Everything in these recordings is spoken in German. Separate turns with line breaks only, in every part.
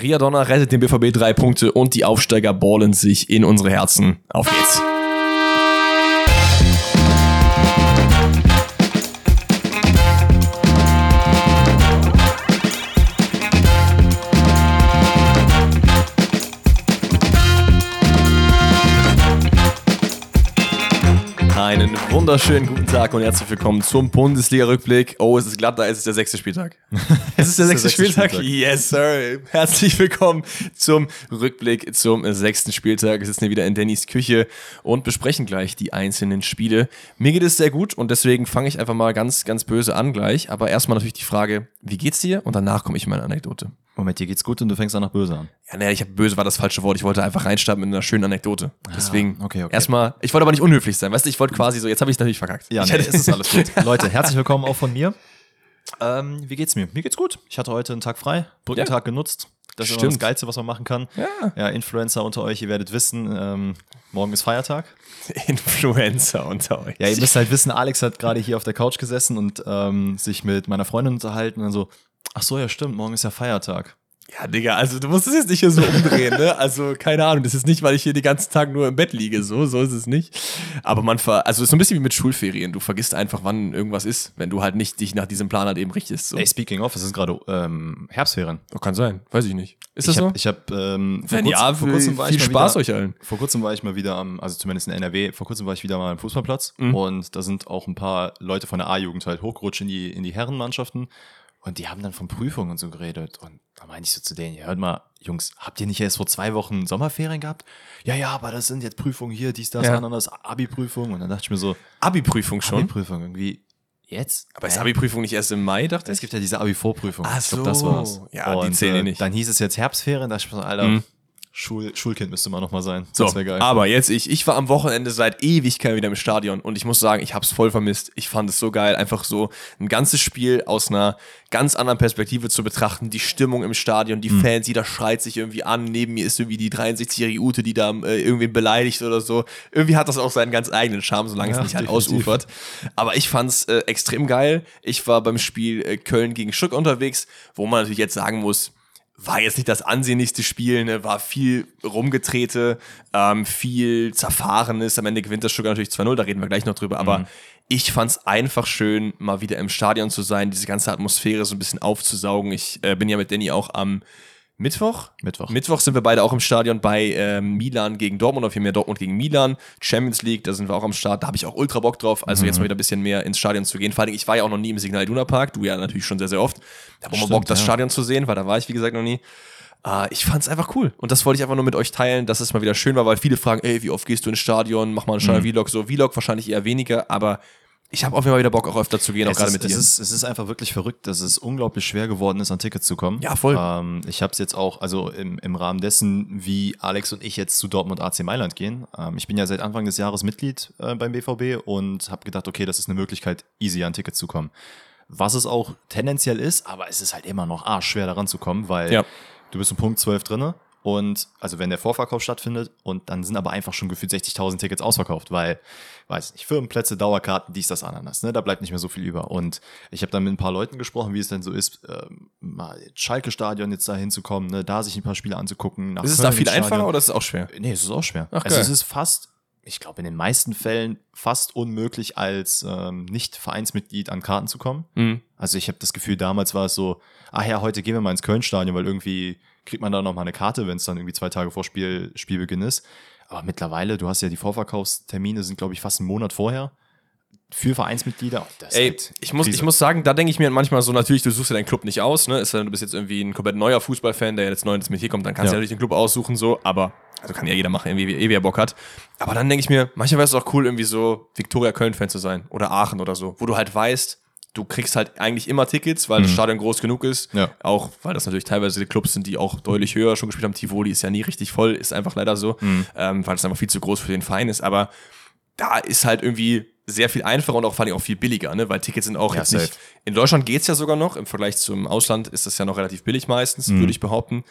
Riadonna rettet den BVB drei Punkte und die Aufsteiger ballen sich in unsere Herzen. Auf geht's. Wunderschönen guten Tag und herzlich willkommen zum Bundesliga-Rückblick. Oh, es ist glatt, da ist es der sechste Spieltag. Es ist der sechste Spieltag? Yes, sir. Herzlich willkommen zum Rückblick zum sechsten Spieltag. Wir sitzen hier wieder in Dannys Küche und besprechen gleich die einzelnen Spiele. Mir geht es sehr gut und deswegen fange ich einfach mal ganz, ganz böse an gleich. Aber erstmal natürlich die Frage, wie geht's dir? Und danach komme ich in meine Anekdote.
Moment, dir geht's gut und du fängst danach böse an.
Ja, nee, ich habe böse war das falsche Wort. Ich wollte einfach reinstarten mit einer schönen Anekdote. Deswegen
Ah, okay, okay.
erstmal, ich wollte aber nicht unhöflich sein. Weißt du, ich wollte quasi so, jetzt habe ich natürlich verkackt.
Ja,
ich
nee,
hätte,
es ist alles gut. Leute, herzlich willkommen auch von mir. Ähm, wie geht's mir? Mir geht's gut. Ich hatte heute einen Tag frei, Brückentag genutzt. Das ist das. Geilste, was man machen kann.
Ja.
ja Influencer unter euch, ihr werdet wissen, ähm, morgen ist Feiertag.
Influencer unter euch.
Ja, ihr müsst halt wissen, Alex hat gerade hier auf der Couch gesessen und ähm, sich mit meiner Freundin unterhalten und dann so, ach so, ja stimmt, morgen ist ja Feiertag.
Ja, Digga, also du musst es jetzt nicht hier so umdrehen, ne? Also, keine Ahnung, das ist nicht, weil ich hier den ganzen Tag nur im Bett liege, so, so ist es nicht. Aber man ver, also es ist so ein bisschen wie mit Schulferien. Du vergisst einfach, wann irgendwas ist, wenn du halt nicht dich nach diesem Plan halt eben richtest. So.
Ey, speaking of, es ist gerade ähm, Herbstferien.
Oh, kann sein, weiß ich nicht. Ist das
ich
so?
hab, ich hab, ähm, vor,
wenn
kurz,
ja,
vor kurzem war
viel
ich mal
Spaß
wieder,
euch allen.
Vor kurzem war ich mal wieder am, also zumindest in NRW, vor kurzem war ich wieder mal am Fußballplatz
Mhm.
und da sind auch ein paar Leute von der A-Jugend halt hochgerutscht in die, in die Herrenmannschaften und die haben dann von Prüfungen und so geredet und da meinte ich so zu denen, ja, hört mal, Jungs, habt ihr nicht erst vor zwei Wochen Sommerferien gehabt? Ja, ja, aber das sind jetzt Prüfungen hier, dies, das,
Ja.
anderes, Abi-Prüfung und dann dachte ich mir so,
Abi-Prüfung schon.
Abi-Prüfung irgendwie jetzt?
Aber ist? Abi-Prüfung nicht erst im Mai, dachte
Es
ich?
gibt ja diese Abi-Vorprüfung.
Ach
ich glaube, das
so.
war's.
Ja, die
und,
zählen ja
äh,
nicht.
Dann hieß es jetzt Herbstferien, da dachte ich mir so, Alter,
Mhm.
Schul Schulkind müsste man noch mal sein.
So,
das wäre geil.
aber jetzt ich. Ich war am Wochenende seit Ewigkeit wieder im Stadion und ich muss sagen, ich habe es voll vermisst. Ich fand es so geil, einfach so ein ganzes Spiel aus einer ganz anderen Perspektive zu betrachten. Die Stimmung im Stadion, die Fans, jeder schreit sich irgendwie an. Neben mir ist irgendwie die 63-jährige Ute, die da äh, irgendwie beleidigt oder so. Irgendwie hat das auch seinen ganz eigenen Charme, solange es
Ja,
nicht halt
definitiv.
ausufert. Aber ich fand's äh, extrem geil. Ich war beim Spiel äh, Köln gegen Stuck unterwegs, wo man natürlich jetzt sagen muss, war jetzt nicht das ansehnlichste Spiel, ne? war viel rumgetrete, ähm, viel Zerfahrenes. Am Ende gewinnt das Stuttgart natürlich 2-0, da reden wir gleich noch drüber. Aber
Mhm.
ich fand's einfach schön, mal wieder im Stadion zu sein, diese ganze Atmosphäre so ein bisschen aufzusaugen. Ich äh, bin ja mit Danny auch am Mittwoch.
Mittwoch.
Mittwoch sind wir beide auch im Stadion bei ähm, Milan gegen Dortmund, oder vielmehr Dortmund gegen Milan. Champions League, da sind wir auch am Start. Da habe ich auch ultra Bock drauf. Also
Mhm.
jetzt mal wieder ein bisschen mehr ins Stadion zu gehen. Vor allem, ich war ja auch noch nie im Signal Iduna Park. Du ja natürlich schon sehr, sehr oft. Da haben wir
Stimmt,
Bock, das
ja.
Stadion zu sehen, weil da war ich, wie gesagt, noch nie. Äh, ich fand's einfach cool. Und das wollte ich einfach nur mit euch teilen, dass es mal wieder schön war, weil viele fragen, ey, wie oft gehst du ins Stadion? Mach mal einen
Mhm.
Stadion-Vlog. So, Vlog wahrscheinlich eher weniger, aber ich habe auf jeden Fall wieder Bock, auch öfter zu gehen, auch
es,
gerade
ist,
mit
es,
dir.
ist, es ist einfach wirklich verrückt, dass es unglaublich schwer geworden ist, an Tickets zu kommen.
Ja, voll.
Ähm, ich habe es jetzt auch, also im, im Rahmen dessen, wie Alex und ich jetzt zu Dortmund AC Mailand gehen. Ähm, ich bin ja seit Anfang des Jahres Mitglied äh, beim BVB und habe gedacht, okay, das ist eine Möglichkeit, easy an Tickets zu kommen. Was es auch tendenziell ist, aber es ist halt immer noch arschschwer daran zu kommen, weil
Ja.
du bist um Punkt 12 drinne und also wenn der Vorverkauf stattfindet und dann sind aber einfach schon gefühlt 60.000 Tickets ausverkauft, weil, weiß nicht, Firmenplätze, Dauerkarten, dies, das, Ananas, ne, da bleibt nicht mehr so viel über und ich habe dann mit ein paar Leuten gesprochen, wie es denn so ist, ähm, mal Schalke-Stadion jetzt da hinzukommen, ne, da sich ein paar Spiele anzugucken.
Ist es da viel einfacher oder ist es auch schwer?
Nee, es ist auch schwer.
Ach,
also es ist fast, ich glaube, in den meisten Fällen fast unmöglich, als ähm, Nicht-Vereinsmitglied an Karten zu kommen.
Mhm.
Also ich habe das Gefühl, damals war es so, ach ja, heute gehen wir mal ins Köln-Stadion, weil irgendwie kriegt man da noch mal eine Karte, wenn es dann irgendwie zwei Tage vor Spiel, Spielbeginn ist. Aber mittlerweile, du hast ja die Vorverkaufstermine, sind glaube ich fast einen Monat vorher für Vereinsmitglieder. Das ist
Ey,
halt
ich muss,
Krise.
ich muss sagen, da denke ich mir manchmal so, natürlich, du suchst ja deinen Club nicht aus, ne? Ist ja, du bist jetzt irgendwie ein komplett neuer Fußballfan, der jetzt neu ins Metier kommt, dann kannst du
Ja.
ja natürlich den Club aussuchen, so, aber, also kann ja jeder machen, irgendwie, wie, wie er Bock hat. Aber dann denke ich mir, manchmal wäre es auch cool, irgendwie so Viktoria Köln-Fan zu sein oder Aachen oder so, wo du halt weißt, du kriegst halt eigentlich immer Tickets, weil das Stadion groß genug ist.
Mhm. Ja.
Auch weil das natürlich teilweise die Clubs sind, die auch deutlich höher schon gespielt haben. Tivoli ist ja nie richtig voll, ist einfach leider so,
Mhm.
ähm, weil es einfach viel zu groß für den Verein ist. Aber da ist halt irgendwie sehr viel einfacher und auch vor allem auch viel billiger, ne? Weil Tickets sind auch
Ja,
jetzt nicht. In Deutschland geht's ja sogar noch. Im Vergleich zum Ausland ist das ja noch relativ billig meistens,
Mhm.
würde ich behaupten.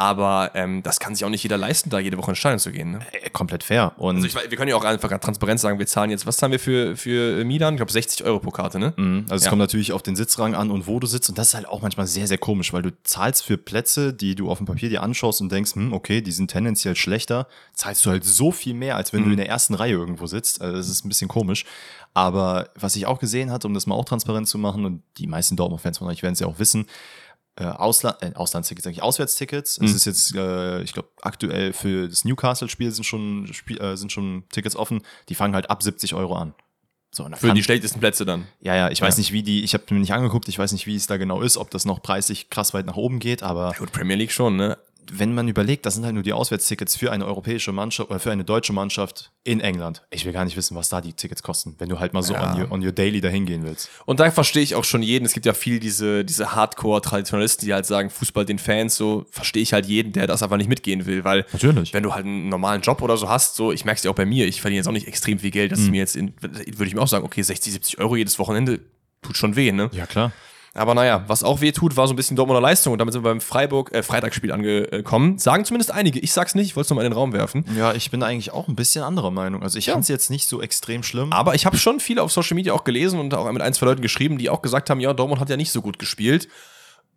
Aber ähm, das kann sich auch nicht jeder leisten, da jede Woche ins Stadion zu gehen. Ne?
Äh, komplett fair. Und
Also ich, wir können ja auch einfach transparent sagen, wir zahlen jetzt, was zahlen wir für, für Milan? Ich glaube 60 Euro pro Karte, ne?
Mhm. Also es
Ja.
kommt natürlich auf den Sitzrang an und wo du sitzt. Und das ist halt auch manchmal sehr, sehr komisch, weil du zahlst für Plätze, die du auf dem Papier dir anschaust und denkst, hm, okay, die sind tendenziell schlechter, zahlst du halt so viel mehr, als wenn du in der ersten Reihe irgendwo sitzt. Also das ist ein bisschen komisch. Aber was ich auch gesehen hatte, um das mal auch transparent zu machen, und die meisten Dortmund-Fans von euch werden es ja auch wissen, äh, Ausland, äh, Auslandstickets, eigentlich Auswärtstickets. Es ist jetzt, äh, ich glaube, aktuell für das Newcastle-Spiel sind schon, Spiel, äh, sind schon Tickets offen. Die fangen halt ab 70 Euro an. So,
Für die schlechtesten Plätze dann.
ja, ja, ich weiß
Ja.
nicht, wie die, ich habe mir nicht angeguckt, ich weiß nicht, wie es da genau ist, ob das noch preislich krass weit nach oben geht, aber
Gut, Premier League schon, ne?
Wenn man überlegt, das sind halt nur die Auswärtstickets für eine europäische Mannschaft oder für eine deutsche Mannschaft in England. Ich will gar nicht wissen, was da die Tickets kosten, wenn du halt mal so
Ja.
on, your, on your daily dahin gehen willst.
Und da verstehe ich auch schon jeden. Es gibt ja viel diese, diese Hardcore-Traditionalisten, die halt sagen, Fußball den Fans, so verstehe ich halt jeden, der das einfach nicht mitgehen will, weil
Natürlich.
wenn du halt einen normalen Job oder so hast, so, ich merke es ja auch bei mir, ich verdiene jetzt auch nicht extrem viel Geld, dass ich mir jetzt, in, würde ich mir auch sagen, okay, 60, 70 Euro jedes Wochenende tut schon weh, ne?
Ja, klar.
Aber naja, was auch weh tut, war so ein bisschen Dortmunder Leistung und damit sind wir beim Freiburg, äh, Freitagsspiel angekommen. Sagen zumindest einige, ich sag's nicht, ich wollte es nochmal in den Raum werfen.
Ja, ich bin eigentlich auch ein bisschen anderer Meinung. Also ich
Ja.
fand es jetzt nicht so extrem schlimm.
Aber ich habe schon viele auf Social Media auch gelesen und auch mit ein, zwei Leuten geschrieben, die auch gesagt haben, ja, Dortmund hat ja nicht so gut gespielt.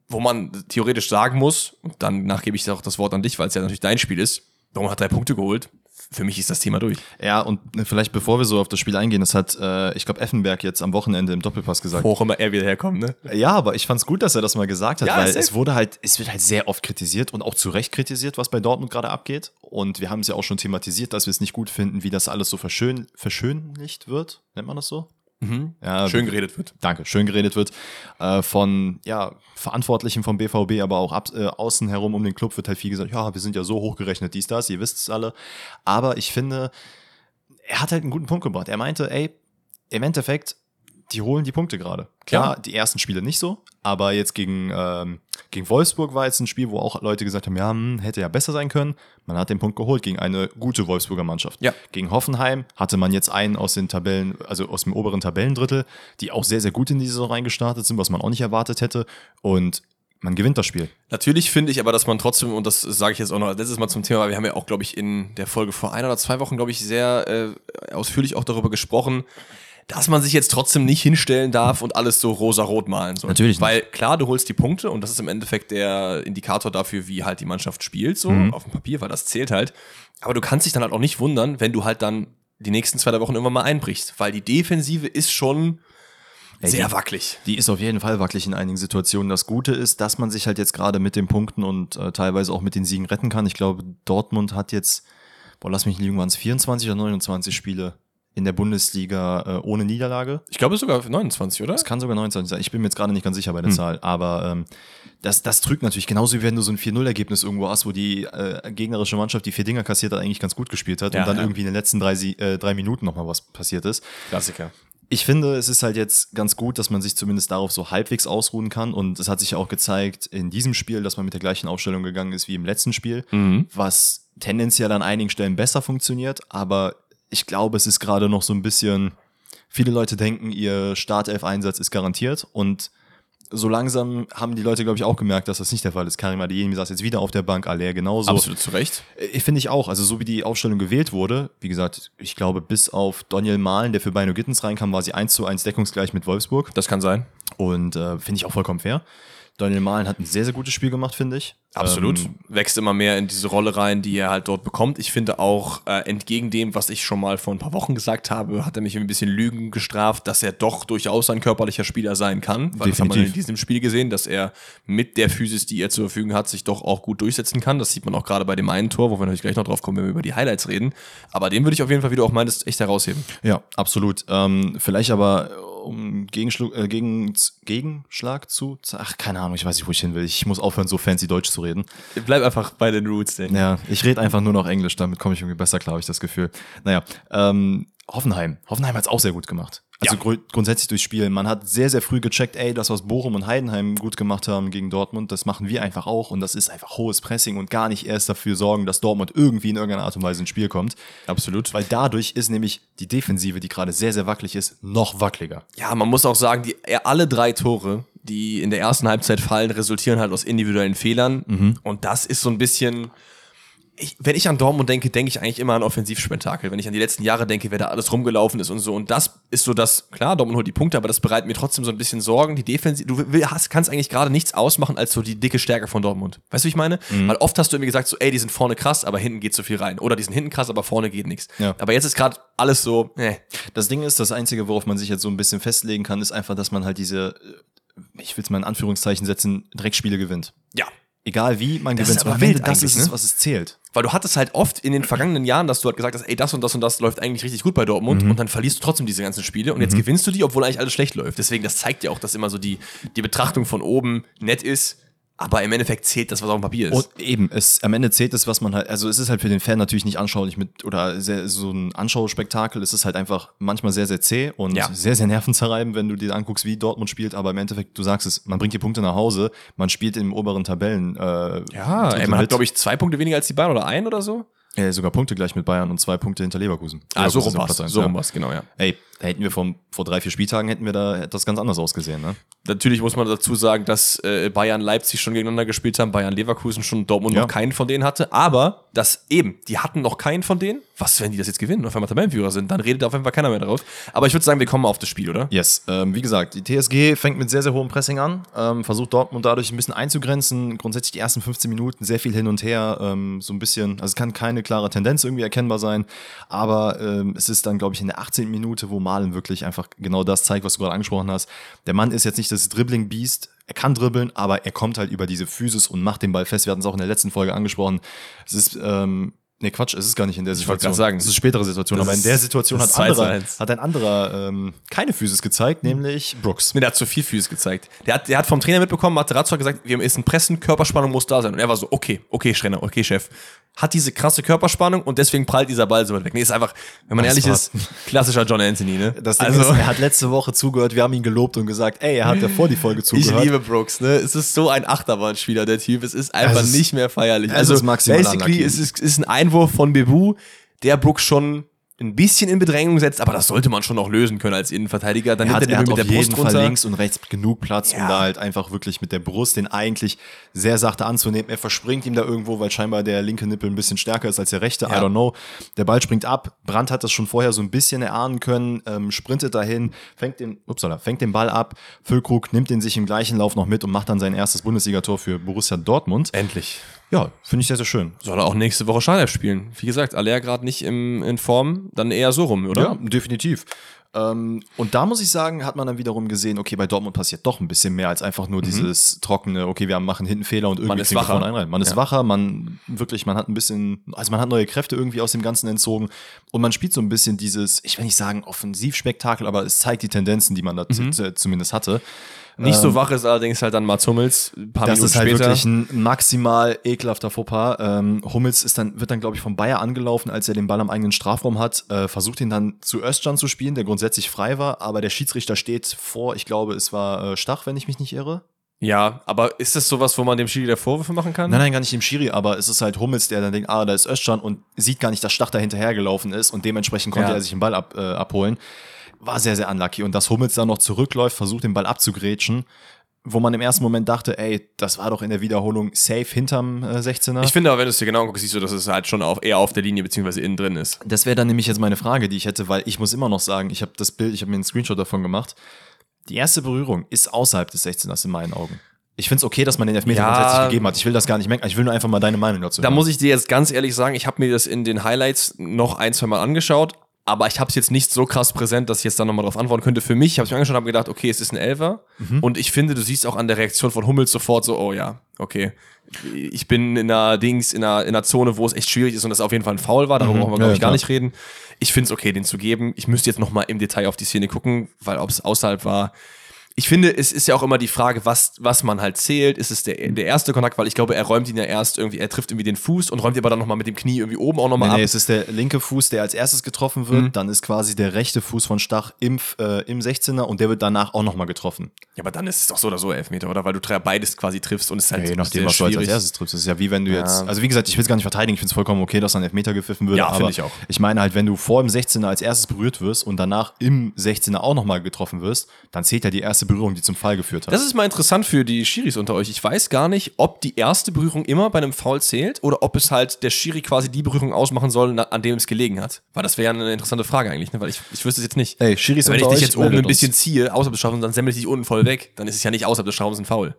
Wo man theoretisch sagen muss, und danach gebe ich auch das Wort an dich, weil es ja natürlich dein Spiel ist, Dortmund hat drei Punkte geholt. Für mich ist das Thema durch.
Ja, und vielleicht bevor wir so auf das Spiel eingehen, das hat, äh, ich glaube, Effenberg jetzt am Wochenende im Doppelpass gesagt.
Wo auch immer er wieder herkommt, ne?
Ja, aber ich fand's gut, dass er das mal gesagt hat,
Ja,
weil es wurde halt, es wird halt sehr oft kritisiert und auch zu Recht kritisiert, was bei Dortmund gerade abgeht. Und wir haben es ja auch schon thematisiert, dass wir es nicht gut finden, wie das alles so verschön, verschönlicht wird. Nennt man das so? Ja,
Schön geredet wird.
Danke, schön geredet wird. Äh, von ja, Verantwortlichen vom BVB, aber auch ab, äh, außen herum um den Club wird halt viel gesagt, ja, wir sind ja so hochgerechnet, dies, das, ihr wisst es alle. Aber ich finde, er hat halt einen guten Punkt gebracht. Er meinte, ey, im Endeffekt, die holen die Punkte gerade. Klar,
Ja.
die ersten Spiele nicht so, aber jetzt gegen, ähm, gegen Wolfsburg war jetzt ein Spiel, wo auch Leute gesagt haben, ja, hm, hätte ja besser sein können. Man hat den Punkt geholt gegen eine gute Wolfsburger Mannschaft.
Ja.
Gegen Hoffenheim hatte man jetzt einen aus den Tabellen, also aus dem oberen Tabellendrittel, die auch sehr, sehr gut in die Saison reingestartet sind, was man auch nicht erwartet hätte. Und man gewinnt das Spiel.
Natürlich finde ich aber, dass man trotzdem, und das sage ich jetzt auch noch letztes Mal zum Thema, weil wir haben ja auch, glaube ich, in der Folge vor ein oder zwei Wochen, glaube ich, sehr äh, ausführlich auch darüber gesprochen, dass man sich jetzt trotzdem nicht hinstellen darf und alles so rosa-rot malen soll.
Natürlich nicht.
Weil klar, du holst die Punkte und das ist im Endeffekt der Indikator dafür, wie halt die Mannschaft spielt, so
Mhm.
auf dem Papier, weil das zählt halt. Aber du kannst dich dann halt auch nicht wundern, wenn du halt dann die nächsten zwei drei Wochen irgendwann mal einbrichst, weil die Defensive ist schon sehr
die-
wackelig.
Die ist auf jeden Fall wackelig in einigen Situationen. Das Gute ist, dass man sich halt jetzt gerade mit den Punkten und äh, teilweise auch mit den Siegen retten kann. Ich glaube, Dortmund hat jetzt, boah, lass mich nicht lügen, waren es 24 oder 29 Spiele in der Bundesliga äh, ohne Niederlage.
Ich glaube sogar 29, oder?
Es kann sogar 29 sein. Ich bin mir jetzt gerade nicht ganz sicher bei der Zahl, aber ähm, das, das trügt natürlich genauso wie wenn du so ein 4-0-Ergebnis irgendwo hast, wo die äh, gegnerische Mannschaft, die vier Dinger kassiert hat, eigentlich ganz gut gespielt hat
Ja,
und dann
ja.
irgendwie in den letzten drei, äh, drei Minuten nochmal was passiert ist.
Klassiker.
Ich finde, es ist halt jetzt ganz gut, dass man sich zumindest darauf so halbwegs ausruhen kann. Und es hat sich ja auch gezeigt in diesem Spiel, dass man mit der gleichen Aufstellung gegangen ist wie im letzten Spiel, was tendenziell an einigen Stellen besser funktioniert. Aber ich glaube, es ist gerade noch so ein bisschen, viele Leute denken, ihr Startelf-Einsatz ist garantiert. Und so langsam haben die Leute, glaube ich, auch gemerkt, dass das nicht der Fall ist. Karim Adeyemi saß jetzt wieder auf der Bank, Aller genauso.
Absolut zu Recht.
Ich finde ich auch. Also so wie die Aufstellung gewählt wurde, wie gesagt, ich glaube, bis auf Daniel Mahlen, der für Beino Gittens reinkam, war sie 1 zu 1 deckungsgleich mit Wolfsburg.
Das kann sein.
Und äh, finde ich auch vollkommen fair. Daniel Mahlen hat ein sehr, sehr gutes Spiel gemacht, finde ich.
Absolut.
Ähm,
Wächst immer mehr in diese Rolle rein, die er halt dort bekommt. Ich finde auch, äh, entgegen dem, was ich schon mal vor ein paar Wochen gesagt habe, hat er mich ein bisschen Lügen gestraft, dass er doch durchaus ein körperlicher Spieler sein kann. Weil das hat man
Definitiv.
in diesem Spiel gesehen, dass er mit der Physis, die er zur Verfügung hat, sich doch auch gut durchsetzen kann. Das sieht man auch gerade bei dem einen Tor, wo wir natürlich gleich noch drauf kommen, wenn wir über die Highlights reden. Aber den würde ich auf jeden Fall, wie du auch meintest, echt herausheben.
ja, absolut. Ähm, vielleicht aber, um Gegenschlu äh, gegen, Gegenschlag zu. Ach, keine Ahnung, ich weiß nicht, wo ich hin will. Ich muss aufhören, so fancy Deutsch zu reden.
Bleib einfach bei den Roots, denke
Ja, ich rede einfach nur noch Englisch, damit komme ich irgendwie besser klar, habe ich das Gefühl. Naja, ähm, Hoffenheim. Hoffenheim hat es auch sehr gut gemacht. Also
Ja.
grü- grundsätzlich durchs Spiel. Man hat sehr, sehr früh gecheckt, ey, das, was Bochum und Heidenheim gut gemacht haben gegen Dortmund, das machen wir einfach auch. Und das ist einfach hohes Pressing und gar nicht erst dafür sorgen, dass Dortmund irgendwie in irgendeiner Art und Weise ins Spiel kommt.
Absolut.
Weil dadurch ist nämlich die Defensive, die gerade sehr, sehr wackelig ist, noch wackeliger.
Ja, man muss auch sagen, die, alle drei Tore die in der ersten Halbzeit fallen, resultieren halt aus individuellen Fehlern.
Mhm.
Und das ist so ein bisschen. Ich, wenn ich an Dortmund denke, denke ich eigentlich immer an Offensivspektakel. Wenn ich an die letzten Jahre denke, wer da alles rumgelaufen ist und so. Und das ist so das, klar, Dortmund holt die Punkte, aber das bereitet mir trotzdem so ein bisschen Sorgen. Die Defensive, du hast, kannst eigentlich gerade nichts ausmachen als so die dicke Stärke von Dortmund. Weißt du, wie ich meine?
Mhm.
Weil oft hast du irgendwie gesagt, so, ey, die sind vorne krass, aber hinten geht so viel rein. Oder die sind hinten krass, aber vorne geht nichts.
Ja.
Aber jetzt ist gerade alles so, äh.
Das Ding ist, das Einzige, worauf man sich jetzt so ein bisschen festlegen kann, ist einfach, dass man halt diese, äh, ich will es mal in Anführungszeichen setzen, Dreckspiele gewinnt.
Ja,
Egal wie, man
Das
gewinnt.
ist aber wild
das ist es,
ne?
was es zählt.
Weil du hattest halt oft in den vergangenen Jahren, dass du halt gesagt hast, ey, das und das und das läuft eigentlich richtig gut bei Dortmund und dann verlierst du trotzdem diese ganzen Spiele und jetzt gewinnst du die, obwohl eigentlich alles schlecht läuft. Deswegen, das zeigt ja auch, dass immer so die, die Betrachtung von oben nett ist, aber im Endeffekt zählt das, was auf dem Papier ist.
Und eben, es, am Ende zählt es, was man halt, also es ist halt für den Fan natürlich nicht anschaulich mit, oder sehr, so ein Anschauspektakel, es ist halt einfach manchmal sehr, sehr zäh und
Ja.
sehr, sehr nervenzerreibend, wenn du dir anguckst, wie Dortmund spielt, aber im Endeffekt, du sagst es, man bringt die Punkte nach Hause, man spielt im oberen Tabellen. Äh,
ja, ey, man hat, glaube ich, zwei Punkte weniger als die Bayern oder ein oder so.
äh, sogar Punkte gleich mit Bayern und zwei Punkte hinter Leverkusen.
Ah, so
Leverkusen
rum
ist auf
war's. So
ja.
rum war's, genau, ja.
Ey, da hätten wir vor, vor drei, vier Spieltagen hätten wir da etwas ganz anders ausgesehen, ne?
Natürlich muss man dazu sagen, dass äh, Bayern Leipzig schon gegeneinander gespielt haben, Bayern Leverkusen schon Dortmund
Ja.
noch keinen von denen hatte, aber das eben, die hatten noch keinen von denen. Was, wenn die das jetzt gewinnen und auf einmal Tabellenführer sind, dann redet auf jeden Fall keiner mehr drauf. Aber ich würde sagen, wir kommen auf das Spiel, oder?
Yes, ähm, wie gesagt, die TSG fängt mit sehr, sehr hohem Pressing an, ähm, versucht Dortmund dadurch ein bisschen einzugrenzen. Grundsätzlich die ersten 15 Minuten sehr viel hin und her, ähm, so ein bisschen, also es kann keine klare Tendenz irgendwie erkennbar sein, aber ähm, es ist dann, glaube ich, in der 18. Minute, wo Malen wirklich einfach genau das zeigt, was du gerade angesprochen hast. Der Mann ist jetzt nicht das Dribbling-Beast, er kann dribbeln, aber er kommt halt über diese Physis und macht den Ball fest. Wir hatten es auch in der letzten Folge angesprochen. Es ist, ähm, Nee, Quatsch, es ist gar nicht in der
wollte
Situation.
grad sagen.
es ist eine spätere Situation,
Das
aber in der Situation hat,
ist 2 zu
anderer,
1.
hat ein anderer ähm, keine Physis gezeigt, nämlich Brooks.
Nee, der hat zu viel Füße gezeigt. Der hat, der hat vom Trainer mitbekommen, Materazzo hat gesagt, wir müssen pressen, Körperspannung muss da sein. Und er war so, okay, okay, Schrenner, okay, Chef. Hat diese krasse Körperspannung und deswegen prallt dieser Ball so weit weg. Nee, ist einfach, wenn man
Das
ehrlich ist, klassischer John Anthony, ne?
Das Ding
also,
ist, er hat letzte Woche zugehört, wir haben ihn gelobt und gesagt, ey, er hat ja vor die Folge
ich
zugehört.
liebe Brooks, ne? Es ist so ein Achterbahnspieler, der Typ. Es ist einfach
Es ist-
nicht mehr feierlich.
es
Also,
ist maximal
basically, es ist, ist ein Einwurf von Bebu, der Brooks schon ein bisschen in Bedrängung setzt, aber das sollte man schon auch lösen können als Innenverteidiger. Dann
er hat, er hat
den
auf
mit der
jeden
Brust
Fall
runter.
links und rechts genug Platz, um
Ja.
da halt einfach wirklich mit der Brust den eigentlich sehr sachte anzunehmen. Er verspringt ihm da irgendwo, weil scheinbar der linke Nippel ein bisschen stärker ist als der rechte. I
Ja.
don't know. Der Ball springt ab. Brandt hat das schon vorher so ein bisschen erahnen können, ähm, sprintet dahin, fängt den, upsala, fängt den Ball ab. Füllkrug nimmt den sich im gleichen Lauf noch mit und macht dann sein erstes Bundesligator für Borussia Dortmund.
Endlich.
Ja, finde ich sehr, sehr schön.
Soll er auch nächste Woche Startelf spielen. Wie gesagt, Aller gerade nicht im, in Form, dann eher so rum, oder?
Ja, definitiv. Ähm, und da muss ich sagen, hat man dann wiederum gesehen, okay, bei Dortmund passiert doch ein bisschen mehr als einfach nur dieses trockene, okay, wir machen hinten Fehler und irgendwie
Mhm. ist wacher.
einen rein. Man ist
Ja.
wacher, man wirklich, man hat ein bisschen, also man hat neue Kräfte irgendwie aus dem Ganzen entzogen und man spielt so ein bisschen dieses, ich will nicht sagen Offensivspektakel, aber es zeigt die Tendenzen, die man da
Mhm.
zumindest hatte.
Nicht so wach ist allerdings halt dann Mats Hummels, ein paar
Ähm, Das
Minuten
ist halt
später.
wirklich ein maximal ekelhafter Fauxpas. Ähm, Hummels ist dann, wird dann, glaube ich, vom Bayer angelaufen, als er den Ball am eigenen Strafraum hat, äh, versucht ihn dann zu Özcan zu spielen, der grundsätzlich frei war, aber der Schiedsrichter steht vor, ich glaube, es war äh, Stach, wenn ich mich nicht irre.
ja, aber ist das sowas, wo man dem Schiri der Vorwürfe machen kann?
Nein, nein, gar nicht dem Schiri, aber es ist halt Hummels, der dann denkt, ah, da ist Özcan und sieht gar nicht, dass Stach da hinterhergelaufen ist und dementsprechend konnte
Ja.
er sich den Ball ab, äh, abholen. War sehr, sehr unlucky. Und dass Hummels dann noch zurückläuft, versucht den Ball abzugrätschen, wo man im ersten Moment dachte, ey, das war doch in der Wiederholung safe hinterm äh, 16er.
Ich finde aber, wenn du es dir genau anguckst, siehst du, dass es halt schon auf, eher auf der Linie beziehungsweise innen drin ist.
Das wäre dann nämlich jetzt meine Frage, die ich hätte, weil ich muss immer noch sagen, ich habe das Bild, ich habe mir einen Screenshot davon gemacht. Die erste Berührung ist außerhalb des 16ers in meinen Augen. Ich finde es okay, dass man den Elfmeter
Ja.
grundsätzlich gegeben hat. Ich will das gar nicht merken. Ich will nur einfach mal deine Meinung dazu
Da
hören.
muss ich dir jetzt ganz ehrlich sagen, ich habe mir das in den Highlights noch ein, zwei Mal angeschaut, aber ich habe es jetzt nicht so krass präsent, dass ich jetzt da nochmal drauf antworten könnte. Für mich, ich habe es mir angeschaut und habe gedacht, okay, es ist ein Elfer. Und ich finde, du siehst auch an der Reaktion von Hummels sofort so, oh ja, okay. Ich bin in einer Dings, in einer, in einer Zone, wo es echt schwierig ist und das auf jeden Fall ein Foul war. Darüber brauchen wir,
Ja,
glaube ich,
klar.
gar nicht reden. Ich finde es okay, den zu geben. Ich müsste jetzt nochmal im Detail auf die Szene gucken, weil ob es außerhalb war. Ich finde, es ist ja auch immer die Frage, was, was man halt zählt. Ist es der, der erste Kontakt, weil ich glaube, er räumt ihn ja erst irgendwie, er trifft irgendwie den Fuß und räumt ihn aber dann nochmal mit dem Knie irgendwie oben auch nochmal
Nee,
ab.
nee, es ist der linke Fuß, der als erstes getroffen wird.
Mhm.
Dann ist quasi der rechte Fuß von Stach im, äh, im 16er und der wird danach auch nochmal getroffen.
Ja, aber dann ist es doch so oder so Elfmeter, oder? Weil du beides quasi triffst und es ist halt
Je nachdem, was du als
schwierig.
erstes triffst. Das ist ja wie wenn du
Ja.
jetzt, also wie gesagt, ich will es gar nicht verteidigen, ich finde es vollkommen okay, dass dann Elfmeter gepfiffen wird.
Ja, finde ich auch.
Ich meine halt, wenn du vor dem 16er als erstes berührt wirst und danach im 16er auch nochmal getroffen wirst, dann zählt ja die erste Berührung, die zum Fall geführt hat.
Das ist mal interessant für die Schiris unter euch. Ich weiß gar nicht, ob die erste Berührung immer bei einem Foul zählt oder ob es halt der Schiri quasi die Berührung ausmachen soll, an dem es gelegen hat. Weil das wäre ja eine interessante Frage eigentlich, ne? weil ich, ich wüsste es jetzt nicht.
Ey, Schiris
Wenn ich dich jetzt oben ein bisschen
uns.
ziehe, außerhalb des Strafraums, dann semmel ich dich unten voll weg. Dann ist es ja nicht außerhalb des Strafraums ein Foul.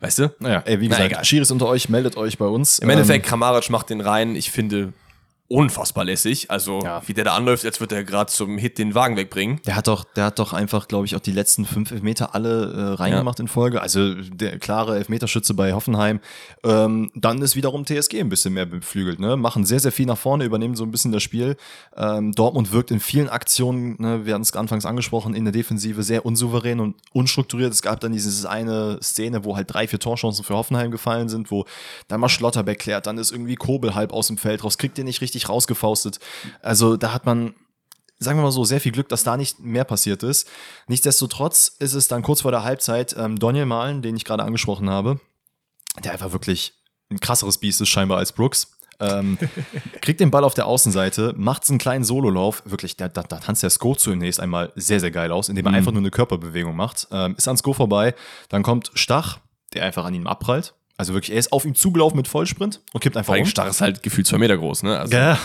Weißt du?
Naja, ey, wie
Na,
gesagt,
egal.
Schiris unter euch, meldet euch bei uns.
Im Endeffekt, Kramaric macht den rein, ich finde, unfassbar lässig. Also,
Ja.
wie der da anläuft, als würde er gerade zum Hit den Wagen wegbringen.
Der hat doch, der hat doch einfach, glaube ich, auch die letzten fünf Elfmeter alle äh, reingemacht in Folge. Also der klare Elfmeterschütze bei Hoffenheim. Ähm, dann ist wiederum TSG ein bisschen mehr beflügelt. Ne? Machen sehr, sehr viel nach vorne, übernehmen so ein bisschen das Spiel. Ähm, Dortmund wirkt in vielen Aktionen, ne, wir hatten es anfangs angesprochen, in der Defensive sehr unsouverän und unstrukturiert. Es gab dann diese eine Szene, wo halt drei, vier Torchancen für Hoffenheim gefallen sind, wo dann mal Schlotterbeck klärt, dann ist irgendwie Kobel halb aus dem Feld raus, kriegt den nicht richtig rausgefaustet. Also da hat man sagen wir mal so, sehr viel Glück, dass da nicht mehr passiert ist. Nichtsdestotrotz ist es dann kurz vor der Halbzeit ähm, Daniel Mahlen, den ich gerade angesprochen habe, der einfach wirklich ein krasseres Biest ist scheinbar als Brooks. Ähm, kriegt den Ball auf der Außenseite, macht einen kleinen Sololauf. Wirklich, da, da, da tanzt der Sko zunächst einmal sehr, sehr geil aus, indem er einfach nur eine Körperbewegung macht. Ähm, ist an Sko vorbei. Dann kommt Stach, der einfach an ihm abprallt. Also wirklich, er ist auf ihn zugelaufen mit Vollsprint und kippt einfach
Vor allem
um.
Starr ist halt gefühlt zwei Meter groß, ne? Also,
Ja.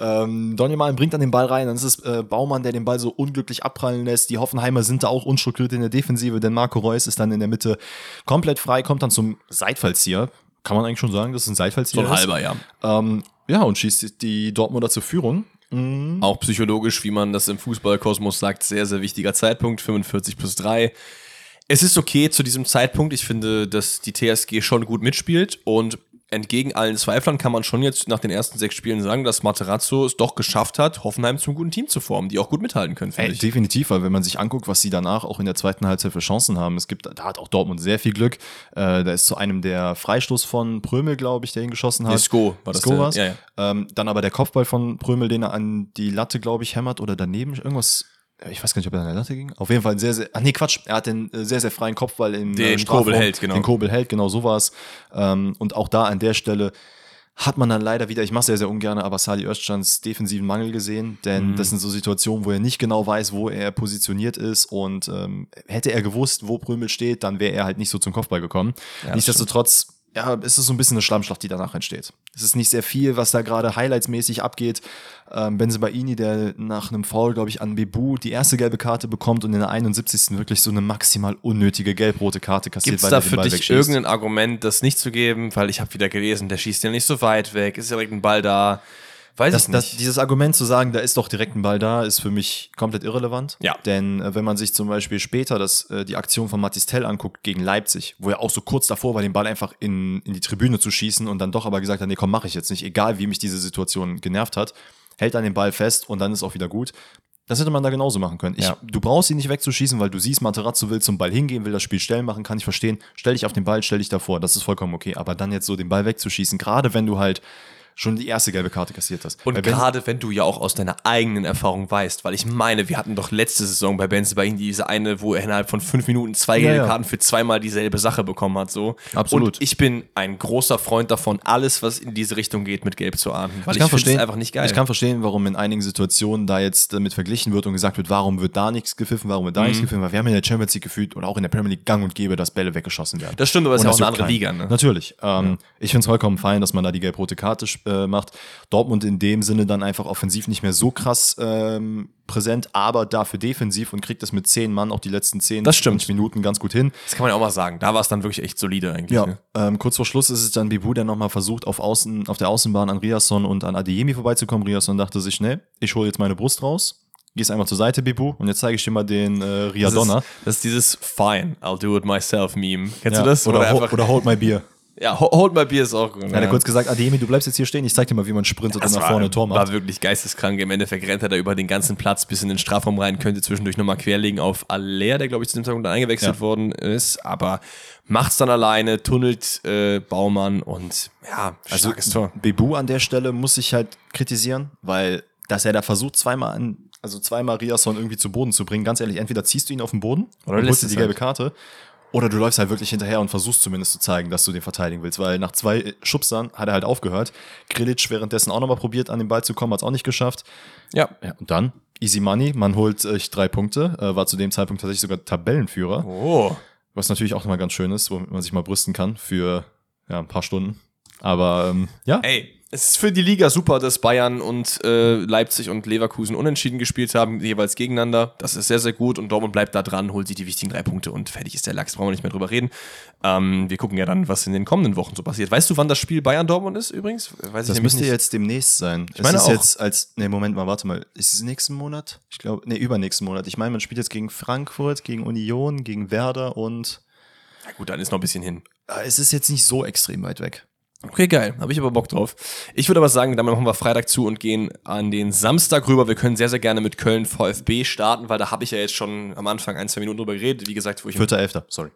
Ähm, Donny Malen bringt dann den Ball rein, dann ist es äh, Baumann, der den Ball so unglücklich abprallen lässt. Die Hoffenheimer sind da auch unstrukturiert in der Defensive, denn Marco Reus ist dann in der Mitte komplett frei, kommt dann zum Seitfallzieher. Kann man eigentlich schon sagen, dass es ein Seitfallzieher
so ein
ist?
halber, ja.
Ähm, ja, und schießt die Dortmunder zur Führung. Mhm.
Auch psychologisch, wie man das im Fußballkosmos sagt, sehr, sehr wichtiger Zeitpunkt, 45 plus 3. Es ist okay zu diesem Zeitpunkt. Ich finde, dass die TSG schon gut mitspielt und entgegen allen Zweiflern kann man schon jetzt nach den ersten sechs Spielen sagen, dass Materazzo es doch geschafft hat, Hoffenheim zum guten Team zu formen, die auch gut mithalten können,
Ey,
ich.
definitiv, weil wenn man sich anguckt, was sie danach auch in der zweiten Halbzeit für Chancen haben, es gibt, da hat auch Dortmund sehr viel Glück. Äh, da ist zu einem der Freistoß von Prömel, glaube ich, der ihn geschossen hat.
Sko war das der-
war's.
ja, ja.
Ähm, dann aber der Kopfball von Prömel, den er an die Latte, glaube ich, hämmert oder daneben irgendwas. Ich weiß gar nicht, ob er an der Latte ging. Auf jeden Fall ein sehr, sehr. Ach nee, Quatsch. Er hat den äh, sehr, sehr freien Kopfball im
Den
äh.
Kobel hält, genau.
Den Kobel hält, genau so war's. Ähm, und auch da an der Stelle hat man dann leider wieder, ich mache sehr, sehr ungern, aber Sali Özcans defensiven Mangel gesehen, denn
Mhm.
das sind so Situationen, wo er nicht genau weiß, wo er positioniert ist und ähm, hätte er gewusst, wo Prömel steht, dann wäre er halt nicht so zum Kopfball gekommen.
das
Nichtsdestotrotz, ja, ist es so ein bisschen eine Schlammschlacht, die danach entsteht. Es ist nicht sehr viel, was da gerade highlightsmäßig abgeht. Ähm, Benzebaini, der nach einem Foul, glaube ich, an Bebu die erste gelbe Karte bekommt und in der 71. wirklich so eine maximal unnötige gelb-rote Karte kassiert,
Gibt es da für dich
wegschießt.
irgendein Argument, das nicht zu geben? Weil ich habe wieder gelesen, der schießt ja nicht so weit weg, ist direkt ein Ball da. Weiß
Das,
ich
das,
nicht.
dieses Argument zu sagen, da ist doch direkt ein Ball da, ist für mich komplett irrelevant.
Ja.
Denn äh, wenn man sich zum Beispiel später das, äh, die Aktion von Matis Tell anguckt gegen Leipzig, wo er auch so kurz davor war, den Ball einfach in, in die Tribüne zu schießen und dann doch aber gesagt hat, nee, komm, mach ich jetzt nicht, egal wie mich diese Situation genervt hat, hält dann den Ball fest und dann ist auch wieder gut. Das hätte man da genauso machen können. Ich,
Ja.
Du brauchst ihn nicht wegzuschießen, weil du siehst, Materazzo will zum Ball hingehen, will das Spiel stellen machen, kann ich verstehen. Stell dich auf den Ball, stell dich davor, das ist vollkommen okay. Aber dann jetzt so den Ball wegzuschießen, gerade wenn du halt schon die erste gelbe Karte kassiert hast.
Und gerade wenn du ja auch aus deiner eigenen Erfahrung weißt, weil ich meine, wir hatten doch letzte Saison bei Benze bei ihm diese eine, wo er innerhalb von fünf Minuten zwei
Ja,
gelbe
ja.
Karten für zweimal dieselbe Sache bekommen hat. So.
Absolut.
Und ich bin ein großer Freund davon, alles, was in diese Richtung geht, mit Gelb zu ahnden. Weil
ich kann
find's
verstehen,
einfach nicht geil.
Ich kann verstehen, warum in einigen Situationen da jetzt damit verglichen wird und gesagt wird, warum wird da nichts gepfiffen, warum wird da
Mhm.
nichts gepfiffen, weil wir haben in der Champions League gefühlt oder auch in der Premier League gang und gäbe, dass Bälle weggeschossen werden.
Das stimmt, aber es ist ja auch eine andere
keinen.
Liga, ne?
Natürlich. Ähm, Ich finde es vollkommen fein, dass man da die gelb-rote Karte äh, macht. Dortmund in dem Sinne dann einfach offensiv nicht mehr so krass ähm, präsent, aber dafür defensiv und kriegt das mit zehn Mann auch die letzten zehn
Das stimmt.
20 Minuten ganz gut hin.
Das kann man ja auch mal sagen. Da war es dann wirklich echt solide eigentlich.
Ja,
Ne?
ähm, kurz vor Schluss ist es dann Bibu, der nochmal versucht, auf, Außen, auf der Außenbahn an Riasson und an Adeyemi vorbeizukommen. Riasson dachte sich, ne, ich hole jetzt meine Brust raus, gehst einmal zur Seite, Bibu, und jetzt zeige ich dir mal den äh,
Das
Riadonna.
ist, das ist dieses Fine, I'll do it myself Meme. Kennst
Ja,
du das?
Oder,
Wo er
ho oder hold my beer.
Ja, ho- hold my beer ist auch gut.
Hat er kurz gesagt, Adeyemi, du bleibst jetzt hier stehen, ich zeig dir mal, wie man sprintet
Das
und nach
war,
vorne Tor
war
macht.
wirklich geisteskrank. Im Endeffekt rennt er da über den ganzen Platz bis in den Strafraum rein, könnte zwischendurch nochmal querlegen auf Aller, der glaube ich zu dem Zeitpunkt dann eingewechselt
Ja.
worden ist, aber macht's dann alleine, tunnelt äh, Baumann und ja,
Also
starkes Tor.
Bebu an der Stelle muss ich halt kritisieren, weil dass er da versucht, zweimal an, also zweimal Riasson irgendwie zu Boden zu bringen, ganz ehrlich, entweder ziehst du ihn auf den Boden
Oder lässt
holst dir die gelbe
halt.
Karte, oder du läufst halt wirklich hinterher und versuchst zumindest zu zeigen, dass du den verteidigen willst, weil nach zwei Schubsern hat er halt aufgehört. Grilic währenddessen auch nochmal probiert, an den Ball zu kommen, hat es auch nicht geschafft.
Ja.
Ja, und dann easy money. Man holt äh, drei Punkte, äh, war zu dem Zeitpunkt tatsächlich sogar Tabellenführer.
Oh.
Was natürlich auch nochmal ganz schön ist, womit man sich mal brüsten kann für ja, ein paar Stunden. Aber ähm, ja.
Ey, es ist für die Liga super, dass Bayern und äh, Leipzig und Leverkusen unentschieden gespielt haben, jeweils gegeneinander. Das ist sehr, sehr gut und Dortmund bleibt da dran, holt sich die wichtigen drei Punkte und fertig ist der Lachs, brauchen wir nicht mehr drüber reden. Ähm, wir gucken ja dann, was in den kommenden Wochen so passiert. Weißt du, wann das Spiel Bayern-Dortmund ist übrigens?
Weiß das müsste nicht. jetzt demnächst sein.
Ich meine
es ist
auch.
jetzt als, nee, Moment mal, warte mal. Ist es nächsten Monat? Ich glaube, nee, übernächsten Monat. Ich meine, man spielt jetzt gegen Frankfurt, gegen Union, gegen Werder und.
Na gut, dann ist noch ein bisschen hin.
Es ist jetzt nicht so extrem weit weg.
Okay, geil. Habe ich aber Bock drauf. Ich würde aber sagen, damit machen wir Freitag zu und gehen an den Samstag rüber. Wir können sehr, sehr gerne mit Köln VfB starten, weil da habe ich ja jetzt schon am Anfang ein, zwei Minuten drüber geredet. Wie gesagt, wo ich.
Vierter, elfter, sorry.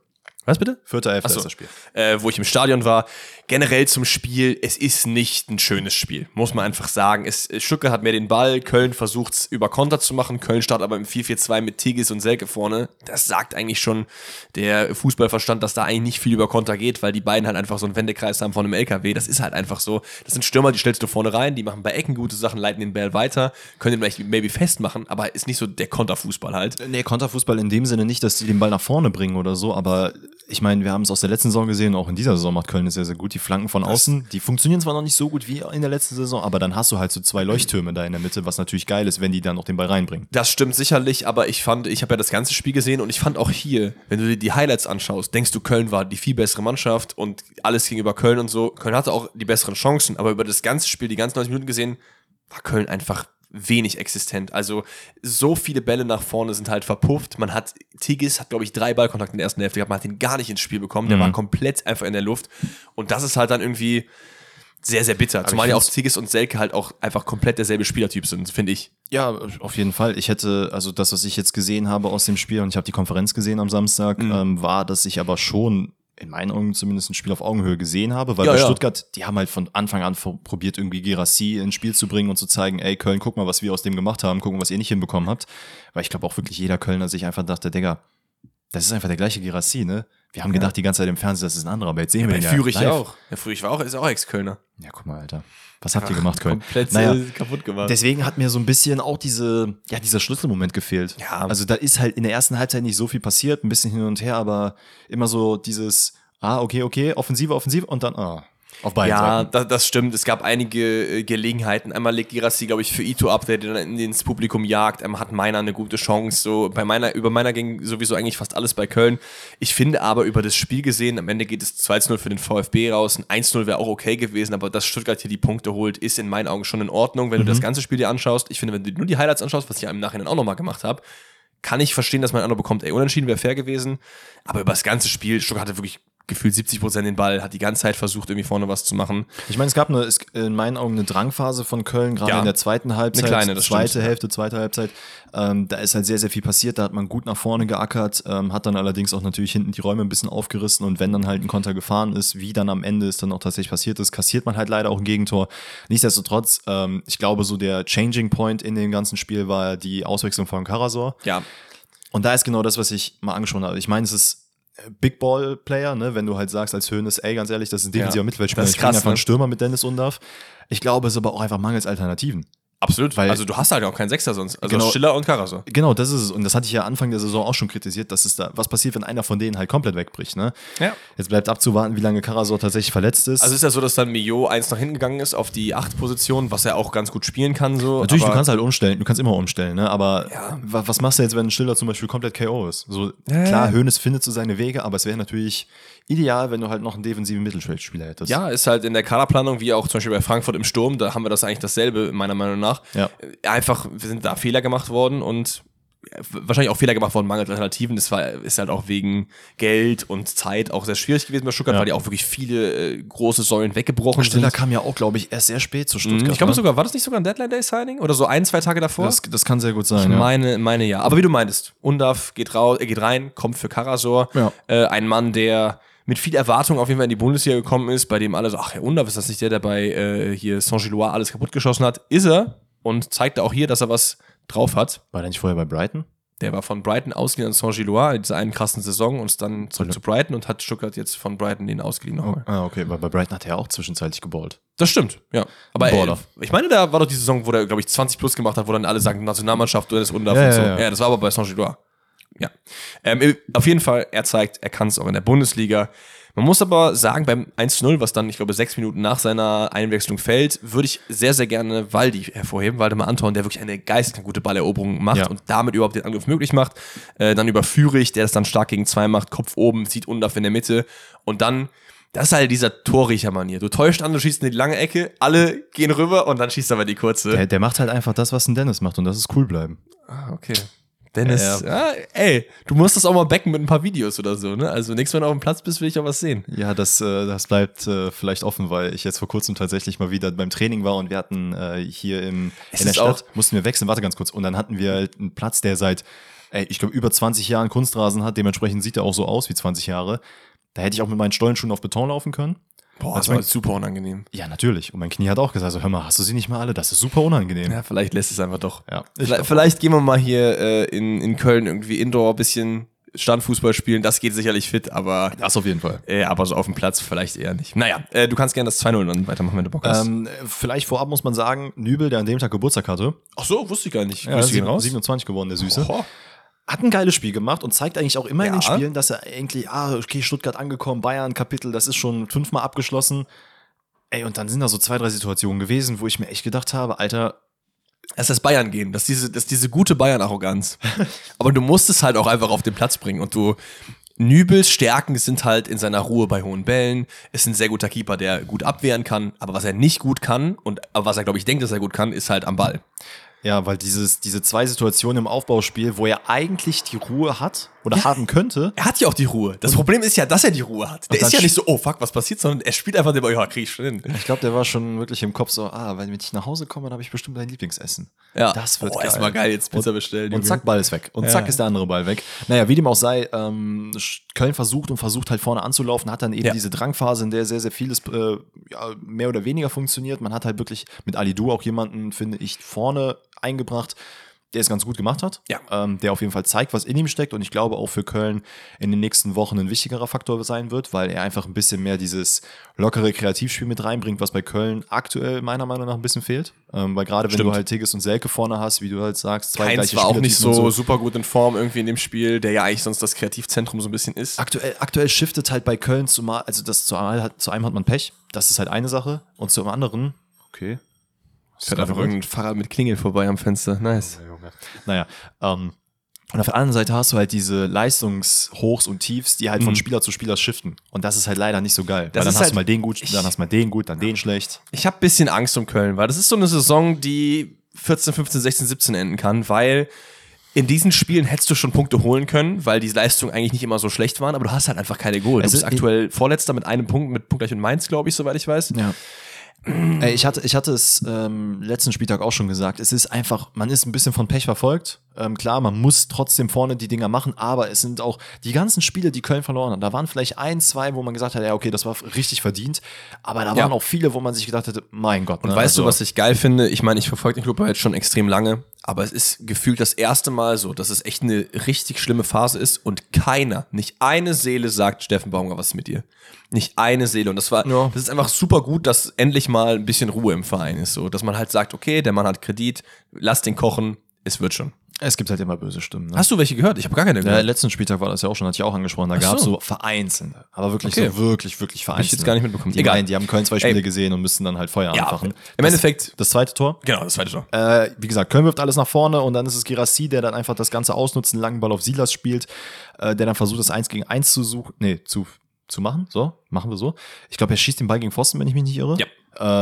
Was bitte?
Vierter, elfter
so.
ist das Spiel.
Äh, wo ich im Stadion war. Generell zum Spiel, es ist nicht ein schönes Spiel, muss man einfach sagen. Es, Stuttgart hat mehr den Ball, Köln versucht es über Konter zu machen, Köln startet aber im 4-4-2 mit Tigges und Selke vorne. Das sagt eigentlich schon der Fußballverstand, dass da eigentlich nicht viel über Konter geht, weil die beiden halt einfach so einen Wendekreis haben von einem LKW. Das ist halt einfach so. Das sind Stürmer, die stellst du vorne rein, die machen bei Ecken gute Sachen, leiten den Ball weiter, können den vielleicht maybe festmachen, aber ist nicht so der Konterfußball halt.
Nee, Konterfußball in dem Sinne nicht, dass die den Ball nach vorne bringen oder so, aber ich meine, wir haben es aus der letzten Saison gesehen, auch in dieser Saison macht Köln es sehr, sehr gut. Die Flanken von außen, die funktionieren zwar noch nicht so gut wie in der letzten Saison, aber dann hast du halt so zwei Leuchttürme da in der Mitte, was natürlich geil ist, wenn die dann noch den Ball reinbringen.
Das stimmt sicherlich, aber ich fand, ich habe ja das ganze Spiel gesehen und ich fand auch hier, wenn du dir die Highlights anschaust, denkst du, Köln war die viel bessere Mannschaft und alles gegenüber Köln und so. Köln hatte auch die besseren Chancen, aber über das ganze Spiel, die ganzen 90 Minuten gesehen, war Köln einfach wenig existent. Also so viele Bälle nach vorne sind halt verpufft. Man hat, Tigges hat, glaube ich, drei Ballkontakte in der ersten Hälfte gehabt, man hat ihn gar nicht ins Spiel bekommen. Der
Mhm.
war komplett einfach in der Luft. Und das ist halt dann irgendwie sehr, sehr bitter. Zumal
ich
ja auch Tigges und Selke halt auch einfach komplett derselbe Spielertyp sind, finde ich.
Ja, auf jeden Fall. Ich hätte, also das, was ich jetzt gesehen habe aus dem Spiel, und ich habe die Konferenz gesehen am Samstag,
Mhm.
ähm, war, dass ich aber schon in meinen Augen zumindest ein Spiel auf Augenhöhe gesehen habe, weil
Ja,
bei
ja.
Stuttgart, die haben halt von Anfang an probiert, irgendwie Gerassi ins Spiel zu bringen und zu zeigen, ey, Köln, guck mal, was wir aus dem gemacht haben, gucken, was ihr nicht hinbekommen habt. Weil ich glaube auch wirklich jeder Kölner sich einfach dachte, Digga, das ist einfach der gleiche Gerassi, ne? Wir haben gedacht die ganze Zeit im Fernsehen, das ist ein anderer, aber jetzt sehen wir den ja
Führig ja
live.
auch. Ja, Führig war auch, ist auch Ex-Kölner.
Ja, guck mal, Alter. Was habt ihr gemacht, Köln?
Komplett
Naja,
äh, kaputt gemacht.
Deswegen hat mir so ein bisschen auch diese, ja, dieser Schlüsselmoment gefehlt.
Ja.
Also da ist halt in der ersten Halbzeit nicht so viel passiert, ein bisschen hin und her, aber immer so dieses, ah, okay, okay, Offensive, Offensive und dann, ah, auf beiden
ja,
Seiten.
das, das stimmt. Es gab einige äh, Gelegenheiten. Einmal legt Girassi, glaube ich, für Ito ab, der den dann ins Publikum jagt. Einmal hat Meiner eine gute Chance. So, bei meiner, über meiner ging sowieso eigentlich fast alles bei Köln. Ich finde aber über das Spiel gesehen, am Ende geht es 2-0 für den VfB raus. Ein 1-0 wäre auch okay gewesen, aber dass Stuttgart hier die Punkte holt, ist in meinen Augen schon in Ordnung, wenn du das ganze Spiel dir anschaust. Ich finde, wenn du nur die Highlights anschaust, was ich ja im Nachhinein auch nochmal gemacht habe, kann ich verstehen, dass man einer bekommt, ey, unentschieden wäre fair gewesen. Aber über das ganze Spiel, Stuttgart hatte wirklich gefühlt 70 Prozent den Ball, hat die ganze Zeit versucht, irgendwie vorne was zu machen.
Ich meine, es gab eine, es, in meinen Augen eine Drangphase von Köln, gerade
Ja.
in der zweiten Halbzeit,
Eine kleine, das
zweite
stimmt.
Hälfte, zweite Halbzeit. Ähm, da ist halt sehr, sehr viel passiert, da hat man gut nach vorne geackert, ähm, hat dann allerdings auch natürlich hinten die Räume ein bisschen aufgerissen und wenn dann halt ein Konter gefahren ist, wie dann am Ende es dann auch tatsächlich passiert ist, kassiert man halt leider auch ein Gegentor. Nichtsdestotrotz, ähm, ich glaube, so der Changing Point in dem ganzen Spiel war die Auswechslung von Karasor.
Ja,
Und da ist genau das, was ich mal angesprochen habe. Ich meine, es ist Big Ball Player, ne? Wenn du halt sagst als Höhnes, ey, ganz ehrlich, das ist ein defensiver
Ja.
Mittelfeldspieler.
Das ist
ich
krass,
einfach einen
ne?
Stürmer mit Dennis Undarf. Ich glaube, es ist aber auch einfach mangels Alternativen.
Absolut.
Weil-
also du hast halt auch keinen Sechser sonst. Also
Genau.
Stiller und Karasor.
Genau, das ist es. Und das hatte ich ja Anfang der Saison auch schon kritisiert, dass es da, was passiert, wenn einer von denen halt komplett wegbricht, ne?
Ja.
Jetzt bleibt abzuwarten, wie lange Karasor tatsächlich verletzt ist.
Also ist ja so, dass dann Mio eins nach hinten gegangen ist auf die 8-Position, was er auch ganz gut spielen kann. So.
Natürlich, du kannst halt umstellen, du kannst immer umstellen, ne? Aber
Ja.
wa- was machst du jetzt, wenn ein Stiller zum Beispiel komplett KO ist? So,
Ja,
klar,
ja.
Hönes findet so seine Wege, aber es wäre natürlich ideal, wenn du halt noch einen defensiven Mittelfeldspieler hättest.
Ja, ist halt in der Kaderplanung, wie auch zum Beispiel bei Frankfurt im Sturm, da haben wir das eigentlich dasselbe, meiner Meinung nach.
Ja.
Äh, Einfach, wir sind da Fehler gemacht worden und äh, wahrscheinlich auch Fehler gemacht worden, mangels Alternativen. Das war, ist halt auch wegen Geld und Zeit auch sehr schwierig gewesen bei Stuttgart,
Ja.
weil die auch wirklich viele äh, große Säulen weggebrochen
Stiller
sind.
kam ja auch, glaube ich, erst sehr spät zu
Mhm,
Stuttgart.
Ich glaube
ne?
sogar, war das nicht sogar ein Deadline-Day-Signing? Oder so ein, zwei Tage davor?
das, das kann sehr gut sein.
Ich
ja.
meine, meine ja. Aber wie du meintest, Undaf geht, raus, äh, geht rein, kommt für Karasor.
Ja.
Äh, ein Mann, der mit viel Erwartung auf jeden Fall in die Bundesliga gekommen ist, bei dem alle so, ach, Herr Undaf, ist das nicht der, der bei äh, hier Saint-Gilloise alles kaputtgeschossen hat? Ist er und zeigt auch hier, dass er was drauf hat.
War der nicht vorher bei Brighton?
Der war von Brighton ausgeliehen an Saint-Gilloise in dieser einen krassen Saison und ist dann zurück zu Brighton und hat Stuttgart jetzt von Brighton den ausgeliehen nochmal.
Ah, okay, weil bei Brighton hat er ja auch zwischenzeitlich geballt.
Das stimmt, ja. Aber äh, ich meine, da war doch die Saison, wo der, glaube ich, 20 plus gemacht hat, wo dann alle sagen, Nationalmannschaft oder das Undaf
Ja,
und so.
ja,
Ja,
ja.
das war aber bei Saint-Gilloise. Ja. Ähm, auf jeden Fall, er zeigt, er kann es auch in der Bundesliga. Man muss aber sagen, beim 1-0, was dann, ich glaube, sechs Minuten nach seiner Einwechslung fällt, würde ich sehr, sehr gerne Waldi hervorheben, Waldemar Anton, der wirklich eine geistig gute Balleroberung macht
Ja.
und damit überhaupt den Angriff möglich macht. Äh, dann über Führig, der das dann stark gegen zwei macht, Kopf oben, sieht Undaf in der Mitte und dann, das ist halt dieser Torriecher-Manier. Du täuscht an, du schießt in die lange Ecke, alle gehen rüber und dann schießt er aber die kurze.
Der, der macht halt einfach das, was ein Dennis macht und das ist cool bleiben.
Ah, okay. Dennis,
Ja,
ja. ey, du musst das auch mal backen mit ein paar Videos oder so, ne? Also nächstes Mal, wenn du auf dem Platz bist, will ich auch was sehen.
Ja, das, äh, das bleibt äh, vielleicht offen, weil ich jetzt vor kurzem tatsächlich mal wieder beim Training war und wir hatten äh, hier im,
Es
in der Stadt, mussten wir wechseln, warte ganz kurz, und dann hatten wir halt einen Platz, der seit, ey, ich glaube, über 20 Jahren Kunstrasen hat, dementsprechend sieht er auch so aus wie 20 Jahre. Da hätte ich auch mit meinen Stollenschuhen auf Beton laufen können.
Boah,
das
das war
war-
super unangenehm.
Ja, natürlich. Und mein Knie hat auch gesagt, so, hör mal, hast du sie nicht mal alle? Das ist super unangenehm.
Ja, vielleicht lässt es einfach doch.
Ja, ich
Vielleicht, vielleicht gehen wir mal hier äh, in, in Köln irgendwie Indoor ein bisschen Standfußball spielen. Das geht sicherlich fit, aber,
Das auf jeden Fall.
äh, aber so auf dem Platz vielleicht eher nicht. Naja, äh, du kannst gerne das 2-0 dann weitermachen, wenn du Bock hast.
Ähm, vielleicht vorab muss man sagen, Nübel, der an dem Tag Geburtstag hatte,
Ach so, wusste ich gar nicht.
ja,
Grüße gehen raus.
27 geworden, der Süße.
Oho.
Hat ein geiles Spiel gemacht und zeigt eigentlich auch immer in den
Ja.
Spielen, dass er eigentlich, ah, okay, Stuttgart angekommen, Bayern, Kapitel, das ist schon fünfmal abgeschlossen. Ey, und dann sind da so zwei, drei Situationen gewesen, wo ich mir echt gedacht habe, Alter,
Das ist das Bayern gehen, das ist diese, das ist diese gute Bayern-Arroganz. Aber du musst es halt auch einfach auf den Platz bringen und du. Nübels Stärken sind halt in seiner Ruhe bei hohen Bällen. Ist ein sehr guter Keeper, der gut abwehren kann. Aber was er nicht gut kann und was er, glaube ich, denkt, dass er gut kann, ist halt am Ball.
Ja, weil dieses, diese zwei Situationen im Aufbauspiel, wo er eigentlich die Ruhe hat oder haben könnte,
Er hat ja auch die Ruhe. Das Problem ist ja, dass er die Ruhe hat. Der ist ja nicht so, oh fuck, was passiert, sondern er spielt einfach den Ball, ja, krieg ich schon hin.
ich glaube, der war schon wirklich im Kopf so, ah, wenn ich nach Hause komme, dann habe ich bestimmt dein Lieblingsessen.
Ja,
Das wird
oh,
geil.
erstmal geil, jetzt Pizza bestellen.
Und zack, Ball ist weg. Und zack ist der andere Ball weg. Naja, wie dem auch sei, ähm, Köln versucht und versucht halt vorne anzulaufen, hat dann eben
Ja.
diese Drangphase, in der sehr, sehr vieles äh, ja, mehr oder weniger funktioniert. Man hat halt wirklich mit Ali Du auch jemanden, finde ich, vorne eingebracht, der es ganz gut gemacht hat.
Ja.
Ähm, der auf jeden Fall zeigt, was in ihm steckt. Und ich glaube auch für Köln in den nächsten Wochen ein wichtigerer Faktor sein wird, weil er einfach ein bisschen mehr dieses lockere Kreativspiel mit reinbringt, was bei Köln aktuell meiner Meinung nach ein bisschen fehlt. Ähm, weil gerade wenn
Stimmt.
du halt Tigges und Selke vorne hast, wie du halt sagst, zwei
Keins
gleiche
war auch nicht so,
und
super gut in Form irgendwie in dem Spiel, der ja eigentlich sonst das Kreativzentrum so ein bisschen ist.
Aktuell, aktuell shiftet halt bei Köln zumal, also das zu, einmal hat- zu einem hat man Pech, das ist halt eine Sache, und zum anderen, okay.
Fährt einfach irgendein Fahrrad mit Klingel vorbei am Fenster. Nice.
Naja, ähm, und auf der anderen Seite hast du halt diese Leistungshochs und Tiefs, die halt von Spieler zu Spieler shiften. Und das ist halt leider nicht so geil.
Mhm. Das
weil dann hast
halt-
du mal den gut,
ich-
dann hast du mal den gut, dann den schlecht.
Ich habe bisschen Angst um Köln, weil das ist so eine Saison, die 14, 15, 16, 17 enden kann, weil in diesen Spielen hättest du schon Punkte holen können, weil die Leistungen eigentlich nicht immer so schlecht waren, aber du hast halt einfach keine geholt. Du
Es
bist
ist-
aktuell Vorletzter mit einem Punkt, mit Punkt gleich in Mainz, glaube ich, soweit ich weiß.
Ja. Ey, ich hatte, ich hatte es ähm, letzten Spieltag auch schon gesagt. Es ist einfach, man ist ein bisschen von Pech verfolgt. Ähm, klar, man muss trotzdem vorne die Dinger machen, aber es sind auch die ganzen Spiele, die Köln verloren hat. Da waren vielleicht ein, zwei, wo man gesagt hat, ja, okay, das war richtig verdient. Aber da
Ja.
waren auch viele, wo man sich gedacht hätte, mein Gott.
Und
ne,
weißt
also-
du, was ich geil finde? Ich meine, ich verfolge den Club jetzt schon extrem lange, aber es ist gefühlt das erste Mal so, dass es echt eine richtig schlimme Phase ist und keiner, nicht eine Seele sagt, Steffen Baumgart, was ist mit dir? Nicht eine Seele. Und das war,
Ja.
das ist einfach super gut, dass endlich mal ein bisschen Ruhe im Verein ist. So, dass man halt sagt, okay, der Mann hat Kredit, lass den kochen, es wird schon.
Es gibt halt immer böse Stimmen. Ne?
Hast du welche gehört? Ich habe gar keine
Ja,
gehört.
letzten Spieltag war das ja auch schon, hatte ich auch angesprochen. Da gab es
so.
vereinzelte, aber wirklich
Okay.
so wirklich, wirklich vereinzelte.
jetzt gar nicht mitbekommen.
Die,
Egal.
meinen, die haben Köln zwei Spiele
Ey.
gesehen und müssten dann halt Feuer
ja,
anfachen.
im Endeffekt,
Das zweite Tor,
genau, das zweite schon.
Äh, wie gesagt, Köln wirft alles nach vorne und dann ist es Girassi, der dann einfach das Ganze ausnutzt, einen langen Ball auf Silas spielt, äh, der dann versucht, das 1 gegen 1 zu suchen, nee, zu, zu machen. So, machen wir so. Ich glaube, er schießt den Ball gegen Pfosten, wenn ich mich nicht irre.
Ja.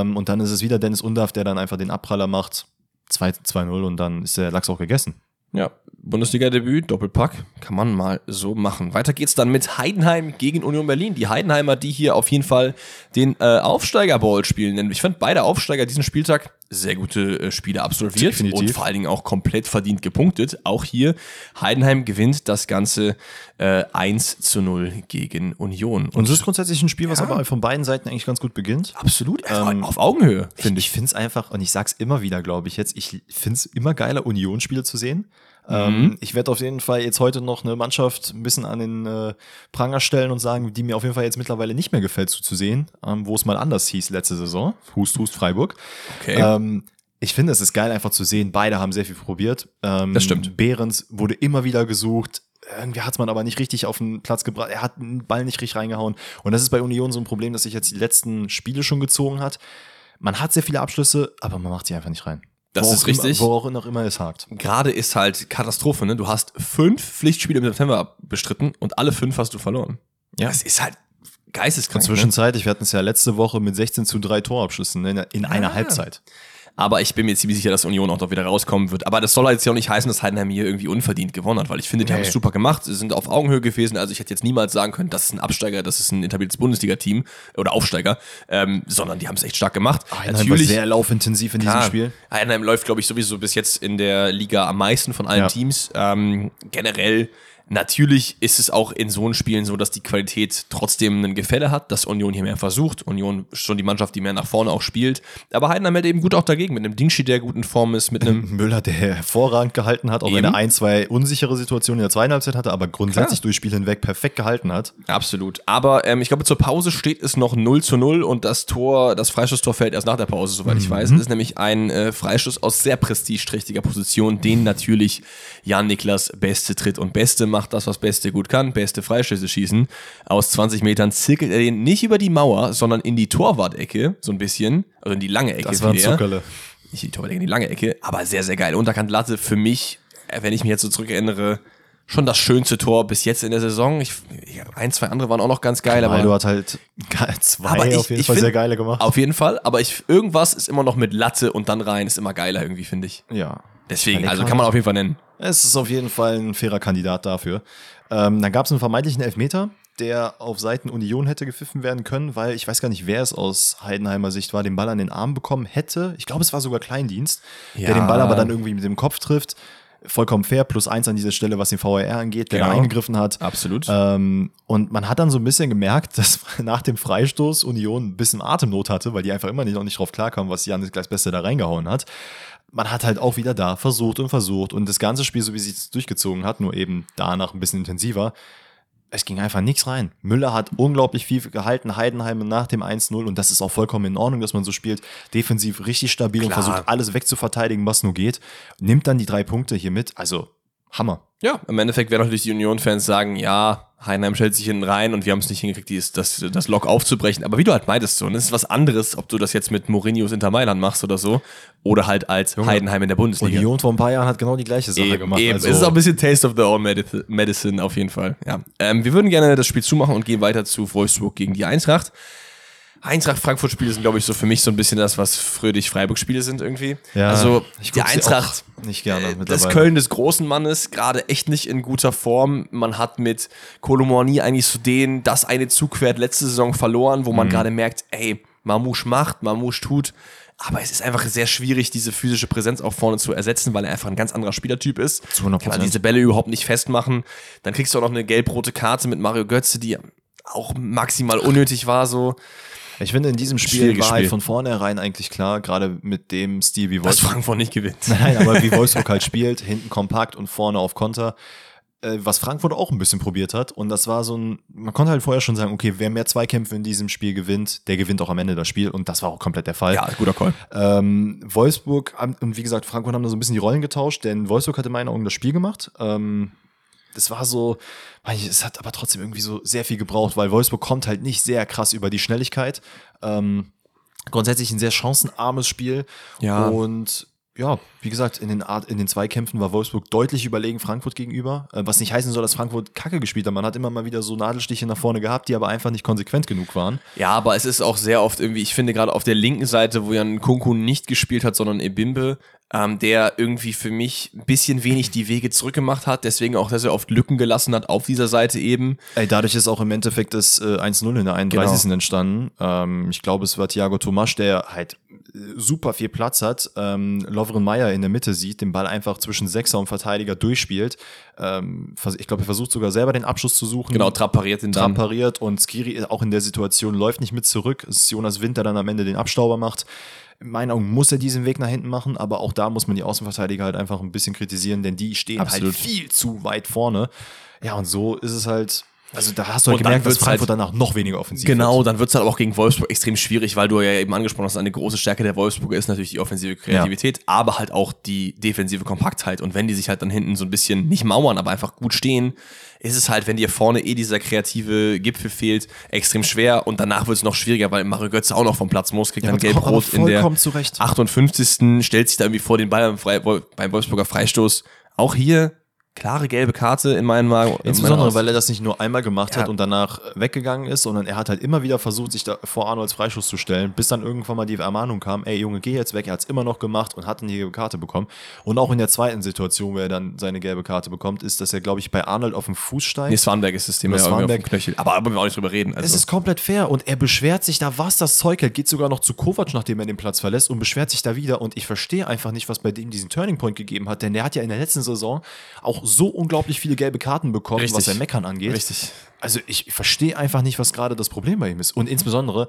Ähm, und dann ist es wieder Dennis Undaff, der dann einfach den Abpraller macht. 2 2-0 und dann ist der Lachs auch gegessen.
Ja, Bundesliga-Debüt, Doppelpack, kann man mal so machen. Weiter geht's dann mit Heidenheim gegen Union Berlin. Die Heidenheimer, die hier auf jeden Fall den äh, Aufsteiger-Ball spielen. Denn ich fand beide Aufsteiger diesen Spieltag sehr gute äh, Spiele absolviert
Definitiv.
und vor allen Dingen auch komplett verdient gepunktet. Auch hier, Heidenheim gewinnt das Ganze äh, 1 zu 0 gegen Union.
Und es ist grundsätzlich ein Spiel, was aber von beiden Seiten eigentlich ganz gut beginnt.
absolut ähm, auf Augenhöhe,
Ich,
finde ich.
ich finde es einfach, und ich sag's immer wieder, glaube ich jetzt, ich finde es immer geiler, Union-Spiele zu sehen.
Mhm.
Ähm, ich werde auf jeden Fall jetzt heute noch eine Mannschaft ein bisschen an den äh, Pranger stellen und sagen, die mir auf jeden Fall jetzt mittlerweile nicht mehr gefällt zuzusehen, ähm, wo es mal anders hieß letzte Saison. Hust, Hust, Freiburg.
Okay.
Ähm, ich finde, es ist geil einfach zu sehen. Beide haben sehr viel probiert. Ähm,
Das stimmt.
Behrens wurde immer wieder gesucht. Irgendwie hat es man aber nicht richtig auf den Platz gebracht. Er hat den Ball nicht richtig reingehauen. Und das ist bei Union so ein Problem, das sich jetzt die letzten Spiele schon gezogen hat. Man hat sehr viele Abschlüsse, aber man macht sie einfach nicht rein.
Das
Wo
ist richtig.
Immer, wo auch noch immer es hakt.
Gerade ist halt Katastrophe, ne? Du hast fünf Pflichtspiele im September bestritten und alle fünf hast du verloren.
Ja.
Das ist halt geisteskrank. Ne?
Zwischenzeitlich, wir hatten es ja letzte Woche mit 16 zu 3 Torabschlüssen in, in einer Halbzeit.
Aber ich bin mir ziemlich sicher, dass Union auch noch wieder rauskommen wird. Aber das soll jetzt ja auch nicht heißen, dass Heidenheim hier irgendwie unverdient gewonnen hat, weil ich finde, die haben es super gemacht, sie sind auf Augenhöhe gewesen. Also ich hätte jetzt niemals sagen können, das ist ein Absteiger, das ist ein etabliertes Bundesliga-Team oder Aufsteiger, ähm, sondern die haben es echt stark gemacht.
Heidenheim war sehr laufintensiv in diesem
Klar,
Spiel.
Heidenheim läuft, glaube ich, sowieso bis jetzt in der Liga am meisten von allen
Ja.
Teams. Ähm, generell, natürlich ist es auch in so einen Spielen so, dass die Qualität trotzdem ein Gefälle hat, dass Union hier mehr versucht. Union ist schon die Mannschaft, die mehr nach vorne auch spielt. Aber Heidenheim hält eben gut auch dagegen, mit einem Dingschi, der gut in Form ist, mit einem
Müller, der hervorragend gehalten hat, auch wenn
Eben.
er ein, zwei unsichere Situationen in der zweiten Halbzeit hatte, aber grundsätzlich
Klar.
durch Spiel hinweg perfekt gehalten hat.
Absolut. Aber ähm, ich glaube, zur Pause steht es noch 0 zu 0 und das Tor, das Freistoßtor fällt erst nach der Pause, soweit ich weiß. Es ist nämlich ein äh, Freistoß aus sehr prestigeträchtiger Position, den natürlich Jan Niklas Beste tritt und Beste macht das, was Beste gut kann, Beste Freistöße schießen. Aus 20 Metern zirkelt er den nicht über die Mauer, sondern in die Torwart-Ecke, so ein bisschen, also in die lange Ecke.
Das war ein. Zuckerle.
Nicht die Torwart-Ecke, in die lange Ecke, aber sehr, sehr geil. Unterkant Latte für mich, äh, wenn ich mich jetzt so zurückerinnere, schon das schönste Tor bis jetzt in der Saison. Ich, ein, zwei andere waren auch noch ganz geil, aber
Aldo hat halt zwei
aber ich-
auf jeden Fall
find-
sehr geile gemacht.
Auf jeden Fall, aber ich, irgendwas ist immer noch mit Latte und dann rein, ist immer geiler irgendwie, finde ich.
ja.
Deswegen, also kann man auf jeden Fall nennen.
Es ist auf jeden Fall ein fairer Kandidat dafür. Ähm, dann gab es einen vermeintlichen Elfmeter, der auf Seiten Union hätte gepfiffen werden können, weil ich weiß gar nicht, wer es aus Heidenheimer Sicht war, den Ball an den Arm bekommen hätte. Ich glaube, es war sogar Kleindienst,
Ja.
der den Ball aber dann irgendwie mit dem Kopf trifft. Vollkommen fair, plus eins an dieser Stelle, was den VAR angeht, der
Genau.
da eingegriffen hat.
Absolut.
Ähm, und man hat dann so ein bisschen gemerkt, dass nach dem Freistoß Union ein bisschen Atemnot hatte, weil die einfach immer nicht, noch nicht drauf klarkamen, was Janis gleich Beste da reingehauen hat. Man hat halt auch wieder da versucht und versucht und das ganze Spiel, so wie sie es durchgezogen hat, nur eben danach ein bisschen intensiver. Es ging einfach nichts rein. Müller hat unglaublich viel gehalten, Heidenheim nach dem 1-0 und das ist auch vollkommen in Ordnung, dass man so spielt. Defensiv richtig stabil und
Klar.
versucht alles wegzuverteidigen, was nur geht. Nimmt dann die drei Punkte hier mit. Also, Hammer.
ja, im Endeffekt werden natürlich die Union-Fans sagen, ja, Heidenheim stellt sich hinten rein und wir haben es nicht hingekriegt, dies, das, das Lock aufzubrechen. Aber wie du halt meintest, so, und das ist was anderes, ob du das jetzt mit Mourinhos Inter Mailand machst oder so, oder halt als Heidenheim in der Bundesliga.
Union vor ein paar Jahren hat genau die gleiche Sache
Eben,
gemacht.
eben.
Also,
es ist auch ein bisschen Taste of the Own Medi- Medicine auf jeden Fall. Ja. Ähm, wir würden gerne das Spiel zumachen und gehen weiter zu Wolfsburg gegen die Eintracht. Eintracht-Frankfurt-Spiele sind, glaube ich, so für mich so ein bisschen das, was Fröhlich-Freiburg-Spiele sind irgendwie.
Ja,
also
ich
die Eintracht,
nicht gerne
äh,
mittlerweile.
das Köln des großen Mannes, gerade echt nicht in guter Form. Man hat mit Kolomorni eigentlich so den, das eine Zugpferd letzte Saison verloren, wo man
Mhm.
gerade merkt, ey, Mamouche macht, Mamouche tut. Aber es ist einfach sehr schwierig, diese physische Präsenz auch vorne zu ersetzen, weil er einfach ein ganz anderer Spielertyp ist.
Zu 100%.
Kann er diese Bälle überhaupt nicht festmachen. Dann kriegst du auch noch eine gelb-rote Karte mit Mario Götze, die auch maximal unnötig war, so.
Ich finde, in diesem Spiel war halt von vornherein eigentlich klar, gerade mit dem Stil, wie
Dass
Wolfsburg,
Frankfurt nicht gewinnt.
nein, aber wie Wolfsburg halt spielt, hinten kompakt und vorne auf Konter, äh, was Frankfurt auch ein bisschen probiert hat. Und das war so ein, man konnte halt vorher schon sagen, okay, wer mehr Zweikämpfe in diesem Spiel gewinnt, der gewinnt auch am Ende das Spiel. Und das war auch komplett der Fall.
Ja, guter Call.
Ähm, Wolfsburg und wie gesagt, Frankfurt haben da so ein bisschen die Rollen getauscht, denn Wolfsburg hatte in meinen Augen das Spiel gemacht. Ähm, das war so, es hat aber trotzdem irgendwie so sehr viel gebraucht, weil Wolfsburg kommt halt nicht sehr krass über die Schnelligkeit. Ähm, grundsätzlich ein sehr chancenarmes Spiel.
Ja.
Und ja, wie gesagt, in den, Art, in den Zweikämpfen war Wolfsburg deutlich überlegen Frankfurt gegenüber, äh, was nicht heißen soll, dass Frankfurt Kacke gespielt hat. Man hat immer mal wieder so Nadelstiche nach vorne gehabt, die aber einfach nicht konsequent genug waren.
Ja, aber es ist auch sehr oft irgendwie, ich finde gerade auf der linken Seite, wo Jan Kunku nicht gespielt hat, sondern Ebimbe, ähm, der irgendwie für mich ein bisschen wenig die Wege zurückgemacht hat, deswegen auch sehr, sehr oft Lücken gelassen hat auf dieser Seite eben.
Ey, dadurch ist auch im Endeffekt das äh, 1-0 in der 31.
Genau.
entstanden. Ähm, ich glaube, es war Thiago Tomasch, der halt super viel Platz hat, ähm, Lovren Meyer in der Mitte sieht, den Ball einfach zwischen Sechser und Verteidiger durchspielt. Ähm, ich glaube, er versucht sogar selber den Abschluss zu suchen.
Genau, Trapp pariert den
Trapp pariert und Skiri auch in der Situation läuft nicht mit zurück. Es ist Jonas Wind, der dann am Ende den Abstauber macht. In meinen Augen muss er diesen Weg nach hinten machen, aber auch da muss man die Außenverteidiger halt einfach ein bisschen kritisieren, denn die stehen halt Absolut. halt viel zu weit vorne. Ja, und so ist es halt also da hast du halt gemerkt, dass Frankfurt halt, danach noch weniger offensiv
Genau, wird. dann wird es halt auch gegen Wolfsburg extrem schwierig, weil du ja eben angesprochen hast, eine große Stärke der Wolfsburger ist natürlich die offensive Kreativität, ja. aber halt auch die defensive Kompaktheit. Und wenn die sich halt dann hinten so ein bisschen nicht mauern, aber einfach gut stehen, ist es halt, wenn dir vorne eh dieser kreative Gipfel fehlt, extrem schwer und danach wird es noch schwieriger, weil Mario Götze auch noch vom Platz muss, kriegt ja, dann gelb-rot in der
zurecht.
58. stellt sich da irgendwie vor den Ball beim Wolfsburger Freistoß. Auch hier klare gelbe Karte in meinen Magen.
Insbesondere, weil er das nicht nur einmal gemacht ja. hat und danach weggegangen ist, sondern er hat halt immer wieder versucht, sich da vor Arnolds Freischuss zu stellen, bis dann irgendwann mal die Ermahnung kam, ey Junge, geh jetzt weg. Er hat es immer noch gemacht und hat eine gelbe Karte bekommen. Und auch in der zweiten Situation, wo er dann seine gelbe Karte bekommt, ist, dass er, glaube ich, bei Arnold auf dem Fuß steigt.
Nee, Swanberg ist das Thema.
Ja, Swanberg.
Knöchel. Aber, aber wir auch nicht drüber reden.
Also. Es ist komplett fair und er beschwert sich da, was das Zeug hält, geht sogar noch zu Kovac, nachdem er den Platz verlässt und beschwert sich da wieder. Und ich verstehe einfach nicht, was bei dem diesen Turning Point gegeben hat, denn der hat ja in der letzten Saison auch so unglaublich viele gelbe Karten bekommen, Richtig. was sein Meckern angeht.
Richtig.
Also ich verstehe einfach nicht, was gerade das Problem bei ihm ist. Und insbesondere,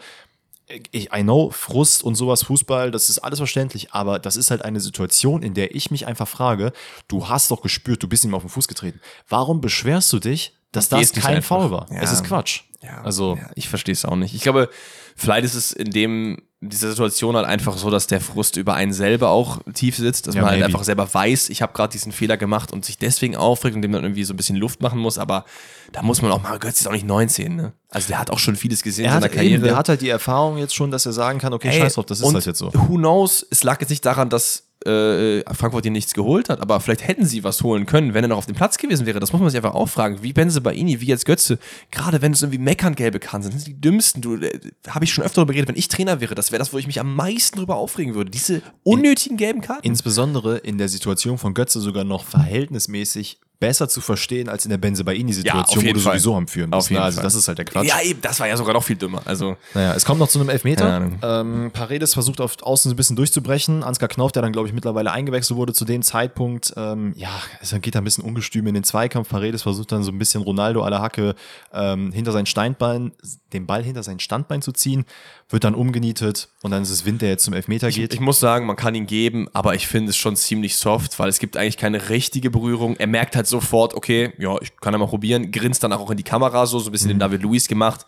ich, I know, Frust und sowas, Fußball, das ist alles verständlich, aber das ist halt eine Situation, in der ich mich einfach frage, du hast doch gespürt, du bist ihm auf den Fuß getreten. Warum beschwerst du dich, dass das kein Foul war? Ja. Es ist Quatsch.
Ja, also, ja, ich verstehe es auch nicht. Ich glaube, vielleicht ist es in dem dieser Situation halt einfach so, dass der Frust über einen selber auch tief sitzt, dass ja, man halt maybe. einfach selber weiß, ich habe gerade diesen Fehler gemacht und sich deswegen aufregt und dem dann irgendwie so ein bisschen Luft machen muss, aber da muss man auch mal, Götz ist auch nicht 19, ne? Also der hat auch schon vieles gesehen
er
in seiner Karriere. Eben,
der hat halt die Erfahrung jetzt schon, dass er sagen kann, okay, Ey, scheiß drauf, das ist halt jetzt so.
Who knows, es lag jetzt nicht daran, dass äh, Frankfurt hier nichts geholt hat, aber vielleicht hätten sie was holen können, wenn er noch auf dem Platz gewesen wäre. Das muss man sich einfach auch fragen. Wie Benze Baini, wie jetzt Götze, gerade wenn es irgendwie meckern gelbe kann, sind die dümmsten. Du, äh, habe ich schon öfter darüber geredet, wenn ich Trainer wäre, das wäre das, wo ich mich am meisten drüber aufregen würde. Diese unnötigen gelben Karten.
Insbesondere in der Situation von Götze sogar noch verhältnismäßig besser zu verstehen als in der Benze Baini-Situation,
ja, wo du
Fall. sowieso am Führen
bist.
Ne? Also das ist halt der Quatsch.
Ja, eben, das war ja sogar noch viel dümmer. Also,
naja, es kommt noch zu einem Elfmeter. Ähm, Paredes versucht auf außen so ein bisschen durchzubrechen. Ansgar Knauf, der dann, glaube ich, mittlerweile eingewechselt wurde zu dem Zeitpunkt, ähm, ja, es geht da ein bisschen ungestüm in den Zweikampf. Paredes versucht dann so ein bisschen Ronaldo à la Hacke ähm, hinter sein Steinbein, den Ball hinter sein Standbein zu ziehen, wird dann umgenietet und dann ist es Wind, der jetzt zum Elfmeter
ich,
geht.
Ich muss sagen, man kann ihn geben, aber ich finde es schon ziemlich soft, weil es gibt eigentlich keine richtige Berührung. Er merkt halt sofort, okay, ja, ich kann ja mal probieren, grinst dann auch in die Kamera so, so ein bisschen mhm. den David Luiz gemacht.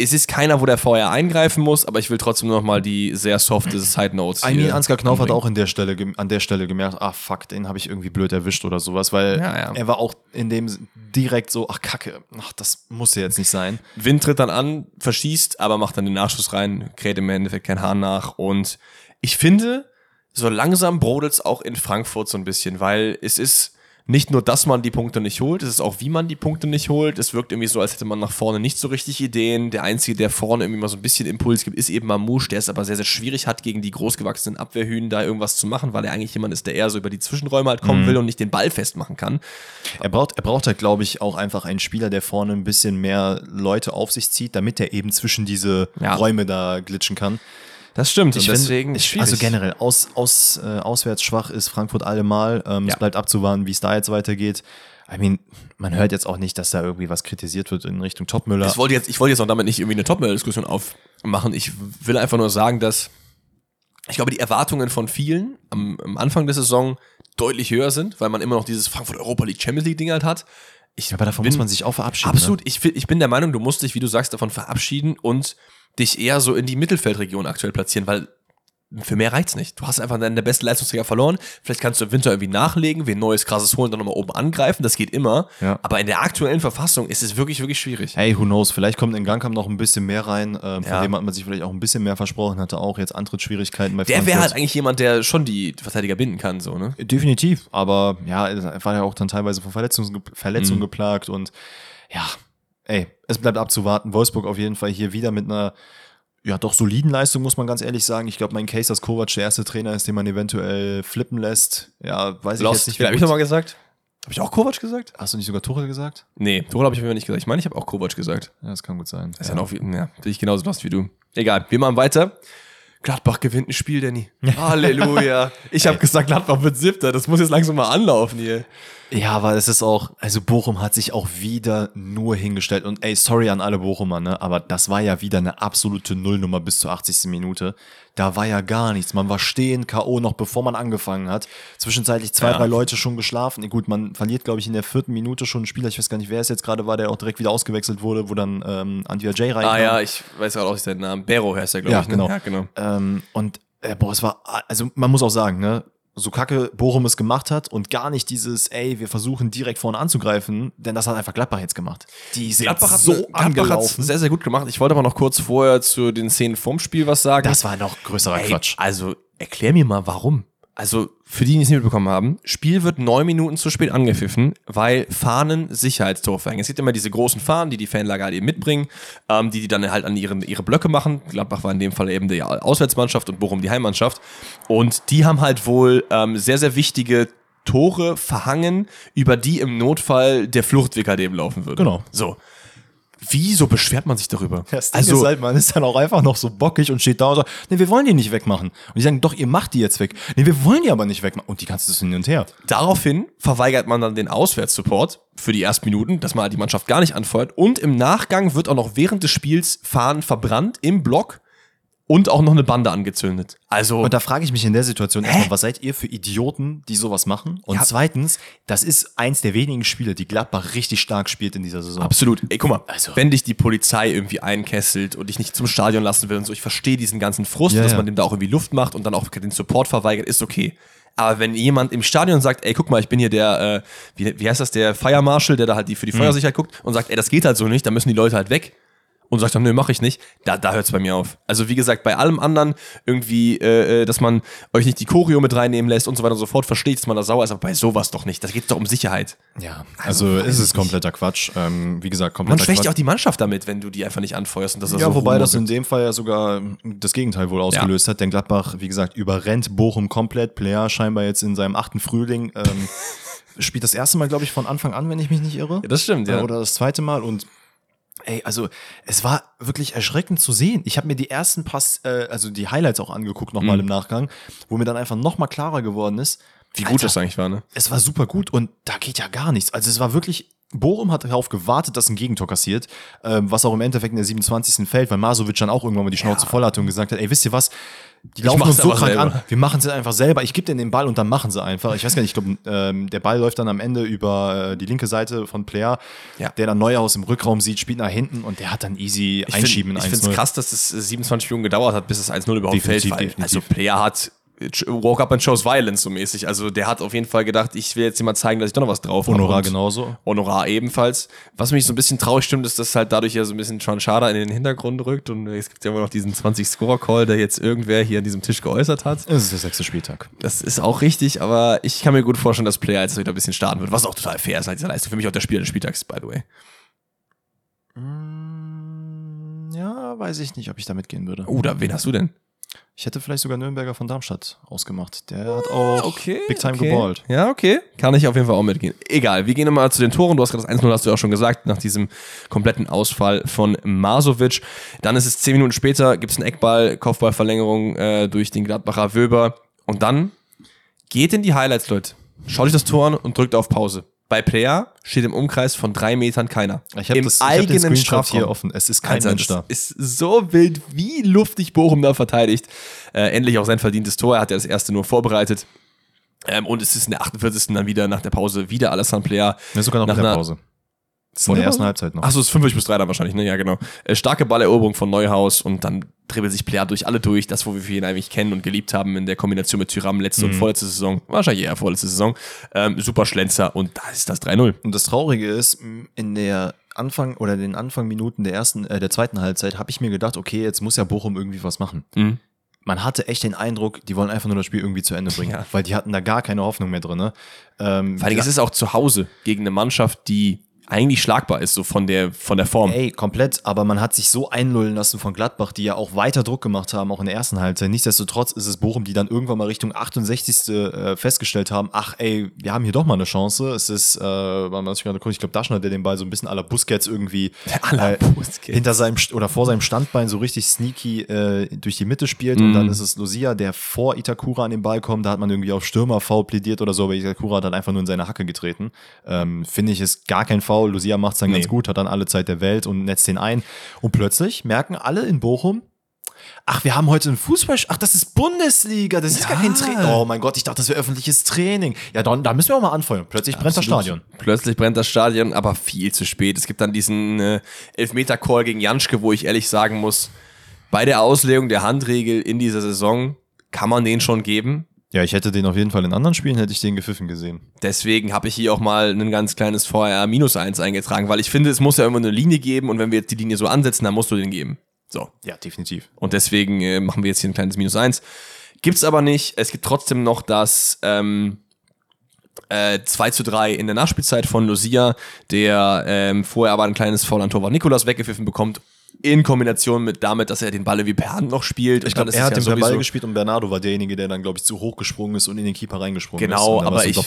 Es ist keiner, wo der vorher eingreifen muss, aber ich will trotzdem noch mal die sehr softe Side Notes.
Mean, Ansgar Knauf hat auch in der Stelle, an der Stelle gemerkt, ah fuck, den habe ich irgendwie blöd erwischt oder sowas, weil ja, ja. er war auch in dem direkt so, ach kacke, ach, das muss ja jetzt nicht sein.
Wind tritt dann an, verschießt, aber macht dann den Nachschuss rein, kräht im Endeffekt kein Hahn nach und ich finde, so langsam brodelt es auch in Frankfurt so ein bisschen, weil es ist nicht nur, dass man die Punkte nicht holt, es ist auch, wie man die Punkte nicht holt. Es wirkt irgendwie so, als hätte man nach vorne nicht so richtig Ideen. Der Einzige, der vorne irgendwie mal so ein bisschen Impuls gibt, ist eben Mamouche, der es aber sehr, sehr schwierig hat, gegen die großgewachsenen Abwehrhühnen da irgendwas zu machen, weil er eigentlich jemand ist, der eher so über die Zwischenräume halt kommen mhm. will und nicht den Ball festmachen kann.
Er braucht, er braucht halt, glaube ich, auch einfach einen Spieler, der vorne ein bisschen mehr Leute auf sich zieht, damit er eben zwischen diese ja. Räume da glitschen kann.
Das stimmt.
Ich und deswegen find, Also generell, aus, aus, äh, auswärts schwach ist Frankfurt allemal. Ähm, ja. Es bleibt abzuwarten, wie es da jetzt weitergeht. I mean, man hört jetzt auch nicht, dass da irgendwie was kritisiert wird in Richtung Topmüller.
Ich wollte jetzt, ich wollte jetzt auch damit nicht irgendwie eine Topmüller-Diskussion aufmachen. Ich will einfach nur sagen, dass ich glaube, die Erwartungen von vielen am, am Anfang der Saison deutlich höher sind, weil man immer noch dieses Frankfurt Europa League Champions League Ding halt hat.
Ich aber davon bin, muss man sich auch verabschieden.
Absolut. Ne? Ich, ich bin der Meinung, du musst dich, wie du sagst, davon verabschieden und dich eher so in die Mittelfeldregion aktuell platzieren, weil für mehr reicht's nicht. Du hast einfach deinen besten Leistungsträger verloren. Vielleicht kannst du im Winter irgendwie nachlegen, wen neues krasses holen, dann nochmal oben angreifen. Das geht immer. Ja. Aber in der aktuellen Verfassung ist es wirklich, wirklich schwierig.
Hey, who knows? Vielleicht kommt in Gangkamp noch ein bisschen mehr rein, äh, von ja. dem hat man sich vielleicht auch ein bisschen mehr versprochen, hatte auch jetzt Antrittsschwierigkeiten
bei Der wäre halt eigentlich jemand, der schon die Verteidiger binden kann, so, ne?
Definitiv. Aber ja, er war ja auch dann teilweise von Verletzungen, Verletzungen mhm. geplagt und ja, ey, es bleibt abzuwarten. Wolfsburg auf jeden Fall hier wieder mit einer ja, doch soliden Leistung, muss man ganz ehrlich sagen. Ich glaube, mein Case, dass Kovac der erste Trainer ist, den man eventuell flippen lässt. Ja, weiß Lost. ich jetzt nicht.
Wie habe ich nochmal gesagt? Habe ich auch Kovac gesagt?
Hast du nicht sogar Tuchel gesagt?
Nee, Tuchel habe ich aber nicht gesagt. Ich meine, ich habe auch Kovac gesagt.
Ja, das kann gut sein.
Das ist ja, auch, ja, bin ich genauso lost wie du. Egal, wir machen weiter. Gladbach gewinnt ein Spiel, Danny. Halleluja. Ich habe gesagt, Gladbach wird siebter. Das muss jetzt langsam mal anlaufen hier.
Ja, aber es ist auch, also Bochum hat sich auch wieder nur hingestellt und ey, sorry an alle Bochumer, ne, aber das war ja wieder eine absolute Nullnummer bis zur 80. Minute. Da war ja gar nichts. Man war stehen, K.O. noch bevor man angefangen hat. Zwischenzeitlich zwei,
Ja.
drei Leute schon geschlafen. Gut, man verliert, glaube ich, in der vierten Minute schon einen Spieler. Ich weiß gar nicht, wer es jetzt gerade war, der auch direkt wieder ausgewechselt wurde, wo dann ähm, Antia J reinkam.
Ah ja, ich weiß gerade auch nicht seinen Namen. Bero heißt er, glaube
Ja,
ich. ne?
genau.
Ja, genau.
Ähm, und äh, boah, es war, also man muss auch sagen, ne, so kacke Bochum es gemacht hat und gar nicht dieses, ey, wir versuchen direkt vorne anzugreifen, denn das hat einfach Gladbach jetzt gemacht. Die sind
Gladbach hat
so
hat's
angelaufen.
sehr, sehr gut gemacht. Ich wollte aber noch kurz vorher zu den Szenen vom Spiel was sagen.
Das war noch größerer
Ey,
Quatsch.
Also, erklär mir mal, warum. Also, für die, die es nicht mitbekommen haben, Spiel wird neun Minuten zu spät angepfiffen, weil Fahnen Sicherheitstore verhängen. Es gibt immer diese großen Fahnen, die die Fanlager halt eben mitbringen, ähm, die die dann halt an ihren, ihre Blöcke machen. Gladbach war in dem Fall eben die Auswärtsmannschaft und Bochum die Heimmannschaft. Und die haben halt wohl ähm, sehr, sehr wichtige Tore verhangen, über die im Notfall der Fluchtweg halt eben laufen würde.
Genau.
So. Wieso beschwert man sich darüber?
Das Ding ist halt, man ist dann auch einfach noch so bockig und steht da und sagt, nee, wir wollen die nicht wegmachen. Und die sagen, doch, ihr macht die jetzt weg. Nee, wir wollen die aber nicht wegmachen. Und die kannst du hin und her.
Daraufhin verweigert man dann den Auswärtssupport für die ersten Minuten, dass man halt die Mannschaft gar nicht anfeuert. Und im Nachgang wird auch noch während des Spiels Fahnen verbrannt im Block und auch noch eine Bande angezündet. Also,
Und da frage ich mich in der Situation erstmal, was seid ihr für Idioten, die sowas machen? Und
Ja.
zweitens, das ist eins der wenigen Spiele, die Gladbach richtig stark spielt in dieser Saison.
absolut. Ey, guck mal,
Also-
wenn dich die Polizei irgendwie einkesselt und dich nicht zum Stadion lassen will und so, ich verstehe diesen ganzen Frust,
Ja,
dass
ja.
man dem da auch irgendwie Luft macht und dann auch den Support verweigert, ist okay. Aber wenn jemand im Stadion sagt, ey, guck mal, ich bin hier der, äh, wie, wie heißt das, der Fire Marshal, der da halt die für die
Mhm.
Feuersicherheit guckt und sagt, ey, das geht halt so nicht, da müssen die Leute halt weg. Und sagt dann, nö, mach ich nicht, da, da hört es bei mir auf. Also wie gesagt, bei allem anderen irgendwie, äh, äh, dass man euch nicht die Choreo mit reinnehmen lässt und so weiter und so fort, versteht, dass man da sauer ist, aber bei sowas doch nicht. Da geht es doch um Sicherheit.
Ja,
Also,
also, es ist kompletter Quatsch. Ähm, wie gesagt,
Man
kompletter
schwächt ja auch die Mannschaft damit, wenn du die einfach nicht anfeuerst und das
Ja, wobei das in dem Fall ja sogar das Gegenteil wohl ausgelöst hat, denn Gladbach, wie gesagt, überrennt Bochum komplett. Player scheinbar jetzt in seinem achten Frühling. Ähm, spielt das erste Mal, glaube ich, von Anfang an, wenn ich mich nicht irre.
Ja, das stimmt, ja.
Oder das zweite Mal und Ey, also es war wirklich erschreckend zu sehen. Ich habe mir die ersten Pass, äh, also die Highlights auch angeguckt nochmal
Mhm.
im Nachgang, wo mir dann einfach nochmal klarer geworden ist,
Wie gut
Alter,
das eigentlich war, ne?
es war super gut und da geht ja gar nichts. Also es war wirklich, Bochum hat darauf gewartet, dass ein Gegentor kassiert, ähm, was auch im Endeffekt in der 27. fällt, weil Masovic dann auch irgendwann mal die Schnauze voll hatte und gesagt hat, ey, wisst ihr was, die laufen uns so krank
selber.
an, wir machen es jetzt einfach selber, ich gebe denen den Ball und dann machen sie einfach. Ich weiß gar nicht, ich glaube, ähm, der Ball läuft dann am Ende über äh, die linke Seite von Player,
Ja.
der dann Neuhaus im Rückraum sieht, spielt nach hinten und der hat dann easy
Ich
einschieben
find-
in
Ich finde
1-0.
es krass, dass es äh, 27 Minuten gedauert hat, bis es 1-0 überhaupt
Definitiv,
fällt.
Definitiv.
also Player hat äh, woke up and shows violence so mäßig. Also der hat auf jeden Fall gedacht, ich will jetzt jemand zeigen, dass ich doch noch was drauf habe.
Honorar genauso.
Honorar ebenfalls. Was mich so ein bisschen traurig stimmt, ist, dass halt dadurch ja so ein bisschen Sean Schada in den Hintergrund rückt und es gibt ja immer noch diesen 20-Score-Call, der jetzt irgendwer hier an diesem Tisch geäußert hat.
Es ist der sechste Spieltag.
Das ist auch richtig, aber ich kann mir gut vorstellen, dass Player jetzt wieder ein bisschen starten wird, was auch total fair ist. Halt diese Leistung für mich auch der Spieler des Spieltags, by the way.
Mm, Ja, weiß ich nicht, ob ich da mitgehen würde.
Oh, da, wen hast du denn?
Ich hätte vielleicht sogar Nürnberger von Darmstadt ausgemacht. Der hat auch Big Time
okay.
geballt.
Ja, okay. Kann ich auf jeden Fall auch mitgehen. Egal, wir gehen nochmal zu den Toren. Du hast gerade das 1-0, hast du ja auch schon gesagt, nach diesem kompletten Ausfall von Masovic. Dann ist es zehn Minuten später, gibt es einen Eckball, Kopfballverlängerung äh, durch den Gladbacher Wöber. Und dann geht in die Highlights, Leute. Schaut euch das Tor an und drückt auf Pause. Bei Player steht im Umkreis von drei Metern keiner.
Ich habe
Im
das ich hab den
eigenen
Screenshot
Strafraum.
hier offen. Es ist kein
Alter,
Mensch da.
ist so wild, wie luftig Bochum da verteidigt. Äh, endlich auch sein verdientes Tor. Er hat ja das erste nur vorbereitet. Ähm, und es ist in der 48. dann wieder nach der Pause wieder Alassane Player.
Ja, sogar noch
Nach
der Pause.
Vor
der ersten? Halbzeit noch.
Achso, es ist 50 bis 3 dann wahrscheinlich, ne? Ja, genau. Äh, starke Balleroberung von Neuhaus und dann dribbelt sich Player durch alle durch. Das, wo wir ihn eigentlich kennen und geliebt haben in der Kombination mit Tyram letzte
Mhm.
und vorletzte Saison. Wahrscheinlich eher vorletzte Saison. Ähm, super Schlenzer und da ist das 3-0.
Und das Traurige ist, in der Anfang oder den Anfangminuten der ersten, äh, der zweiten Halbzeit habe ich mir gedacht, okay, jetzt muss ja Bochum irgendwie was machen.
Mhm.
Man hatte echt den Eindruck, die wollen einfach nur das Spiel irgendwie zu Ende bringen,
Ja.
weil die hatten da gar keine Hoffnung mehr drin. Ne? Ähm,
Vor allem, es ist auch zu Hause gegen eine Mannschaft, die eigentlich schlagbar ist, so von der, von der Form.
Ey, komplett, aber man hat sich so einlullen lassen von Gladbach, die ja auch weiter Druck gemacht haben, auch in der ersten Halbzeit. Nichtsdestotrotz ist es Bochum, die dann irgendwann mal Richtung 68. Äh, festgestellt haben, ach ey, wir haben hier doch mal eine Chance. Es ist, äh, ich glaube, Daschner, der den Ball so ein bisschen à la Busquets irgendwie äh, Busquets. hinter seinem oder vor seinem Standbein so richtig sneaky äh, durch die Mitte spielt. Mm. Und dann mhm. ist es Lucia, der vor Itakura an den Ball kommt. Da hat man irgendwie auf Stürmer faul plädiert oder so, aber Itakura hat dann einfach nur in seine Hacke getreten. Ähm, Finde ich, ist gar kein Foul. Lucia macht es dann nee. ganz gut, hat dann alle Zeit der Welt und netzt den ein. Und plötzlich merken alle in Bochum, Ach, wir haben heute ein Fußball. Ach, das ist Bundesliga. Das ist ja. gar kein Training. Oh mein Gott, ich dachte, das wäre öffentliches Training. Ja, dann, da müssen wir auch mal anfeuern. Plötzlich Absolut. brennt das Stadion.
Plötzlich brennt das Stadion, aber viel zu spät. Es gibt dann diesen äh, Elfmeter-Call gegen Janschke, wo ich ehrlich sagen muss, bei der Auslegung der Handregel in dieser Saison kann man den schon geben.
Ja, ich hätte den auf jeden Fall in anderen Spielen, hätte ich den gepfiffen gesehen.
Deswegen habe ich hier auch mal ein ganz kleines VR minus eins eingetragen, weil ich finde, es muss ja immer eine Linie geben und wenn wir jetzt die Linie so ansetzen, dann musst du den geben. So.
Ja, definitiv.
Und deswegen äh, machen wir jetzt hier ein kleines Minus eins. Gibt's aber nicht. Es gibt trotzdem noch das ähm, äh, 2 zu 3 in der Nachspielzeit von Lucia, der ähm, vorher aber ein kleines Foul an Torwart Nikolas weggepfiffen bekommt in Kombination mit damit, dass er den Ball wie per Hand noch spielt.
Ich glaube, er hat ja den Ball gespielt und Bernardo war derjenige, der dann, glaube ich, zu hoch gesprungen ist und in den Keeper reingesprungen
genau,
ist.
Genau, aber ich,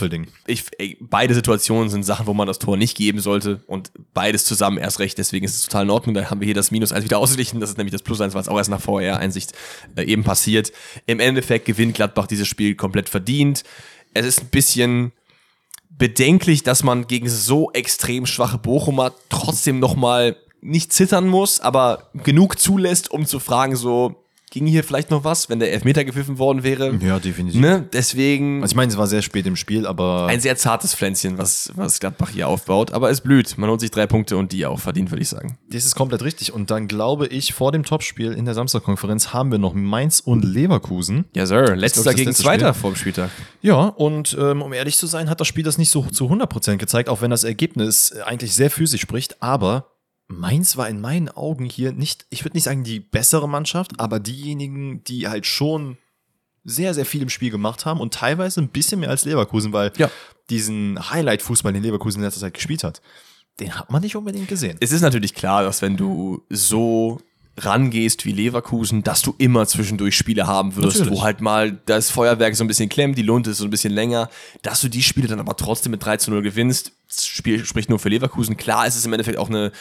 ich, ey, beide Situationen sind Sachen, wo man das Tor nicht geben sollte und beides zusammen erst recht. Deswegen ist es total in Ordnung. Da haben wir hier das Minus 1 wieder ausgeglichen. Das ist nämlich das Plus 1, was auch erst nach VR-Einsicht äh, eben passiert. Im Endeffekt gewinnt Gladbach dieses Spiel komplett verdient. Es ist ein bisschen bedenklich, dass man gegen so extrem schwache Bochumer trotzdem nochmal nicht zittern muss, aber genug zulässt, um zu fragen, so, ging hier vielleicht noch was, wenn der Elfmeter gepfiffen worden wäre?
Ja, definitiv.
Ne? Deswegen.
Also ich meine, es war sehr spät im Spiel, aber.
Ein sehr zartes Pflänzchen, was, was Gladbach hier aufbaut. Aber es blüht. Man holt sich drei Punkte und die auch verdient, würde ich sagen.
Das ist komplett richtig. Und dann glaube ich, vor dem Topspiel in der Samstagkonferenz haben wir noch Mainz und Leverkusen.
Ja, Sir. Letzter gegen Zweiter vor dem Spieltag.
Ja, und ähm, um ehrlich zu sein, hat das Spiel das nicht so zu 100% gezeigt, auch wenn das Ergebnis eigentlich sehr für sich spricht. Aber Mainz war in meinen Augen hier nicht, ich würde nicht sagen die bessere Mannschaft, aber diejenigen, die halt schon sehr, sehr viel im Spiel gemacht haben und teilweise ein bisschen mehr als Leverkusen, weil ja. diesen Highlight-Fußball, den Leverkusen in letzter Zeit gespielt hat, den hat man nicht unbedingt gesehen.
Es ist natürlich klar, dass wenn du so rangehst wie Leverkusen, dass du immer zwischendurch Spiele haben wirst, Natürlich. wo halt mal das Feuerwerk so ein bisschen klemmt, die Lunte ist so ein bisschen länger, dass du die Spiele dann aber trotzdem mit 3 zu 0 gewinnst. Das Spiel spricht nur für Leverkusen. Klar ist es im Endeffekt auch eine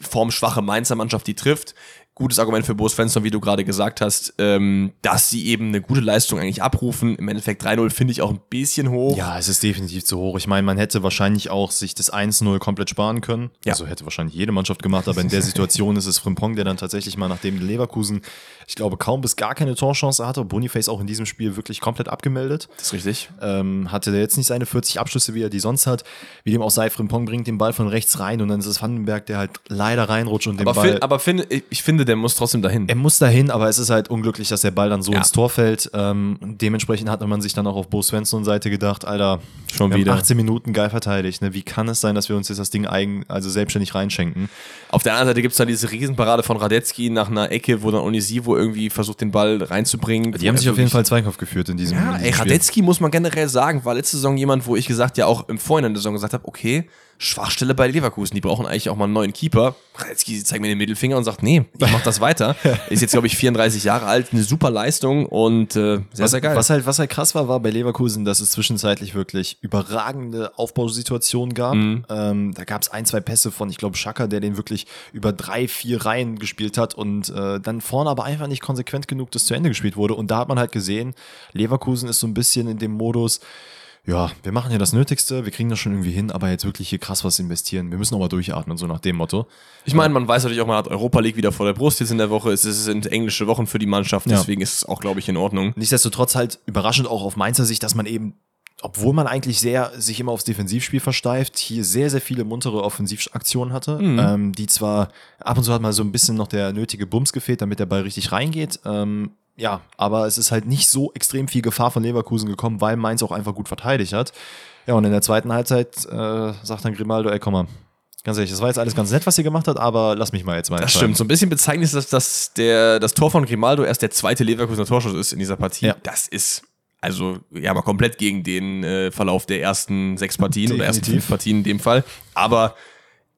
formschwache Mainzer Mannschaft, die trifft gutes Argument für Bo Svensson, wie du gerade gesagt hast, ähm, dass sie eben eine gute Leistung eigentlich abrufen. Im Endeffekt 3-0 finde ich auch ein bisschen hoch.
Ja, es ist definitiv zu hoch. Ich meine, man hätte wahrscheinlich auch sich das 1-0 komplett sparen können. Ja. Also hätte wahrscheinlich jede Mannschaft gemacht, aber in der Situation ist es Frimpong, der dann tatsächlich mal nachdem Leverkusen, ich glaube, kaum bis gar keine Torchance hatte, Boniface auch in diesem Spiel wirklich komplett abgemeldet.
Das ist richtig.
Ähm, hatte der jetzt nicht seine 40 Abschlüsse, wie er die sonst hat. Wie dem auch sei, Frimpong bringt den Ball von rechts rein und dann ist es Vandenberg, der halt leider reinrutscht und den
aber
Ball.
Find, aber find, ich finde, der muss trotzdem dahin.
Er muss dahin, aber es ist halt unglücklich, dass der Ball dann so ja. ins Tor fällt. Ähm, dementsprechend hat man sich dann auch auf Bo Svensson Seite gedacht, Alter, schon wieder 18 Minuten geil verteidigt. Ne? Wie kann es sein, dass wir uns jetzt das Ding eigen, also selbstständig reinschenken?
Auf der anderen Seite gibt es dann diese Riesenparade von Radetzky nach einer Ecke, wo dann Onisivo irgendwie versucht, den Ball reinzubringen.
Die haben sich auf jeden Fall Zweikampf geführt in diesem,
ja,
in diesem
ey, Radetzky muss man generell sagen, war letzte Saison jemand, wo ich gesagt ja auch im Vorhinein der Saison gesagt habe, okay, Schwachstelle bei Leverkusen. Die brauchen eigentlich auch mal einen neuen Keeper. Radetzky zeigt mir den Mittelfinger und sagt, nee, ich mach das weiter. Ist jetzt, glaube ich, 34 Jahre alt, eine super Leistung und äh, sehr,
was,
sehr geil.
Was halt, was halt krass war, war bei Leverkusen, dass es zwischenzeitlich wirklich überragende Aufbausituationen gab. Mhm. Ähm, da gab es ein, zwei Pässe von, ich glaube, Schaka, der den wirklich über drei, vier Reihen gespielt hat und äh, dann vorne aber einfach nicht konsequent genug das zu Ende gespielt wurde. Und da hat man halt gesehen, Leverkusen ist so ein bisschen in dem Modus, ja, wir machen ja das Nötigste, wir kriegen das schon irgendwie hin, aber jetzt wirklich hier krass was investieren. Wir müssen auch mal durchatmen, so nach dem Motto.
Ich meine, man weiß natürlich auch, man hat Europa League wieder vor der Brust jetzt in der Woche. Es sind englische Wochen für die Mannschaft, deswegen ja. ist es auch, glaube ich, in Ordnung.
Nichtsdestotrotz halt überraschend auch auf Mainzer Sicht, dass man eben obwohl man eigentlich sehr sich immer aufs Defensivspiel versteift, hier sehr, sehr viele muntere Offensivaktionen hatte, mhm. ähm, die zwar ab und zu hat mal so ein bisschen noch der nötige Bums gefehlt, damit der Ball richtig reingeht, ähm, ja, aber es ist halt nicht so extrem viel Gefahr von Leverkusen gekommen, weil Mainz auch einfach gut verteidigt hat. Ja, und in der zweiten Halbzeit äh, sagt dann Grimaldo, ey, komm mal, Ganz ehrlich, das war jetzt alles ganz nett, was ihr gemacht habt, aber lass mich mal jetzt mal.
Das stimmt. So ein bisschen bezeichnend ist, dass, dass der, das Tor von Grimaldo erst der zweite Leverkusener Torschuss ist in dieser Partie. Ja. Das ist also ja mal komplett gegen den äh, Verlauf der ersten sechs Partien Definitiv. oder ersten fünf Partien in dem Fall. Aber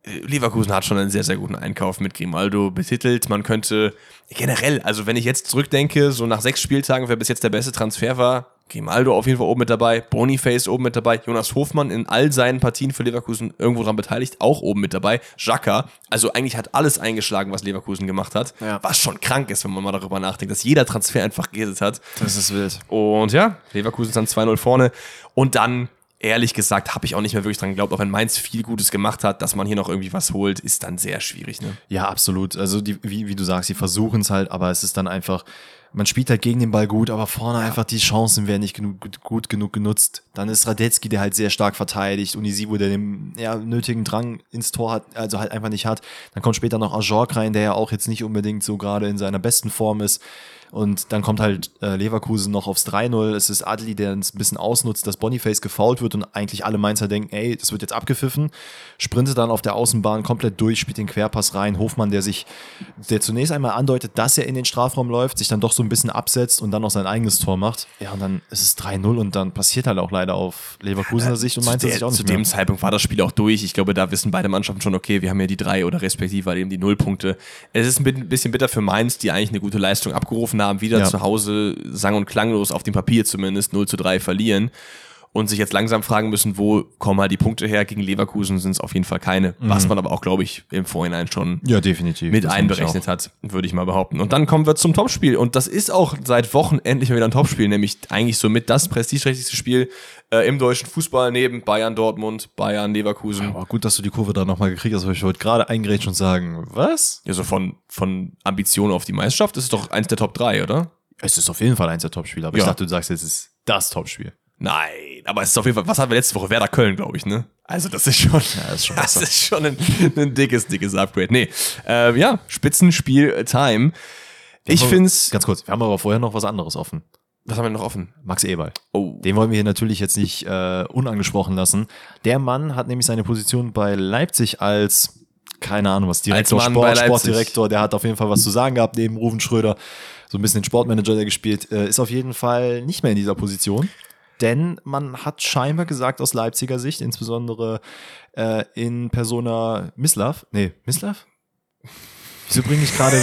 Leverkusen hat schon einen sehr, sehr guten Einkauf mit Grimaldo betitelt. Man könnte generell, also wenn ich jetzt zurückdenke, so nach sechs Spieltagen, wer bis jetzt der beste Transfer war, Grimaldo auf jeden Fall oben mit dabei, Boniface oben mit dabei, Jonas Hofmann in all seinen Partien für Leverkusen irgendwo dran beteiligt, auch oben mit dabei, Jaka, also eigentlich hat alles eingeschlagen, was Leverkusen gemacht hat, ja. was schon krank ist, wenn man mal darüber nachdenkt, dass jeder Transfer einfach geredet hat.
Das ist wild.
Und ja, Leverkusen ist dann 2-0 vorne und dann ehrlich gesagt, habe ich auch nicht mehr wirklich dran geglaubt, auch wenn Mainz viel Gutes gemacht hat, dass man hier noch irgendwie was holt, ist dann sehr schwierig. Ne?
Ja, absolut. Also die, wie, wie du sagst, sie versuchen es halt, aber es ist dann einfach, man spielt halt gegen den Ball gut, aber vorne ja. einfach die Chancen werden nicht genug, gut, gut, genug genutzt. Dann ist Radetzky, der halt sehr stark verteidigt, Unisivo, der den ja, nötigen Drang ins Tor hat, also halt einfach nicht hat. Dann kommt später noch Ajork rein, der ja auch jetzt nicht unbedingt so gerade in seiner besten Form ist. Und dann kommt halt äh, Leverkusen noch aufs 3-0. Es ist Adli, der es ein bisschen ausnutzt, dass Boniface gefault wird und eigentlich alle Mainzer denken, ey, das wird jetzt abgepfiffen. Sprintet dann auf der Außenbahn komplett durch, spielt den Querpass rein. Hofmann, der sich, der zunächst einmal andeutet, dass er in den Strafraum läuft, sich dann doch so ein bisschen absetzt und dann noch sein eigenes Tor macht. Ja, und dann ist es 3-0 und dann passiert halt auch leider auf Leverkusener ja, Sicht und Mainzer Sicht auch nicht
Zu mehr. dem Zeitpunkt war das Spiel auch durch. Ich glaube, da wissen beide Mannschaften schon, okay, wir haben ja die drei oder respektive halt eben die Nullpunkte. Es ist ein bisschen bitter für Mainz, die eigentlich eine gute Leistung abgerufen haben, wieder ja. zu Hause Hause sang- und klanglos auf dem Papier zumindest 0 zu 3 verlieren und sich jetzt langsam fragen müssen, wo kommen halt die Punkte her. Gegen Leverkusen sind es auf jeden Fall keine, mhm. was man aber auch, glaube ich, im Vorhinein schon
ja, definitiv.
mit das einberechnet hat, würde ich mal behaupten. Und dann kommen wir zum Topspiel und das ist auch seit Wochen endlich mal wieder ein Topspiel, nämlich eigentlich somit das prestigeträchtigste Spiel äh, im deutschen Fußball neben Bayern Dortmund, Bayern Leverkusen.
Aber gut, dass du die Kurve da nochmal gekriegt hast, weil ich wollte gerade eingerecht und sagen, was?
Ja, so von, von Ambitionen auf die Meisterschaft ist es doch eins der Top 3, oder?
Es ist auf jeden Fall eins der Topspiele, aber ja. ich dachte, du sagst, es ist das Topspiel.
Nein, aber es ist auf jeden Fall, was hatten wir letzte Woche? Werder Köln, glaube ich, ne? Also das ist schon, ja, das ist schon, das ist schon ein, ein, dickes, dickes Upgrade. Nee, äh, ja, Spitzenspiel-Time. Ich finde es...
Ganz kurz, wir haben aber vorher noch was anderes offen.
Was haben wir noch offen?
Max Eberl. Oh. Den wollen wir hier natürlich jetzt nicht äh, unangesprochen lassen. Der Mann hat nämlich seine Position bei Leipzig als, keine Ahnung was, Direktor, Sport, Sportdirektor, der hat auf jeden Fall was zu sagen gehabt neben Rufen Schröder so ein bisschen den Sportmanager, der gespielt, äh, ist auf jeden Fall nicht mehr in dieser Position. Denn man hat scheinbar gesagt aus Leipziger Sicht, insbesondere äh, in Persona Mislav, nee, Mislav? Wieso bringe ich gerade,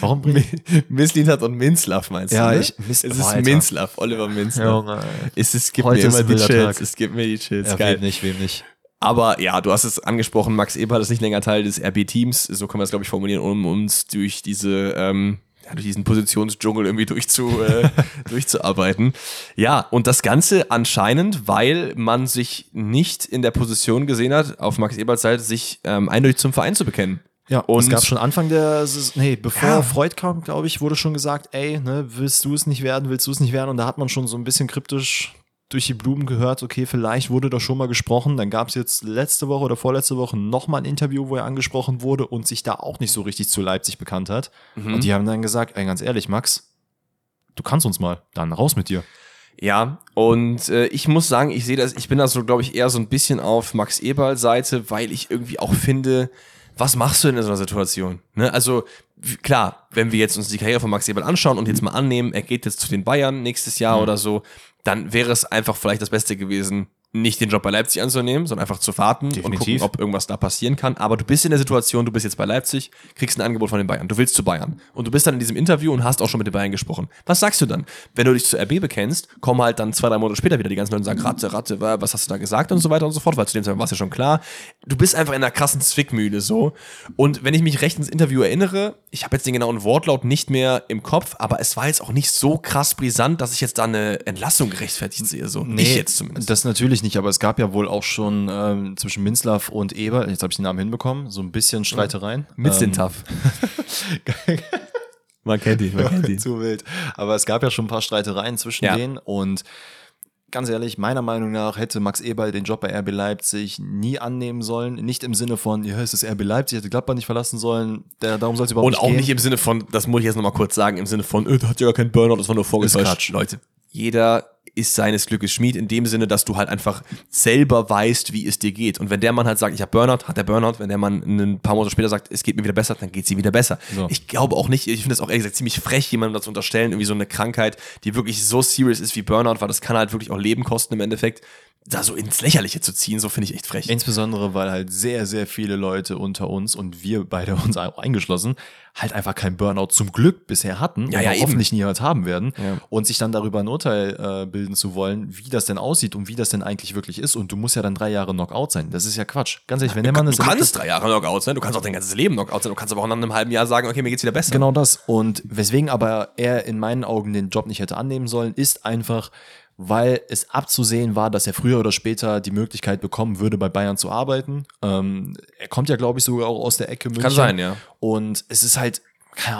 warum bringe
ich? Mislintat und Minslav meinst
ja,
du?
Ja, ich,
Mis es ist Minslav, Oliver Minslav. Ja, es, es gibt Heute mir immer die Chills, es gibt mir die Chills,
ja, geil. Wem nicht, wem nicht.
Aber ja, du hast es angesprochen, Max Eberl ist nicht länger Teil des RB-Teams, so können wir es, glaube ich, formulieren, um uns durch diese ähm, ja, durch diesen Positionsdschungel irgendwie durchzu, äh, durchzuarbeiten. Ja, und das Ganze anscheinend, weil man sich nicht in der Position gesehen hat, auf Max Eberts Seite, sich ähm, eindeutig zum Verein zu bekennen.
Ja, und es gab schon Anfang der, nee, bevor ja. Freud kam, glaube ich, wurde schon gesagt, ey, ne, willst du es nicht werden, willst du es nicht werden? Und da hat man schon so ein bisschen kryptisch durch die Blumen gehört, okay, vielleicht wurde da schon mal gesprochen. Dann gab es jetzt letzte Woche oder vorletzte Woche nochmal ein Interview, wo er angesprochen wurde und sich da auch nicht so richtig zu Leipzig bekannt hat. Mhm. Und die haben dann gesagt, ey, ganz ehrlich, Max, du kannst uns mal, dann raus mit dir.
Ja, und äh, ich muss sagen, ich sehe das, ich bin da so, glaube ich, eher so ein bisschen auf Max Eberl Seite, weil ich irgendwie auch finde, was machst du denn in so einer Situation? Ne? Also klar, wenn wir jetzt uns die Karriere von Max Eberl anschauen und jetzt mal annehmen, er geht jetzt zu den Bayern nächstes Jahr mhm. oder so, dann wäre es einfach vielleicht das Beste gewesen, nicht den Job bei Leipzig anzunehmen, sondern einfach zu warten Definitiv. und gucken, ob irgendwas da passieren kann. Aber du bist in der Situation, du bist jetzt bei Leipzig, kriegst ein Angebot von den Bayern, du willst zu Bayern. Und du bist dann in diesem Interview und hast auch schon mit den Bayern gesprochen. Was sagst du dann? Wenn du dich zu RB bekennst, kommen halt dann zwei, drei Monate später wieder die ganzen Leute und sagen, Ratte, Ratte, was hast du da gesagt und so weiter und so fort, weil zu dem Zeitpunkt war es ja schon klar. Du bist einfach in einer krassen Zwickmühle so. Und wenn ich mich recht ins Interview erinnere, ich habe jetzt den genauen Wortlaut nicht mehr im Kopf, aber es war jetzt auch nicht so krass brisant, dass ich jetzt da eine Entlassung gerechtfertigt sehe. So.
Nee, ich jetzt zumindest. Das natürlich nicht, aber es gab ja wohl auch schon ähm, zwischen Minzlaff und Eber, jetzt habe ich den Namen hinbekommen, so ein bisschen Streitereien.
Mit ähm, man kennt ihn, man kennt ihn.
Zu wild. Aber es gab ja schon ein paar Streitereien zwischen ja. denen und ganz ehrlich, meiner Meinung nach hätte Max Eberl den Job bei RB Leipzig nie annehmen sollen. Nicht im Sinne von, ja, es ist RB Leipzig, hätte Gladbach nicht verlassen sollen. Der, darum soll es überhaupt
Und nicht auch
gehen.
nicht im Sinne von, das muss ich jetzt nochmal kurz sagen, im Sinne von, äh, der hat ja gar keinen Burnout, das war nur vorgetäuscht. Leute, jeder ist seines Glückes Schmied in dem Sinne, dass du halt einfach selber weißt, wie es dir geht. Und wenn der Mann halt sagt, ich habe Burnout, hat der Burnout. Wenn der Mann ein paar Monate später sagt, es geht mir wieder besser, dann geht es ihm wieder besser. So. Ich glaube auch nicht, ich finde es auch ehrlich gesagt ziemlich frech, jemandem dazu unterstellen, irgendwie so eine Krankheit, die wirklich so serious ist wie Burnout, weil das kann halt wirklich auch Leben kosten im Endeffekt da so ins Lächerliche zu ziehen, so finde ich echt frech.
Insbesondere, weil halt sehr, sehr viele Leute unter uns und wir beide uns auch eingeschlossen, halt einfach kein Burnout zum Glück bisher hatten
Ja,
und
ja, eben.
hoffentlich niemals haben werden
Ja.
und sich dann darüber ein Urteil äh, bilden zu wollen, wie das denn aussieht und wie das denn eigentlich wirklich ist und du musst ja dann drei Jahre Knockout sein. Das ist ja Quatsch. Ganz ehrlich, wenn der Mann
du
das
kannst drei Jahre Knockout sein, du kannst auch dein ganzes Leben Knockout sein, du kannst aber auch nach einem halben Jahr sagen, okay, mir geht's wieder besser.
Genau das. Und weswegen aber er in meinen Augen den Job nicht hätte annehmen sollen, ist einfach, weil es abzusehen war, dass er früher oder später die Möglichkeit bekommen würde, bei Bayern zu arbeiten. Ähm, er kommt ja, glaube ich, sogar auch aus der Ecke München.
sein, ja.
Und es ist halt,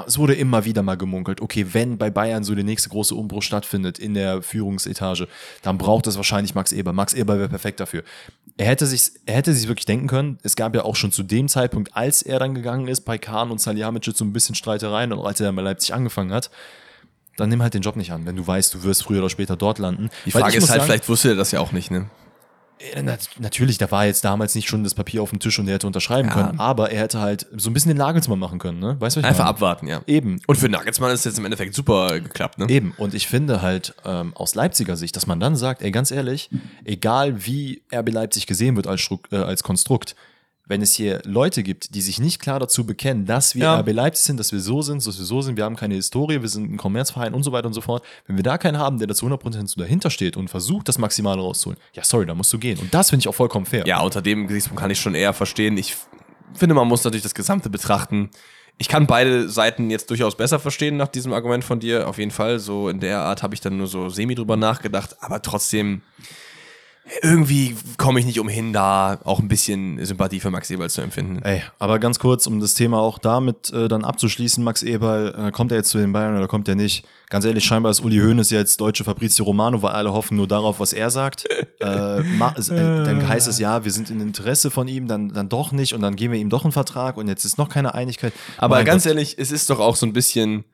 es wurde immer wieder mal gemunkelt, okay, wenn bei Bayern so der nächste große Umbruch stattfindet in der Führungsetage, dann braucht es wahrscheinlich Max Eber. Max Eber wäre perfekt dafür. Er hätte sich, er hätte sich wirklich denken können, es gab ja auch schon zu dem Zeitpunkt, als er dann gegangen ist, bei Kahn und Salihamidzic so ein bisschen Streitereien und als er dann bei Leipzig angefangen hat, dann nimm halt den Job nicht an, wenn du weißt, du wirst früher oder später dort landen.
Die Frage ist halt,
sagen,
vielleicht wusste er das ja auch nicht, ne?
äh, nat- Natürlich, da war jetzt damals nicht schon das Papier auf dem Tisch und er hätte unterschreiben
Ja.
können, aber er hätte halt so ein bisschen den Nagelsmann machen können, ne? Weißt du, was ich
Einfach
meine?
abwarten, ja.
Eben.
Und für Nagelsmann ist jetzt im Endeffekt super geklappt, ne?
Eben, und ich finde halt ähm, aus Leipziger Sicht, dass man dann sagt, ey, ganz ehrlich, egal wie RB Leipzig gesehen wird als, Struk äh, als Konstrukt, wenn es hier Leute gibt, die sich nicht klar dazu bekennen, dass wir
Ja.
RB Leipzig sind, dass wir so sind, dass wir so sind, wir haben keine Historie, wir sind ein Kommerzverein und so weiter und so fort. Wenn wir da keinen haben, der dazu 100% so dahinter steht und versucht, das Maximale rauszuholen, ja, sorry, da musst du gehen. Und das finde ich auch vollkommen fair.
Ja, unter dem Gesichtspunkt kann ich schon eher verstehen. Ich finde, man muss natürlich das Gesamte betrachten. Ich kann beide Seiten jetzt durchaus besser verstehen nach diesem Argument von dir. Auf jeden Fall. So in der Art habe ich dann nur so semi drüber nachgedacht. Aber trotzdem, irgendwie komme ich nicht umhin, da auch ein bisschen Sympathie für Max Eberl zu empfinden.
Ey, aber ganz kurz, um das Thema auch damit äh, dann abzuschließen, Max Eberl, äh, kommt er jetzt zu den Bayern oder kommt er nicht? Ganz ehrlich, scheinbar ist Uli Hoeneß jetzt deutsche Fabrizio Romano, weil alle hoffen nur darauf, was er sagt. äh, äh, dann heißt es ja, wir sind in Interesse von ihm, dann, dann doch nicht und dann geben wir ihm doch einen Vertrag und jetzt ist noch keine Einigkeit.
Aber
Mein
ganz
Gott.
ehrlich, es ist doch auch so ein bisschen.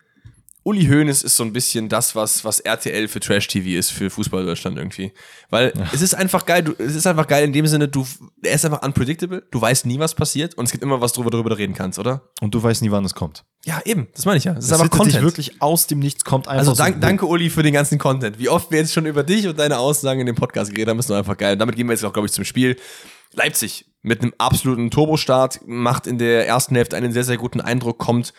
Uli Hoeneß ist so ein bisschen das, was, was RTL für Trash-TV ist, für Fußball Deutschland irgendwie. Weil es ist einfach geil, du, es ist einfach geil in dem Sinne, du, er ist einfach unpredictable, du weißt nie, was passiert und es gibt immer was drüber, darüber reden kannst, oder?
Und du weißt nie, wann es kommt.
Ja, eben, das meine ich ja. Das ist
Das
einfach
hittet dich
Content.
wirklich aus dem Nichts, kommt einfach
also
so-
dank, danke Uli für den ganzen Content. Wie oft wir jetzt schon über dich und deine Aussagen in dem Podcast geredet haben, ist doch einfach geil. Und damit gehen wir jetzt auch, glaube ich, zum Spiel. Leipzig mit einem absoluten Turbostart macht in der ersten Hälfte einen sehr, sehr guten Eindruck, kommt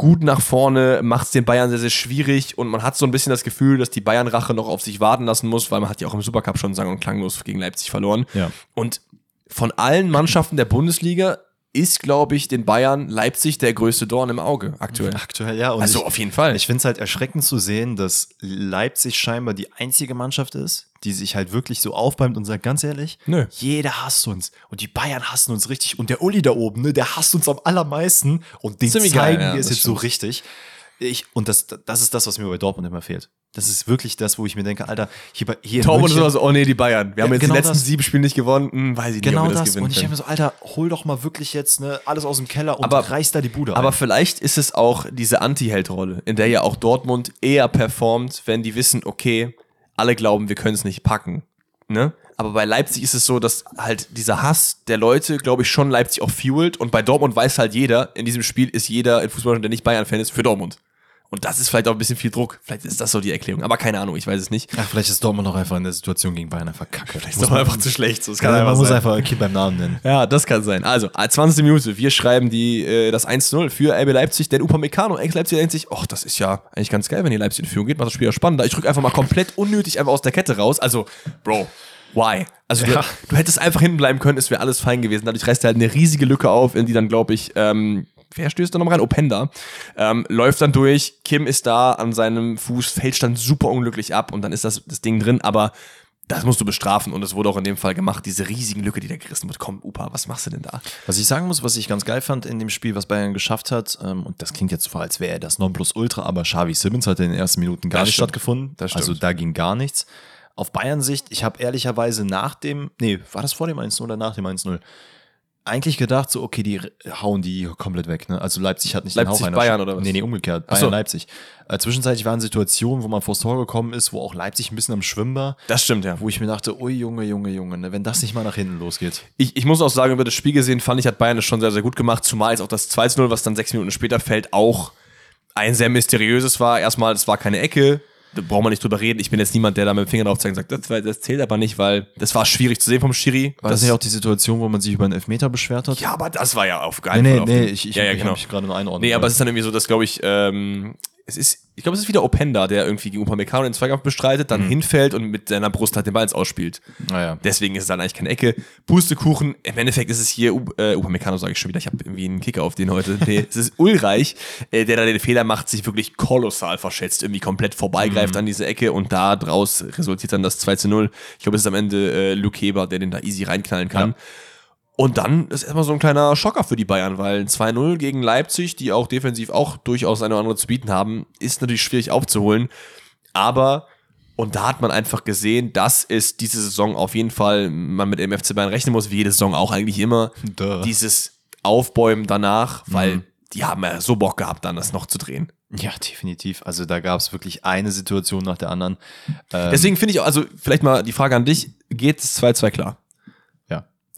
gut nach vorne, macht es den Bayern sehr, sehr schwierig und man hat so ein bisschen das Gefühl, dass die Bayern-Rache noch auf sich warten lassen muss, weil man hat ja auch im Supercup schon sang- und klanglos gegen Leipzig verloren.
Ja.
Und von allen Mannschaften der Bundesliga ist, glaube ich, den Bayern Leipzig der größte Dorn im Auge aktuell.
Aktuell, ja. Und
Also
ich,
auf jeden Fall.
Ich finde es halt erschreckend zu sehen, dass Leipzig scheinbar die einzige Mannschaft ist, die sich halt wirklich so aufbäumt und sagt, ganz ehrlich,
Nö.
jeder hasst uns. Und die Bayern hassen uns richtig. Und der Uli da oben, ne, der hasst uns am allermeisten. Und den
Ziemlich
zeigen
geil, ja,
wir es jetzt so
stimmt.
richtig. Ich, und das, das ist das, was mir bei Dortmund immer fehlt. Das ist wirklich das, wo ich mir denke, Alter, hier, bei, hier
Dortmund ist immer so, oh nee, die Bayern. Wir haben
Ja,
jetzt
genau
die letzten
das.
sieben Spiele nicht gewonnen. Hm, weiß ich nicht,
Genau
ob wir das,
das.
gewinnen
Und ich denke mir so, Alter, hol doch mal wirklich jetzt ne, alles aus dem Keller und
Aber-
reiß da die Bude
Aber
ein.
vielleicht ist es auch diese Anti-Held-Rolle, in der ja auch Dortmund eher performt, wenn die wissen, okay, alle glauben, wir können es nicht packen. Ne? Aber bei Leipzig ist es so, dass halt dieser Hass der Leute, glaube ich, schon Leipzig auch fuelt. Und bei Dortmund weiß halt jeder, in diesem Spiel ist jeder in Fußball, der nicht Bayern-Fan ist, für Dortmund. Und das ist vielleicht auch ein bisschen viel Druck. Vielleicht ist das so die Erklärung. Aber keine Ahnung, ich weiß es nicht.
Ach, vielleicht ist Dortmund auch einfach in der Situation gegen Bayern einfach kacke.
Ist doch einfach zu schlecht. So, das
Ja, man muss einfach ein Kind beim Namen nennen.
Ja, das kann sein. Also, 20. Minute, wir schreiben die, äh, das 1-0 für RB Leipzig, denn Upamecano, Ex-Leipzig denkt sich, ach, das ist ja eigentlich ganz geil, wenn die Leipzig in Führung geht, macht das Spiel ja spannender. Ich drücke einfach mal komplett unnötig einfach aus der Kette raus. Also, Bro, why? Also,
Ja.
du, du hättest einfach hinten bleiben können, es wäre alles fein gewesen. Dadurch reißt er halt eine riesige Lücke auf, in die dann, glaube ich, ähm, wer stößt da noch rein? Openda. Ähm, läuft dann durch, Kim ist da an seinem Fuß, fällt dann super unglücklich ab und dann ist das, das Ding drin, aber das musst du bestrafen und es wurde auch in dem Fall gemacht, diese riesigen Lücke, die da gerissen wird. Komm, Upa, was machst du denn da?
Was ich sagen muss, was ich ganz geil fand in dem Spiel, was Bayern geschafft hat, ähm, und das klingt jetzt so, als wäre er das Nonplusultra, aber Xavi Simmons hat in den ersten Minuten gar
Das
nicht
stimmt.
stattgefunden. Also da ging gar nichts. Auf Bayern Sicht, ich habe ehrlicherweise nach dem, nee, war das vor dem 1-0 oder nach dem 1-0? Eigentlich gedacht, so, okay, die hauen die komplett weg. Ne? Also Leipzig hat nicht
Leipzig,
den Hauch einer
Bayern oder was?
Nee, nee, umgekehrt.
Ach so.
Bayern, Leipzig. Äh, zwischenzeitlich waren Situationen, wo man vors Tor gekommen ist, wo auch Leipzig ein bisschen am Schwimmen war,
Das stimmt, ja.
wo ich mir dachte, ui, Junge, Junge, Junge, ne? wenn das nicht mal nach hinten losgeht.
Ich, ich muss auch sagen, über das Spiel gesehen fand ich, hat Bayern das schon sehr, sehr gut gemacht, zumal es auch das 2-0, was dann sechs Minuten später fällt, auch ein sehr mysteriöses war. Erstmal, es war keine Ecke. Da braucht man nicht drüber reden. Ich bin jetzt niemand, der da mit dem Finger drauf zeigt und sagt, das, das zählt aber nicht, weil das war schwierig zu sehen vom Schiri.
War das, nicht auch die Situation, wo man sich über einen Elfmeter beschwert hat?
Ja, aber das war ja auf keinen
nee,
Fall.
nee,
auf
nee, ich, ich,
ja, ja,
ich
genau.
habe mich gerade nur einordnen.
Nee, aber es ist dann irgendwie so, dass, glaube ich, ähm, es ist, ich glaube, es ist wieder Openda, der irgendwie gegen Upamecano den Zweikampf bestreitet,
Mhm.
dann hinfällt und mit seiner Brust halt den Ball ins Ausspielt.
Naja.
Deswegen ist es dann eigentlich keine Ecke. Pustekuchen, im Endeffekt ist es hier, U- äh, Upamecano sage ich schon wieder, ich habe irgendwie einen Kicker auf den heute. Nee, es ist Ulreich, äh, der da den Fehler macht, sich wirklich kolossal verschätzt, irgendwie komplett vorbeigreift an diese Ecke und da draus resultiert dann das 2 zu 0. Ich glaube, es ist am Ende äh, Luke Heber, der den da easy reinknallen kann. Und dann ist erstmal so ein kleiner Schocker für die Bayern, weil ein 2-0 gegen Leipzig, die auch defensiv auch durchaus eine oder andere zu bieten haben, ist natürlich schwierig aufzuholen. Aber, und da hat man einfach gesehen, dass es diese Saison auf jeden Fall man mit dem FC Bayern rechnen muss, wie jede Saison auch eigentlich immer.
Duh.
Dieses Aufbäumen danach, weil die haben ja so Bock gehabt, dann das noch zu drehen.
Ja, definitiv. Also da gab es wirklich eine Situation nach der anderen. Ähm,
Deswegen finde ich auch, also vielleicht mal die Frage an dich, geht es 2-2 klar?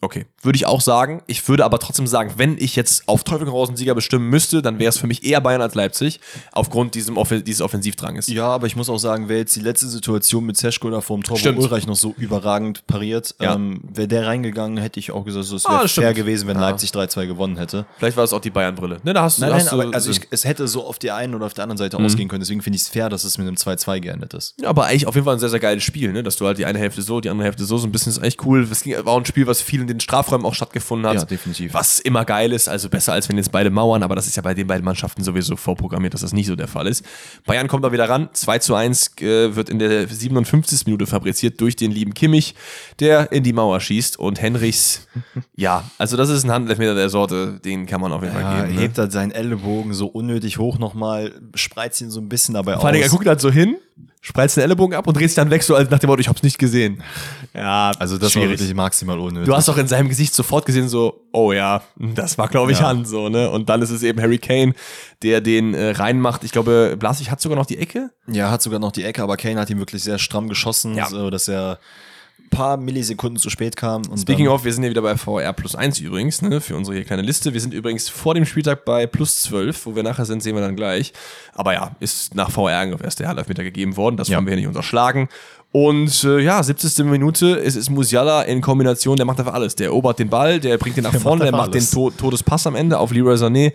Okay, würde ich auch sagen. Ich würde aber trotzdem sagen, wenn ich jetzt auf Teufel raus einen Sieger bestimmen müsste, dann wäre es für mich eher Bayern als Leipzig, aufgrund diesem Offen dieses Offensivdranges.
Ja, aber ich muss auch sagen, wäre jetzt die letzte Situation mit Seschko da vor dem Tor,
Stimmt.
wo Ulreich noch so überragend pariert,
Ja.
ähm, wäre der reingegangen, hätte ich auch gesagt, es
Ah,
wäre
das
fair gewesen, wenn
Ja.
Leipzig 3-2 gewonnen hätte.
Vielleicht war es auch die Bayern-Brille. Ne, da hast du,
Nein,
hast
nein,
du
aber also ich, es hätte so auf der einen oder auf der anderen Seite
Mhm.
ausgehen können. Deswegen finde ich es fair, dass es mit einem 2-2 geendet ist.
Ja, aber eigentlich auf jeden Fall ein sehr, sehr geiles Spiel, ne? Dass du halt die eine Hälfte so, die andere Hälfte so, so ein bisschen ist echt cool. Es war auch ein Spiel, was viel in den Strafräumen auch stattgefunden hat.
Ja, definitiv.
Was immer geil ist, also besser als wenn jetzt beide mauern, aber das ist ja bei den beiden Mannschaften sowieso vorprogrammiert, dass das nicht so der Fall ist. Bayern kommt da wieder ran. 2 zu 1 äh, wird in der 57. Minute fabriziert durch den lieben Kimmich, der in die Mauer schießt und Henrichs, ja, also das ist ein Handelfmeter der Sorte, den kann man auf jeden Fall
Ja,
geben. Ne?
hebt halt seinen Ellenbogen so unnötig hoch nochmal, spreizt ihn so ein bisschen dabei
Vor allem, er
aus.
guckt halt so hin, spreizt den Ellenbogen ab und dreht sich dann weg, so als nach dem Motto, ich hab's nicht gesehen. Ja,
Also das war wirklich maximal unnötig.
Du hast auch in seinem Gesicht sofort gesehen, so, oh ja, das war, glaube ich,
Ja.
an, so, ne? Und dann ist es eben Harry Kane, der den äh, reinmacht. Ich glaube, Blaswig hat sogar noch die Ecke.
Ja, hat sogar noch die Ecke, aber Kane hat ihn wirklich sehr stramm geschossen,
Ja.
so dass er paar Millisekunden zu spät kam.
Speaking of, wir sind ja wieder bei VR plus 1 übrigens, ne, für unsere hier kleine Liste. Wir sind übrigens vor dem Spieltag bei plus 12, wo wir nachher sind, sehen wir dann gleich. Aber ja, ist nach VR erst der Halbmeter gegeben worden, das
Ja.
wollen wir hier nicht unterschlagen. Und äh, ja, 70. Minute, es ist Musiala in Kombination, der macht einfach alles. Der erobert den Ball, der bringt den nach vorne, der
einfach
macht den to Todespass am Ende auf Leroy Sané.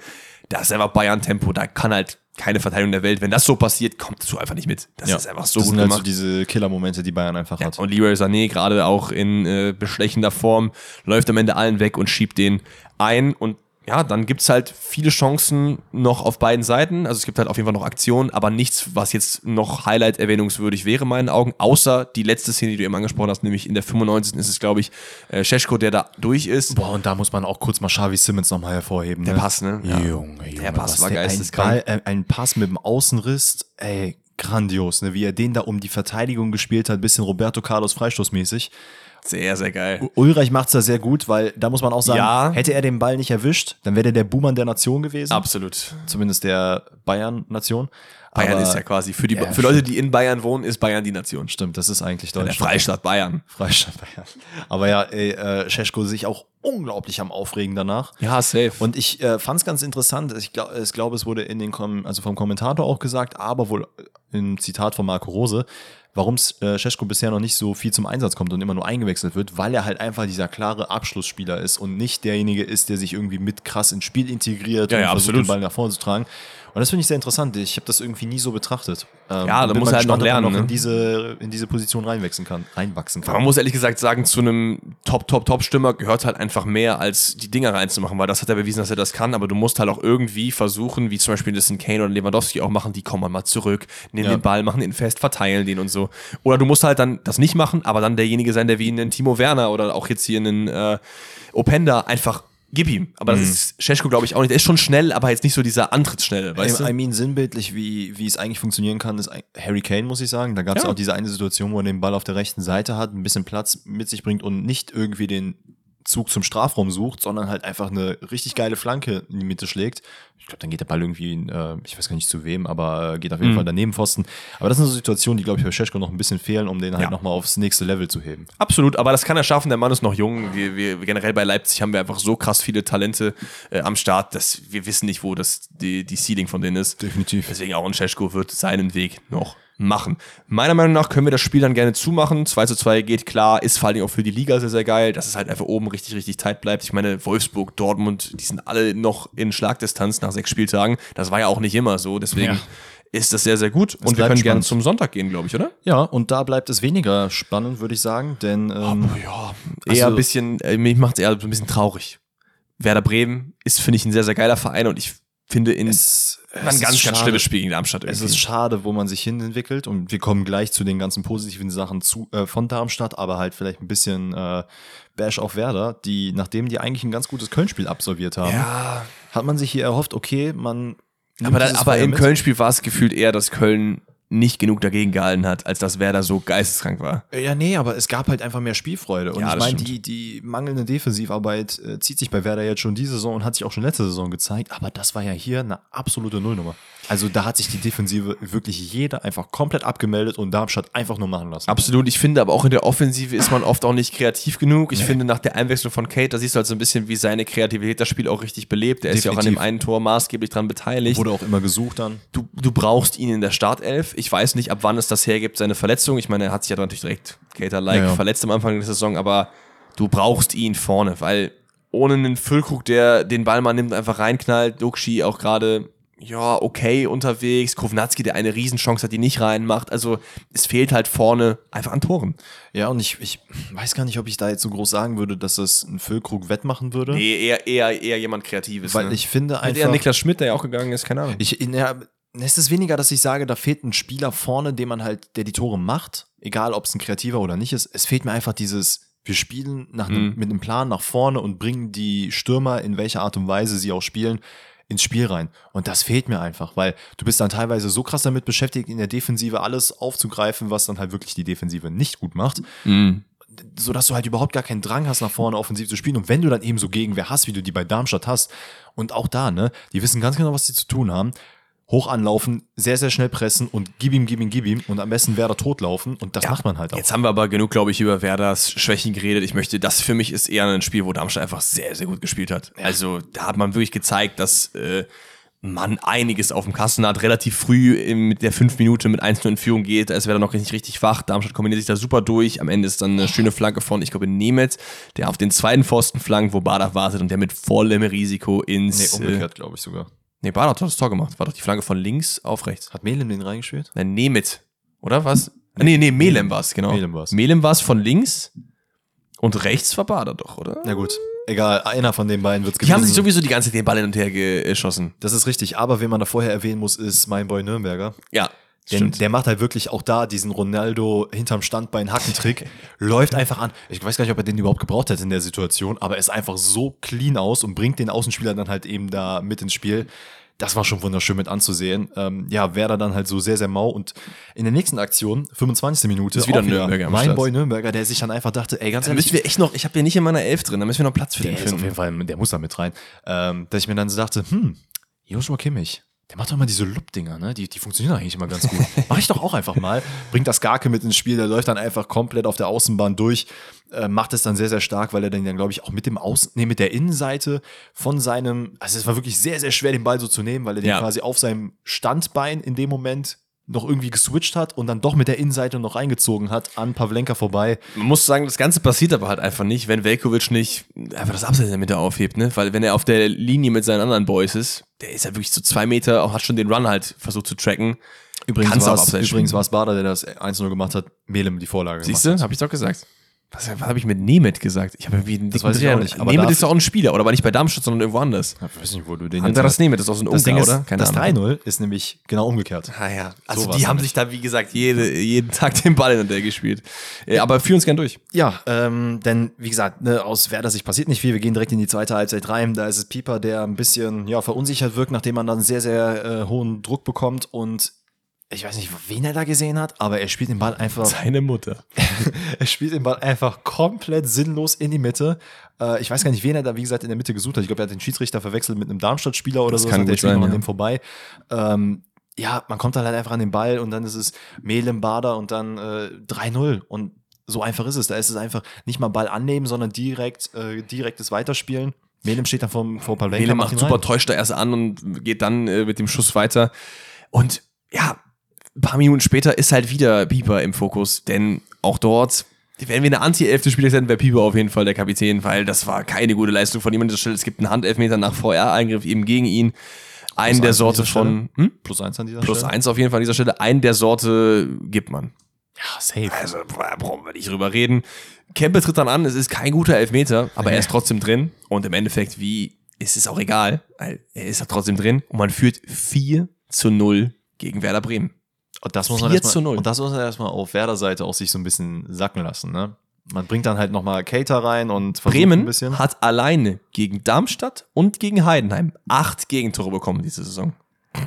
Das ist einfach Bayern-Tempo, da kann halt keine Verteidigung der Welt. Wenn das so passiert, kommst du einfach nicht mit. Das
ja,
ist einfach so
das
gut
sind halt
gemacht.
so diese Killer-Momente, die Bayern einfach hat.
Und Leroy Sané gerade auch in äh, bestechender Form läuft am Ende allen weg und schiebt den ein und ja, dann gibt's halt viele Chancen noch auf beiden Seiten. Also es gibt halt auf jeden Fall noch Aktionen, aber nichts, was jetzt noch Highlight erwähnungswürdig wäre in meinen Augen, außer die letzte Szene, die du eben angesprochen hast, nämlich in der 95. ist es, glaube ich, äh, Scheschko, der da durch ist.
Boah, und da muss man auch kurz mal Xavi Simmons nochmal hervorheben.
Der
ne?
Pass, ne?
Ja. Junge, Junge.
Der Pass
was
war
ein,
geisteskrank.
Ball, äh, ein Pass mit dem Außenriss, ey, grandios, ne? Wie er den da um die Verteidigung gespielt hat, bisschen Roberto Carlos freistoßmäßig.
Sehr, sehr geil.
Ulreich macht's da sehr gut, weil da muss man auch sagen,
Ja.
hätte er den Ball nicht erwischt, dann wäre der der Buhmann der Nation gewesen.
Absolut.
Zumindest der Bayern-Nation.
Bayern
Aber-
ist ja quasi, für, die,
Ja,
für Leute, die in Bayern wohnen, ist Bayern die Nation.
Stimmt, das ist eigentlich
Der
Deutschland.
Freistaat Bayern.
Freistaat Bayern. Aber ja, ey, äh, Scheschko sich auch unglaublich am Aufregen danach.
Ja, safe.
Und ich äh, fand es ganz interessant. Ich glaube, ich glaub, es wurde in den Kom also vom Kommentator auch gesagt, aber wohl im Zitat von Marco Rose, warum äh, Scheschko bisher noch nicht so viel zum Einsatz kommt und immer nur eingewechselt wird, weil er halt einfach dieser klare Abschlussspieler ist und nicht derjenige ist, der sich irgendwie mit krass ins Spiel integriert
Ja,
und
ja,
versucht,
absolut.
den Ball nach vorne zu tragen. Und das finde ich sehr interessant. Ich habe das irgendwie nie so betrachtet. Ähm,
Ja, da muss er halt noch
gespannt, ob
lernen,
in
ne?
diese in diese Position reinwachsen kann, reinwachsen kann.
Man muss ehrlich gesagt sagen, zu einem Top, Top, Top-Stürmer gehört halt einfach mehr, als die Dinger reinzumachen, weil das hat er bewiesen, dass er das kann, aber du musst halt auch irgendwie versuchen, wie zum Beispiel das ein Kane oder Lewandowski auch machen, die kommen mal zurück, nehmen
Ja.
den Ball, machen ihn fest, verteilen den und so. Oder du musst halt dann das nicht machen, aber dann derjenige sein, der wie einen Timo Werner oder auch jetzt hier einen äh, Openda einfach gib ihm. Aber
Mhm.
das ist Scheschko, glaube ich, auch nicht. Der ist schon schnell, aber jetzt nicht so dieser Antrittsschnelle, weißt
I, I
du?
mean, sinnbildlich, wie, wie es eigentlich funktionieren kann, ist Harry Kane, muss ich sagen. Da gab es
Ja.
auch diese eine Situation, wo er den Ball auf der rechten Seite hat, ein bisschen Platz mit sich bringt und nicht irgendwie den Zug zum Strafraum sucht, sondern halt einfach eine richtig geile Flanke in die Mitte schlägt. Ich glaube, dann geht der Ball irgendwie, in, äh, ich weiß gar nicht zu wem, aber äh, geht auf jeden
Mhm.
Fall daneben Pfosten. Aber das sind so Situationen, die, glaube ich, bei Scheschko noch ein bisschen fehlen, um den halt
Ja.
nochmal aufs nächste Level zu heben.
Absolut, aber das kann er schaffen. Der Mann ist noch jung. Wir, wir generell bei Leipzig haben wir einfach so krass viele Talente äh, am Start, dass wir wissen nicht, wo das die, die Ceiling von denen ist.
Definitiv.
Deswegen auch ein Scheschko wird seinen Weg noch
machen. Meiner Meinung nach können wir das Spiel dann gerne zumachen. 2 zu 2 geht klar, ist vor allem auch für die Liga sehr, sehr geil, dass es halt einfach oben richtig, richtig tight bleibt. Ich meine, Wolfsburg, Dortmund, die sind alle noch in Schlagdistanz nach sechs Spieltagen. Das war ja auch nicht immer so, deswegen ja. ist das sehr, sehr gut. Es und wir können spannend. gerne zum Sonntag gehen, glaube ich, oder?
Ja, und da bleibt es weniger spannend, würde ich sagen, denn ähm,
oh, ja, eher also, ein bisschen, äh, mich macht es eher so ein bisschen traurig. Werder Bremen ist, finde ich, ein sehr, sehr geiler Verein und ich finde in
es, es ein ganz, ganz schlimmes Spiel gegen Darmstadt.
Irgendwie. Es ist schade, wo man sich hin entwickelt und wir kommen gleich zu den ganzen positiven Sachen zu, äh, von Darmstadt, aber halt vielleicht ein bisschen äh, Bash auf Werder, die, nachdem die eigentlich ein ganz gutes Köln-Spiel absolviert haben,
ja.
hat man sich hier erhofft, okay, man
aber, da, aber im Köln-Spiel war es gefühlt eher, dass Köln nicht genug dagegen gehalten hat, als dass Werder so geisteskrank war.
Ja, nee, aber es gab halt einfach mehr Spielfreude. Und ja, ich meine, die, die mangelnde Defensivarbeit äh, zieht sich bei Werder jetzt schon diese Saison und hat sich auch schon letzte Saison gezeigt. Aber das war ja hier eine absolute Nullnummer. Also da hat sich die Defensive wirklich jeder einfach komplett abgemeldet und Darmstadt einfach nur machen lassen.
Absolut. Ich finde aber auch in der Offensive ist man oft auch nicht kreativ genug. Ich nee. finde nach der Einwechslung von Kate, da siehst du halt so ein bisschen, wie seine Kreativität das Spiel auch richtig belebt. Er ist ja auch an dem einen Tor maßgeblich dran beteiligt.
Wurde auch immer gesucht dann.
Du, du brauchst ihn in der Startelf. Ich weiß nicht, ab wann es das hergibt, seine Verletzung. Ich meine, er hat sich ja natürlich direkt Cater-like ja, ja. verletzt am Anfang der Saison, aber du brauchst ihn vorne, weil ohne einen Füllkrug, der den Ball mal nimmt, einfach reinknallt, Duxi auch gerade ja, okay unterwegs. Kovnatski, der eine Riesenchance hat, die nicht reinmacht. Also es fehlt halt vorne einfach an Toren.
Ja, und ich, ich weiß gar nicht, ob ich da jetzt so groß sagen würde, dass das ein Füllkrug wettmachen würde.
Nee, eher, eher, eher jemand Kreatives.
Weil ne? ich finde einfach.
Eher Niklas Schmidt, der ja auch gegangen ist, keine Ahnung.
Ich, ja, es ist weniger, dass ich sage, da fehlt ein Spieler vorne, dem man halt, der die Tore macht, egal ob es ein Kreativer oder nicht ist. Es fehlt mir einfach dieses, wir spielen nach einem, mhm. mit einem Plan nach vorne und bringen die Stürmer, in welcher Art und Weise sie auch spielen, ins Spiel rein. Und das fehlt mir einfach, weil du bist dann teilweise so krass damit beschäftigt, in der Defensive alles aufzugreifen, was dann halt wirklich die Defensive nicht gut macht. Mhm. So dass du halt überhaupt gar keinen Drang hast, nach vorne offensiv zu spielen. Und wenn du dann eben so Gegenwehr hast, wie du die bei Darmstadt hast, und auch da, ne, die wissen ganz genau, was sie zu tun haben hoch anlaufen, sehr, sehr schnell pressen und gib ihm, gib ihm, gib ihm und am besten Werder totlaufen und das ja, macht man halt auch.
Jetzt haben wir aber genug, glaube ich, über Werders Schwächen geredet. Ich möchte, das für mich ist eher ein Spiel, wo Darmstadt einfach sehr, sehr gut gespielt hat. Also da hat man wirklich gezeigt, dass äh, man einiges auf dem Kasten hat, relativ früh mit der fünf Minute mit 1 in Führung geht, da ist Werder noch nicht richtig wach, Darmstadt kombiniert sich da super durch, am Ende ist dann eine schöne Flanke von, ich glaube, Nemeth, der auf den zweiten Pfosten flankt, wo Bader wartet und der mit vollem Risiko ins...
Nee, umgekehrt, glaube ich sogar.
Nee, Bader hat das Tor gemacht. War doch die Flanke von links auf rechts.
Hat Melem den reingespielt?
Nein, Nemeth. Oder was? Nee, nee, nee Melem war es, genau. Melem war es. Melem war es von links und rechts war Bader doch, oder?
Na gut. Egal, einer von den beiden wird es
gewesen. Die haben sich sowieso die ganze Zeit den Ball hin und her geschossen.
Das ist richtig, aber wen man da vorher erwähnen muss, ist mein Boy Nürnberger.
Ja,
denn der macht halt wirklich auch da diesen Ronaldo hinterm Standbein Hackentrick, läuft einfach an. Ich weiß gar nicht, ob er den überhaupt gebraucht hätte in der Situation, aber er ist einfach so clean aus und bringt den Außenspieler dann halt eben da mit ins Spiel das war schon wunderschön mit anzusehen. Ähm, ja, Werder dann halt so sehr, sehr mau. Und in der nächsten Aktion, 25. Minute,
ist wieder Nürnberger.
Mein Boy Nürnberger, der sich dann einfach dachte, ey, ganz
ehrlich. müssen wir echt noch, ich habe ja nicht in meiner Elf drin, da müssen wir noch Platz für
den finden. auf jeden Fall, der muss da mit rein. Ähm, dass ich mir dann so dachte, hm, Joshua Kimmich, der macht doch immer diese Loop-Dinger, ne? Die, die funktionieren eigentlich immer ganz gut. Mach ich doch auch einfach mal. Bringt das Garke mit ins Spiel, der läuft dann einfach komplett auf der Außenbahn durch, äh, macht es dann sehr, sehr stark, weil er dann, dann glaube ich, auch mit dem Außen, nee, mit der Innenseite von seinem, also es war wirklich sehr, sehr schwer, den Ball so zu nehmen, weil er den ja. quasi auf seinem Standbein in dem Moment noch irgendwie geswitcht hat und dann doch mit der Innenseite noch reingezogen hat an Pavlenka vorbei.
Man muss sagen, das Ganze passiert aber halt einfach nicht, wenn Velkovic nicht einfach das Abseits in der Mitte aufhebt, ne? Weil wenn er auf der Linie mit seinen anderen Boys ist, der ist ja wirklich so zwei Meter, auch hat schon den Run halt versucht zu tracken.
Übrigens war es Bader, der das 1-0 gemacht hat, Melem die Vorlage
Siehst gemacht. Siehst du, hab ich doch gesagt. Was, was habe ich mit Nemeth gesagt? Ich habe wie
das weiß ich auch nicht.
Aber Nemeth ist ja auch ein Spieler, oder war nicht bei Darmstadt, sondern irgendwo anders.
Ich weiß nicht, wo du den
Andras Nemeth ist auch so ein Ungar,
oder? Keine das 3-0 ist nämlich genau umgekehrt.
Ah ja, also so die haben sich da, wie gesagt, jede, jeden Tag den Ball in der gespielt. Ja, aber führen uns gern durch.
Ja, ähm, denn wie gesagt, ne, aus Werder Sicht passiert nicht viel. Wir gehen direkt in die zweite Halbzeit rein. Da ist es Pieper, der ein bisschen ja, verunsichert wirkt, nachdem man dann sehr, sehr äh, hohen Druck bekommt und ich weiß nicht, wen er da gesehen hat, aber er spielt den Ball einfach.
Seine Mutter.
er spielt den Ball einfach komplett sinnlos in die Mitte. Äh, ich weiß gar nicht, wen er da, wie gesagt, in der Mitte gesucht hat. Ich glaube, er hat den Schiedsrichter verwechselt mit einem Darmstadt-Spieler oder das so.
Kann
der
spielt sein,
an dem vorbei. Ähm, ja, man kommt dann halt einfach an den Ball und dann ist es Melem Bader und dann äh, 3-0. Und so einfach ist es. Da ist es einfach nicht mal Ball annehmen, sondern direkt, äh, direktes Weiterspielen. Melem steht dann vor, vor
Pavlenka. Melem macht super, täuscht da erst an und geht dann äh, mit dem Schuss weiter. Und ja, ein paar Minuten später ist halt wieder Pieper im Fokus, denn auch dort, wenn wir eine Anti-Elfte Spieler hätten, wäre Pieper auf jeden Fall der Kapitän, weil das war keine gute Leistung von ihm an dieser Stelle. Es gibt einen Handelfmeter nach VR-Eingriff eben gegen ihn. Einen der Sorte von
hm? plus eins an dieser
plus Stelle. Plus eins auf jeden Fall an dieser Stelle. Einen der Sorte gibt man.
Ja, safe.
Also brauchen wir nicht drüber reden. Kempe tritt dann an, es ist kein guter Elfmeter, aber er ist trotzdem drin. Und im Endeffekt, wie, ist es auch egal, weil er ist trotzdem drin. Und man führt 4 zu 0 gegen Werder Bremen.
Und das muss man erstmal, und das muss man erstmal auf Werder-Seite auch sich so ein bisschen sacken lassen, ne? Man bringt dann halt nochmal Cater rein und
Bremen hat alleine gegen Darmstadt und gegen Heidenheim acht Gegentore bekommen diese Saison.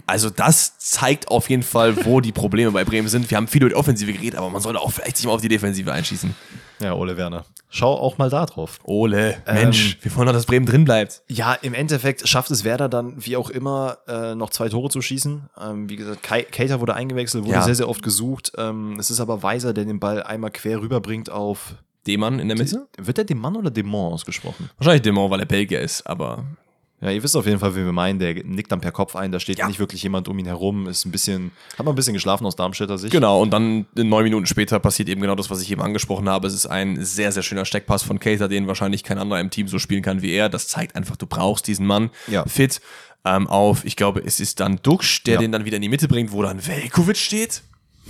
Also das zeigt auf jeden Fall, wo die Probleme bei Bremen sind. Wir haben viel über die Offensive geredet, aber man sollte auch vielleicht sich mal auf die Defensive einschießen.
Ja, Ole Werner. Schau auch mal da drauf.
Ole, Mensch, ähm, wir wollen doch, dass Bremen drin bleibt.
Ja, im Endeffekt schafft es Werder dann, wie auch immer, äh, noch zwei Tore zu schießen. Ähm, wie gesagt, Kater wurde eingewechselt, wurde ja. sehr, sehr oft gesucht. Ähm, es ist aber Weiser, der den Ball einmal quer rüberbringt auf
Demann in der Mitte.
Wird der Demann oder Demont ausgesprochen?
Wahrscheinlich Demont, weil er Belgier ist, aber
ja, ihr wisst auf jeden Fall, wie wir meinen. Der nickt dann per Kopf ein. Da steht ja. nicht wirklich jemand um ihn herum. Ist ein bisschen, hat man ein bisschen geschlafen aus Darmstädter Sicht.
Genau. Und dann neun Minuten später passiert eben genau das, was ich eben angesprochen habe. Es ist ein sehr, sehr schöner Steckpass von Cater, den wahrscheinlich kein anderer im Team so spielen kann wie er. Das zeigt einfach, du brauchst diesen Mann
ja.
fit. Ähm, auf, ich glaube, es ist dann Duxch, der ja. den dann wieder in die Mitte bringt, wo dann Velkovic steht.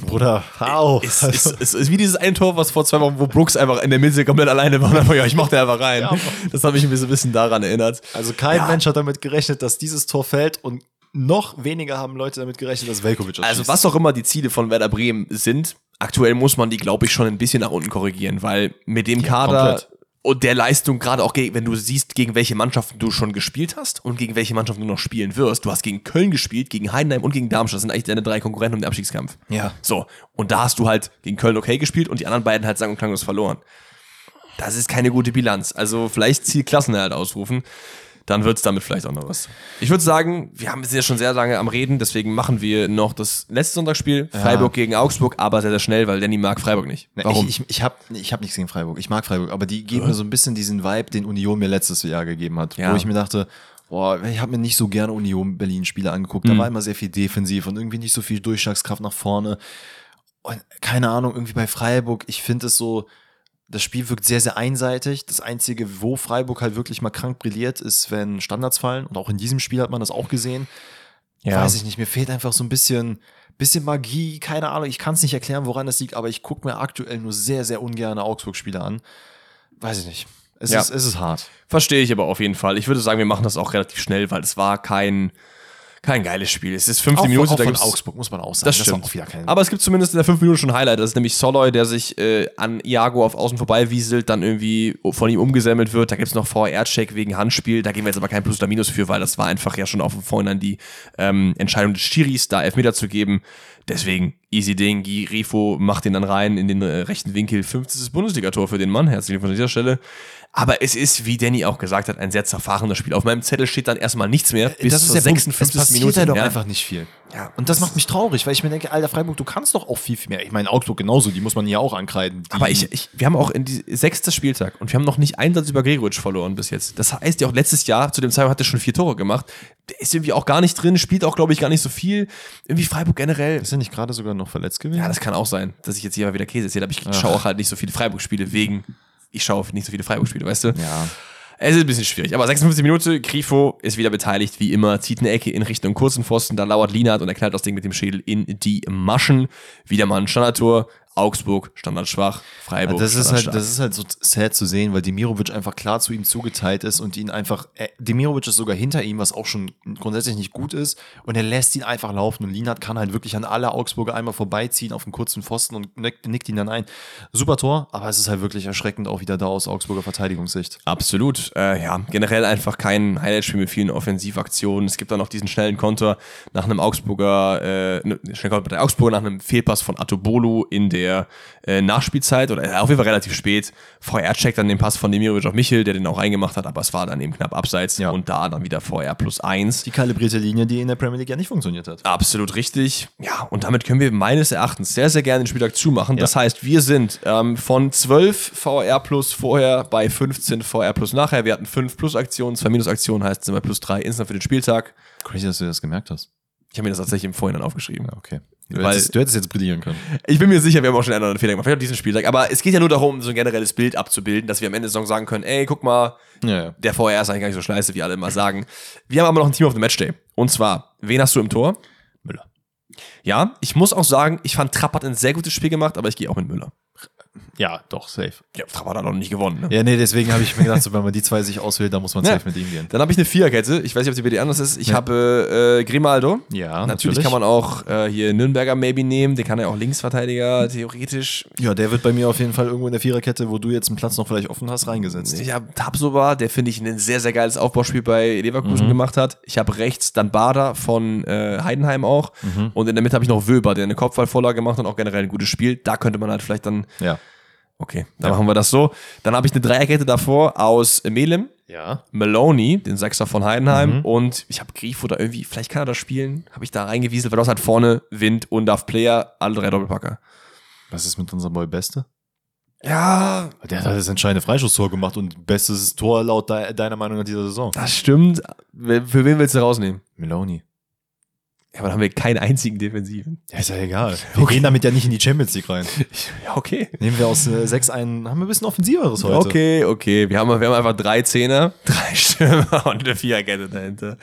Bruder, hau.
Ist, ist, ist, ist, wie dieses eine Tor, was vor zwei Wochen, wo Brooks einfach in der Mitte komplett alleine war und einfach, ja, ich mach da einfach rein. Ja, das hat mich ein bisschen daran erinnert.
Also kein ja. Mensch hat damit gerechnet, dass dieses Tor fällt und noch weniger haben Leute damit gerechnet, dass Velkovic
das Also was auch immer die Ziele von Werder Bremen sind, aktuell muss man die, glaube ich, schon ein bisschen nach unten korrigieren, weil mit dem Kader komplett und der Leistung, gerade auch wenn du siehst, gegen welche Mannschaften du schon gespielt hast und gegen welche Mannschaften du noch spielen wirst. Du hast gegen Köln gespielt, gegen Heidenheim und gegen Darmstadt. Das sind eigentlich deine drei Konkurrenten im Abstiegskampf.
Ja.
So. Und da hast du halt gegen Köln okay gespielt und die anderen beiden halt sang- und klanglos verloren. Das ist keine gute Bilanz. Also vielleicht Ziel Klassenerhalt ausrufen dann wird es damit vielleicht auch noch was. Ich würde sagen, wir haben sind ja schon sehr lange am Reden, deswegen machen wir noch das letzte Sonntagsspiel, Freiburg ja. gegen Augsburg, aber sehr, sehr schnell, weil Danny mag Freiburg nicht.
Warum? Ich, ich, ich habe ich hab nichts gegen Freiburg. Ich mag Freiburg, aber die geben ja. mir so ein bisschen diesen Vibe, den Union mir letztes Jahr gegeben hat, ja. wo ich mir dachte, boah, ich habe mir nicht so gerne Union Berlin Spiele angeguckt. Da mhm. war immer sehr viel defensiv und irgendwie nicht so viel Durchschlagskraft nach vorne. Und keine Ahnung, irgendwie bei Freiburg, ich finde es so, das Spiel wirkt sehr, sehr einseitig. Das Einzige, wo Freiburg halt wirklich mal krank brilliert, ist, wenn Standards fallen. Und auch in diesem Spiel hat man das auch gesehen. Ja. Weiß ich nicht, mir fehlt einfach so ein bisschen, bisschen Magie, keine Ahnung. Ich kann es nicht erklären, woran das liegt, aber ich gucke mir aktuell nur sehr, sehr ungern Augsburg-Spiele an. Weiß ich nicht. Es, ja. ist, es ist hart.
Verstehe ich aber auf jeden Fall. Ich würde sagen, wir machen das auch relativ schnell, weil es war kein kein geiles Spiel. Es ist 15 Minuten.
Auch da von Augsburg muss man auch sagen.
Das, das stimmt. Aber es gibt zumindest in der 5 Minuten schon Highlight. Das ist nämlich Soloy, der sich äh, an Iago auf Außen vorbei wieselt, dann irgendwie von ihm umgesammelt wird. Da gibt es noch VR-Check wegen Handspiel. Da gehen wir jetzt aber kein Plus oder Minus für, weil das war einfach ja schon auf dem Vorhinein die ähm, Entscheidung des Schiris, da Elfmeter zu geben. Deswegen easy Ding. Rifo macht den dann rein in den äh, rechten Winkel. 50. Bundesligator für den Mann. Herzlichen Glückwunsch an dieser Stelle. Aber es ist, wie Danny auch gesagt hat, ein sehr zerfahrenes Spiel. Auf meinem Zettel steht dann erstmal nichts mehr.
Bis das ist der 56. Es
passiert Minute.
doch ja. einfach nicht viel. Ja. Und das macht mich traurig, weil ich mir denke, Alter Freiburg, du kannst doch auch viel, viel mehr. Ich meine, Augsburg genauso, die muss man ja auch ankreiden.
Aber ich, ich, wir haben auch in die sechste Spieltag und wir haben noch nicht einen Satz über Gregoritsch verloren bis jetzt. Das heißt, ja auch letztes Jahr, zu dem Zeitpunkt hat er schon vier Tore gemacht. Der ist irgendwie auch gar nicht drin, spielt auch, glaube ich, gar nicht so viel. Irgendwie Freiburg generell.
Ist er nicht gerade sogar noch verletzt gewesen?
Ja, das kann auch sein, dass ich jetzt hier mal wieder Käse erzähle, aber ich schaue auch halt nicht so viele Freiburg-Spiele wegen ich schaue nicht so viele Freiburg-Spiele, weißt du?
Ja.
Es ist ein bisschen schwierig. Aber 56 Minuten, Grifo ist wieder beteiligt, wie immer, zieht eine Ecke in Richtung kurzen Pfosten, da lauert Lienhardt und er knallt das Ding mit dem Schädel in die Maschen. Wieder mal ein Standardtor. Augsburg, standardschwach, Freiburg.
Das ist, halt, das ist halt so sad zu sehen, weil Demirovic einfach klar zu ihm zugeteilt ist und ihn einfach, äh, Demirovic ist sogar hinter ihm, was auch schon grundsätzlich nicht gut ist und er lässt ihn einfach laufen und Lienhardt kann halt wirklich an alle Augsburger einmal vorbeiziehen auf den kurzen Pfosten und nickt, nickt ihn dann ein. Super Tor, aber es ist halt wirklich erschreckend auch wieder da aus Augsburger Verteidigungssicht.
Absolut, äh, ja, generell einfach kein Highlight-Spiel mit vielen Offensivaktionen. Es gibt dann noch diesen schnellen Konter nach einem Augsburger, äh, ne, schnellen Konter bei Augsburger nach einem Fehlpass von Atobolo in der der äh, Nachspielzeit oder äh, auf jeden Fall relativ spät. VR checkt dann den Pass von Demirovic auf Michel, der den auch reingemacht hat, aber es war dann eben knapp abseits
ja.
und da dann wieder VR plus eins.
Die kalibrierte Linie, die in der Premier League ja nicht funktioniert hat.
Absolut richtig. Ja, und damit können wir meines Erachtens sehr, sehr gerne den Spieltag zumachen. Ja. Das heißt, wir sind ähm, von 12 VR plus vorher bei 15 VR plus nachher. Wir hatten 5 plus Aktionen, 2 minus Aktionen heißt sind wir plus 3 insgesamt für den Spieltag.
Crazy, dass du das gemerkt hast.
Ich habe mir das tatsächlich im Vorhinein aufgeschrieben.
Ja, okay.
Du Weil, hättest,
du hättest jetzt brillieren können.
Ich bin mir sicher, wir haben auch schon einen anderen Fehler gemacht. Vielleicht diesen Spieltag. Aber es geht ja nur darum, so ein generelles Bild abzubilden, dass wir am Ende der Saison sagen können, ey, guck mal,
ja, ja.
der VR ist eigentlich gar nicht so scheiße, wie alle immer sagen. Wir haben aber noch ein Team auf dem Matchday. Und zwar, wen hast du im Tor?
Müller.
Ja, ich muss auch sagen, ich fand Trapp hat ein sehr gutes Spiel gemacht, aber ich gehe auch mit Müller.
Ja, doch, safe.
Ja, Trapp hat noch nicht gewonnen. Ne?
Ja, nee, deswegen habe ich mir gedacht, so, wenn man die zwei sich auswählt, dann muss man
Ja.
safe mit ihm gehen.
Dann habe ich eine Viererkette. Ich weiß nicht, ob die dir anders ist. Ich
Ja.
habe äh, Grimaldo.
Ja,
Natürlich, kann man auch äh, hier Nürnberger maybe nehmen. Den kann er auch Linksverteidiger theoretisch.
Ja, der wird bei mir auf jeden Fall irgendwo in der Viererkette, wo du jetzt einen Platz noch vielleicht offen hast, reingesetzt.
Ich habe Tabsoba, der finde ich ein sehr, sehr geiles Aufbauspiel bei Leverkusen gemacht hat. Ich habe rechts dann Bader von äh, Heidenheim auch. Und in der Mitte habe ich noch Wöber, der eine Kopfballvorlage gemacht hat und auch generell ein gutes Spiel. Da könnte man halt vielleicht dann,
Ja.
Okay, dann machen wir das so. Dann habe ich eine Dreierkette davor aus Melem,
Ja.
Maloney, den Sechser von Heidenheim und ich habe Grifo da irgendwie, vielleicht kann er das spielen, habe ich da reingewieselt, weil das halt vorne Wind und Darf Player, alle drei Doppelpacker.
Was ist mit unserem Boy Beste?
Ja,
Der hat das entscheidende Freischusstor gemacht und bestes Tor laut de deiner Meinung nach dieser Saison.
das stimmt. Für wen willst du rausnehmen?
Meloni.
Ja, aber dann haben wir keinen einzigen Defensiven.
Ja, ist ja egal. Wir gehen damit ja nicht in die Champions League rein.
Ja, okay.
Nehmen wir aus äh, 6 einen, haben wir ein bisschen offensiveres heute.
Okay, okay. Wir haben, wir haben einfach drei Zehner, drei Stürmer und eine Viererkette dahinter.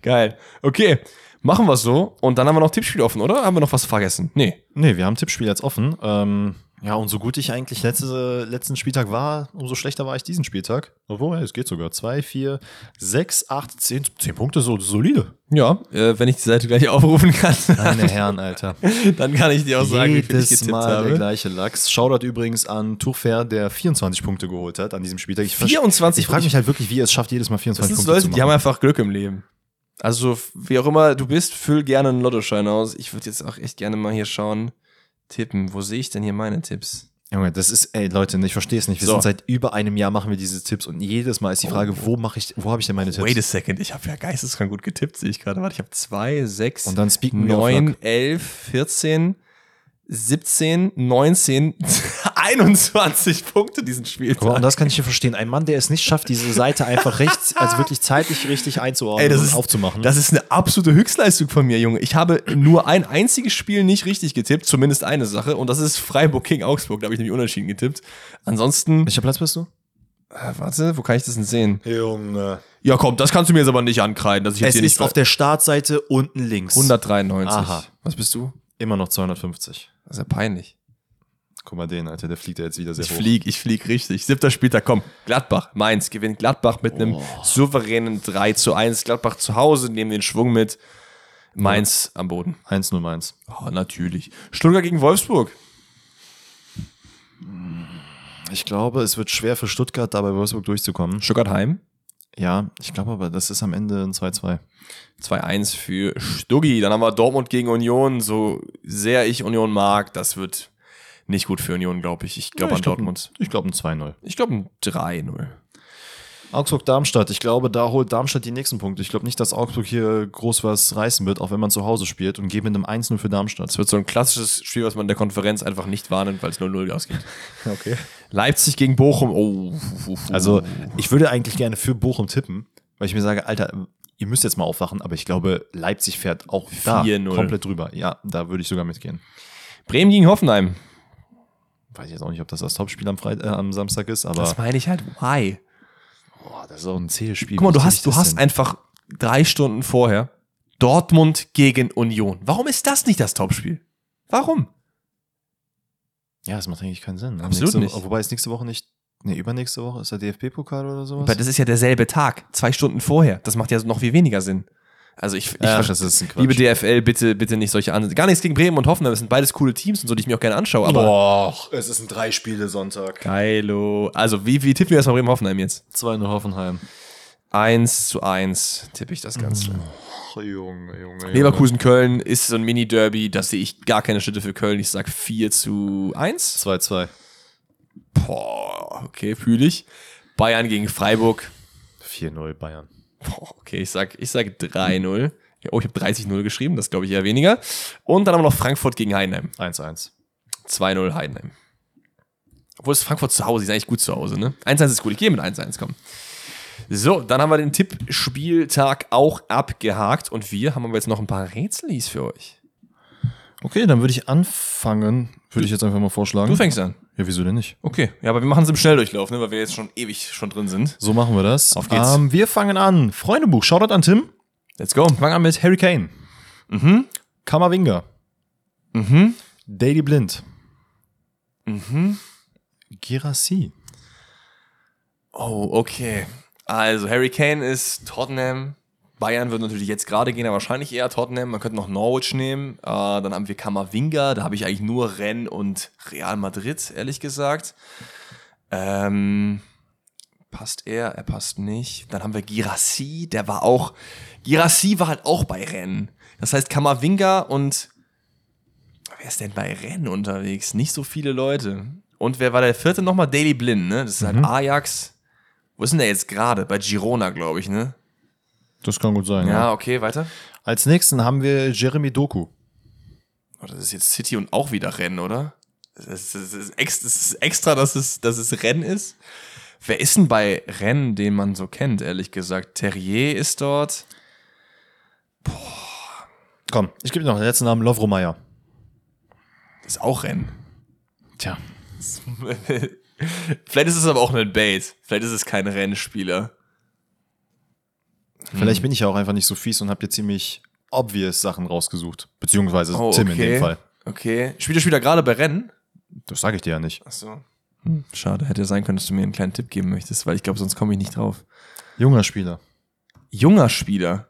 Geil. Okay, machen wir so. Und dann haben wir noch Tippspiel offen, oder? Haben wir noch was vergessen? Nee.
Nee, wir haben Tippspiel jetzt offen. Ähm, ja, und so gut ich eigentlich letzte, letzten Spieltag war, umso schlechter war ich diesen Spieltag. Obwohl, es geht sogar. 2, 4, 6, 8, 10, 10 Punkte, so solide.
Ja, äh, wenn ich die Seite gleich aufrufen kann,
Meine Herren, Alter.
dann kann ich dir auch sagen, wie viel ich getippt
Mal der
habe.
gleiche Lachs. Shoutout übrigens an Tuchfer, der 24 Punkte geholt hat an diesem Spieltag. Ich, verste-
24
Ich frage mich halt wirklich, wie er es schafft, jedes Mal
Das
24
sind
Punkte
Leute,
zu machen.
die haben einfach Glück im Leben. Also, wie auch immer du bist, füll gerne einen Lottoschein aus. Ich würde jetzt auch echt gerne mal hier schauen. Tippen. Wo sehe ich denn hier meine Tipps?
Junge, das ist, ey Leute, ich verstehe es nicht. Wir
So.
sind seit über einem Jahr machen wir diese Tipps und jedes Mal ist die Frage, wo mache ich, wo habe ich denn meine Tipps?
Wait a second, ich habe ja geisteskrank gut getippt, sehe ich gerade. Warte, ich habe 2, 6,
Und dann speaken we of
9,
luck.
11, 14, 17, 19, 21 Punkte diesen Spieltag.
und das kann ich hier verstehen. Ein Mann, der es nicht schafft, diese Seite einfach rechts, also wirklich zeitlich richtig einzuordnen
Ey, das
und
ist,
aufzumachen.
das ist eine absolute Höchstleistung von mir, Junge. Ich habe nur ein einziges Spiel nicht richtig getippt, zumindest eine Sache, und das ist Freiburg gegen Augsburg. Da habe ich nämlich unentschieden getippt. Ansonsten,
Welcher Platz bist du?
äh, warte, wo kann ich das denn sehen?
Junge.
Ja, komm, das kannst du mir jetzt aber nicht ankreiden, dass ich jetzt
Es
hier
ist
nicht
auf der Startseite unten links.
193.
Aha.
Was bist du?
Immer noch 250.
Das ist ja peinlich.
Guck mal den, Alter, der fliegt ja jetzt wieder sehr
Ich
hoch.
flieg, ich flieg richtig. Siebter Spieltag, komm. Gladbach, Mainz gewinnt Gladbach mit einem souveränen 3 zu 1. Gladbach zu Hause, nehmen den Schwung mit. Mainz am Boden.
1-0 Mainz.
Oh, natürlich. Stuttgart gegen Wolfsburg.
Ich glaube, es wird schwer für Stuttgart, da bei Wolfsburg durchzukommen.
Stuttgart Heim.
Ja, ich glaube aber, das ist am Ende ein 2-2.
2-1 für Stuggi. Dann haben wir Dortmund gegen Union. So sehr ich Union mag, das wird nicht gut für Union, glaube ich. Ich glaube
Ja,
an
glaub,
Dortmund.
Ich glaube ein 2-0.
Ich glaube ein 3-0.
Augsburg-Darmstadt. Ich glaube, da holt Darmstadt die nächsten Punkte. Ich glaube nicht, dass Augsburg hier groß was reißen wird, auch wenn man zu Hause spielt und gebe mit einem 1-0 für Darmstadt.
Das wird so ein klassisches Spiel, was man in der Konferenz einfach nicht wahrnimmt, weil es 0-0 ausgeht.
Okay.
Leipzig gegen Bochum. Oh.
Also, ich würde eigentlich gerne für Bochum tippen, weil ich mir sage, Alter, ihr müsst jetzt mal aufwachen, aber ich glaube, Leipzig fährt auch da
4-0.
komplett drüber. Ja, da würde ich sogar mitgehen.
Bremen gegen Hoffenheim.
Weiß ich jetzt auch nicht, ob das das Topspiel am, Freit äh, am Samstag ist, aber
Das meine ich halt. Why?
boah, das ist auch ein zähes Spiel.
Guck mal, du hast, du hast
denn?
einfach drei Stunden vorher Dortmund gegen Union. Warum ist das nicht das Topspiel? Warum?
Ja, das macht eigentlich keinen Sinn.
Absolut
nächste,
nicht.
Wobei es nächste Woche nicht, ne, übernächste Woche ist der DFB-Pokal oder sowas.
Weil das ist ja derselbe Tag, zwei Stunden vorher. Das macht ja noch viel weniger Sinn. Also ich, ich
Ach, das ist ein Quatsch.
liebe DFL, bitte, bitte nicht solche Ansätze. Gar nichts gegen Bremen und Hoffenheim, das sind beides coole Teams und so, die ich mir auch gerne anschaue. Aber
Boah, es ist ein Drei-Spiele-Sonntag.
geilo. Also wie, wie tippen wir erstmal Bremen Hoffenheim jetzt?
2-0 Hoffenheim.
1 zu 1 tippe ich das Ganze.
Ach, Junge, Junge, Junge.
Leverkusen-Köln ist so ein Mini-Derby, da sehe ich gar keine Schritte für Köln. Ich sag 4 zu 1.
2-2.
Boah, okay, fühle ich. Bayern gegen Freiburg.
4-0 Bayern.
Boah, okay, ich sag, ich sag 3-0. Ja, Oh, ich habe 30-0 geschrieben, das glaube ich eher weniger. Und dann haben wir noch Frankfurt gegen Heidenheim.
1-1.
2-0 Heidenheim. Obwohl es Frankfurt zu Hause, die sind eigentlich gut zu Hause, ne? 1-1 ist gut, ich gehe mit 1-1, komm. So, dann haben wir den Tippspieltag auch abgehakt und wir haben aber jetzt noch ein paar Rätselis für euch.
Okay, dann würde ich anfangen. Würde ich jetzt einfach mal vorschlagen.
Du fängst an.
Ja, wieso denn nicht?
Okay, ja, aber wir machen es im Schnelldurchlauf, ne, weil wir jetzt schon ewig schon drin sind.
So machen wir das.
Auf geht's.
Ähm, wir fangen an. Freundebuch. Shoutout an Tim.
Let's go.
Fangen an mit Harry Kane.
Mhm.
Kamavinga.
Mhm.
Daily Blind.
Mhm.
Girassi.
Oh, okay. Also, Harry Kane ist Tottenham. Bayern wird natürlich jetzt gerade gehen, aber wahrscheinlich eher Tottenham. Man könnte noch Norwich nehmen. Äh, dann haben wir Kamavinga. Da habe ich eigentlich nur Rennes und Real Madrid, ehrlich gesagt. Ähm, passt er? Er passt nicht. Dann haben wir Girassi. Der war auch. Girassi war halt auch bei Rennes. Das heißt, Kamavinga und. Wer ist denn bei Rennes unterwegs? Nicht so viele Leute. Und wer war der vierte nochmal? Daily Blind, ne? Das ist halt Ajax. Wo ist denn der jetzt gerade? Bei Girona, glaube ich, ne?
Das kann gut sein.
Ja, okay, weiter.
Als nächsten haben wir Jeremy Doku.
Oh, das ist jetzt City und auch wieder Rennen, oder? Das ist, ist, ist extra, dass es, dass es Rennen ist. Wer ist denn bei Rennen, den man so kennt, ehrlich gesagt? Terrier ist dort.
Komm, ich gebe dir noch den letzten Namen, Lovro Meyer.
Ist auch Rennen.
Tja.
Vielleicht ist es aber auch ein Bait. Vielleicht ist es kein Rennspieler.
Vielleicht bin ich ja auch einfach nicht so fies und habe dir ziemlich obvious Sachen rausgesucht. Beziehungsweise
Oh,
Tim in
okay.
dem Fall.
Okay. Spielt der Spieler gerade bei Rennen?
Das sage ich dir ja nicht.
Achso. Hm, schade, hätte sein können, dass du mir einen kleinen Tipp geben möchtest, weil ich glaube, sonst komme ich nicht drauf.
Junger Spieler.
Junger Spieler.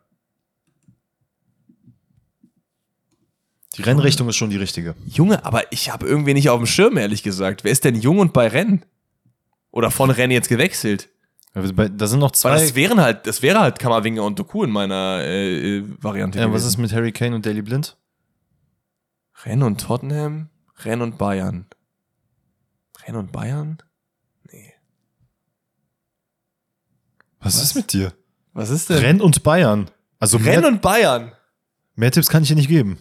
Die Rennrichtung ist schon die richtige.
Junge, aber ich habe irgendwie nicht auf dem Schirm, ehrlich gesagt. Wer ist denn jung und bei Rennen? Oder von Rennen jetzt gewechselt?
Da sind noch zwei.
das wären halt, das wäre halt Kammerwinger und Doku in meiner äh, äh, Variante.
Ja, was ist mit Harry Kane und Daily Blind?
Rennes und Tottenham? Rennes und Bayern. Rennes und Bayern? Nee.
Was,
Was?
ist mit dir?
Was ist denn?
Renn und Bayern. Also
Rennes und Bayern.
mehr Tipps kann ich dir nicht geben.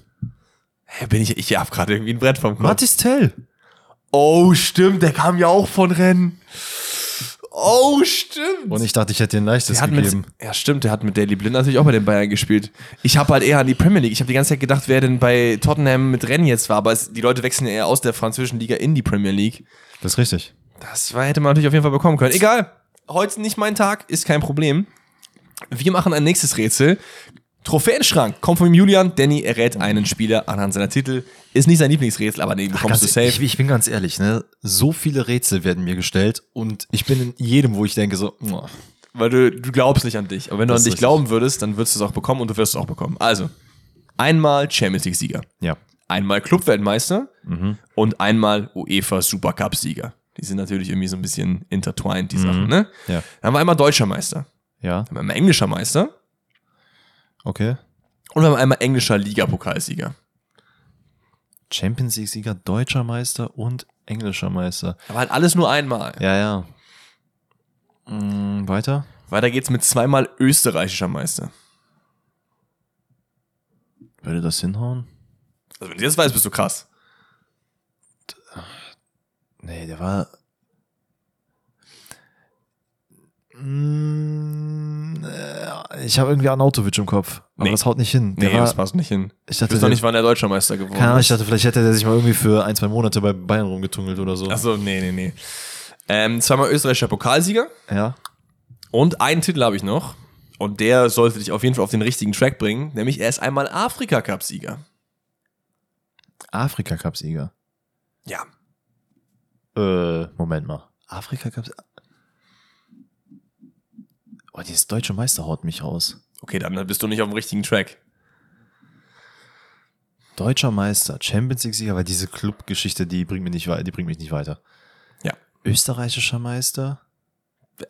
Hä, bin ich, ich hab gerade irgendwie ein Brett vom Kopf.
Matis Tell.
Oh, stimmt, der kam ja auch von Rennen. Oh, stimmt.
Und ich dachte, ich hätte dir ein leichtes
Der hat mit,
gegeben.
ja, stimmt, der hat mit Daily Blind natürlich auch bei den Bayern gespielt. Ich habe halt eher an die Premier League. Ich habe die ganze Zeit gedacht, wer denn bei Tottenham mit Rennen jetzt war, aber es, die Leute wechseln ja eher aus der französischen Liga in die Premier League.
Das ist richtig.
Das war, hätte man natürlich auf jeden Fall bekommen können. Egal, heute nicht mein Tag, ist kein Problem. Wir machen ein nächstes Rätsel. Trophäenschrank kommt von Julian. Danny errät einen Spieler anhand seiner Titel. Ist nicht sein Lieblingsrätsel, aber den bekommst du safe.
Ich, ich bin ganz ehrlich, ne? So viele Rätsel werden mir gestellt und ich bin in jedem, wo ich denke so, oh,
Weil du, du glaubst nicht an dich. Aber wenn du
Das
an
ist
dich glauben würdest, dann würdest du es auch bekommen und du wirst es auch bekommen. Also, einmal Champions League-Sieger.
ja.
einmal Clubweltmeister und einmal UEFA Supercup-Sieger. Die sind natürlich irgendwie so ein bisschen intertwined, die Sachen, ne?
Ja.
Dann haben wir einmal deutscher Meister,
Ja,
dann haben wir einmal englischer Meister
okay.
und wir haben einmal englischer Ligapokalsieger.
Champions League-Sieger, deutscher Meister und englischer Meister.
Aber halt alles nur einmal.
Ja, ja. Mm, weiter?
Weiter geht's mit zweimal österreichischer Meister.
Würde das hinhauen?
Also wenn du das weißt, bist du krass.
Nee, der war. Mm, äh, Ich habe irgendwie Arnautovic im Kopf. Aber
Nee.
das haut nicht hin. Der
Nee,
war,
das passt nicht hin.
ich
Ich
dachte,
weiß noch nicht, wann der deutscher Meister geworden
keine Ahnung,
ist.
ich dachte, vielleicht hätte der sich mal irgendwie für ein, zwei Monate bei Bayern rumgetungelt oder so.
Achso, nee, nee, nee. Ähm, zweimal österreichischer Pokalsieger
Ja.
und einen Titel habe ich noch. Und der sollte dich auf jeden Fall auf den richtigen Track bringen, nämlich er ist einmal Afrika-Cup-Sieger.
Afrika-Cup-Sieger.
Ja.
Äh, Moment mal. Afrika-Cup. Oh, dieses deutsche Meister haut mich raus.
Okay, dann bist du nicht auf dem richtigen Track.
Deutscher Meister, Champions League-Sieger, weil diese Clubgeschichte, die bringt mich nicht weiter, die bringt mich nicht weiter.
Ja.
Österreichischer Meister?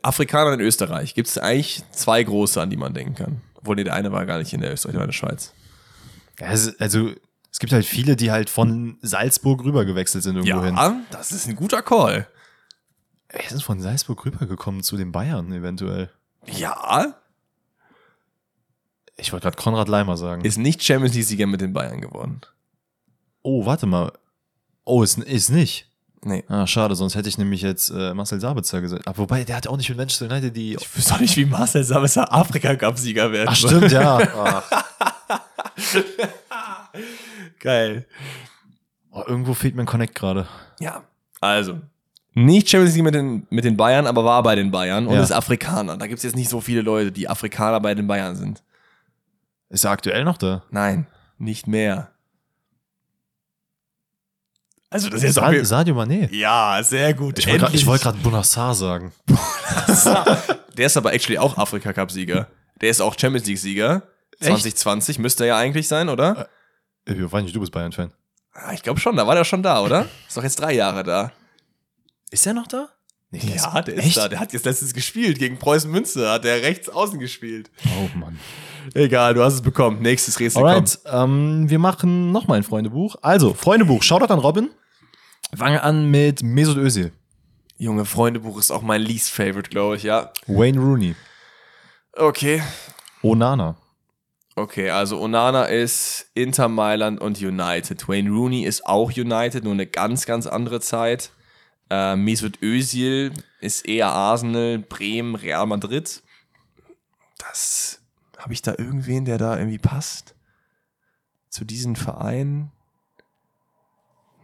Afrikaner in Österreich gibt es eigentlich zwei große, an die man denken kann. Obwohl, nee, der eine war gar nicht in der Österreich, der war in der Schweiz.
Ja, es- also, es gibt halt viele, die halt von Salzburg rüber gewechselt sind irgendwo hin.
Ja, das ist ein guter Call.
Ist denn von Salzburg rübergekommen zu den Bayern eventuell?
Ja,
Ich wollte gerade Konrad Leimer sagen.
ist nicht Champions League-Sieger mit den Bayern geworden.
oh, warte mal. Oh, ist, ist nicht.
Nee.
Ah, schade, sonst hätte ich nämlich jetzt äh, Marcel Sabitzer gesagt. Aber wobei, der hat auch nicht mit Manchester United die.
Ich wüsste auch nicht, wie Marcel Sabitzer Afrika-Cup-Sieger werden
Ach, stimmt, ja.
Geil.
Oh, irgendwo fehlt mir ein Connect gerade.
Ja. Also, nicht Champions League mit den, mit den Bayern, aber war bei den Bayern und
Ja.
ist Afrikaner. Da gibt es jetzt nicht so viele Leute, die Afrikaner bei den Bayern sind.
Ist er aktuell noch da?
Nein, nicht mehr. Also, das ist jetzt
Sa. Sadio Mané.
Ja, sehr gut.
Ich wollte
Endlich.
gerade Bonassar sagen.
Der ist aber actually auch Afrika-Cup-Sieger. Der ist auch Champions League-Sieger.
Echt?
2020 müsste er ja eigentlich sein, oder?
Ich weiß nicht, du bist Bayern-Fan.
Ah, Ich glaube schon, da war der schon da, oder? Ist doch jetzt drei Jahre da.
Ist er noch da? Nee,
Ja, der ist
Echt?
da. Der hat jetzt letztens gespielt. Gegen Preußen Münster hat der rechts außen gespielt.
Oh Mann.
Egal, du hast es bekommen. Nächstes Rätsel
Alright, ähm, wir machen nochmal ein Freundebuch. Also, Freundebuch, Shoutout an Robin. Fangen an mit Mesut Özil.
Junge, Freundebuch ist auch mein least favorite, glaube ich, ja.
Wayne Rooney.
Okay.
Onana.
Okay, also Onana ist Inter Mailand und United. Wayne Rooney ist auch United, nur eine ganz, ganz andere Zeit. Äh, Mesut Özil ist eher Arsenal, Bremen, Real Madrid. Das habe ich da irgendwen, der da irgendwie passt zu diesen Vereinen?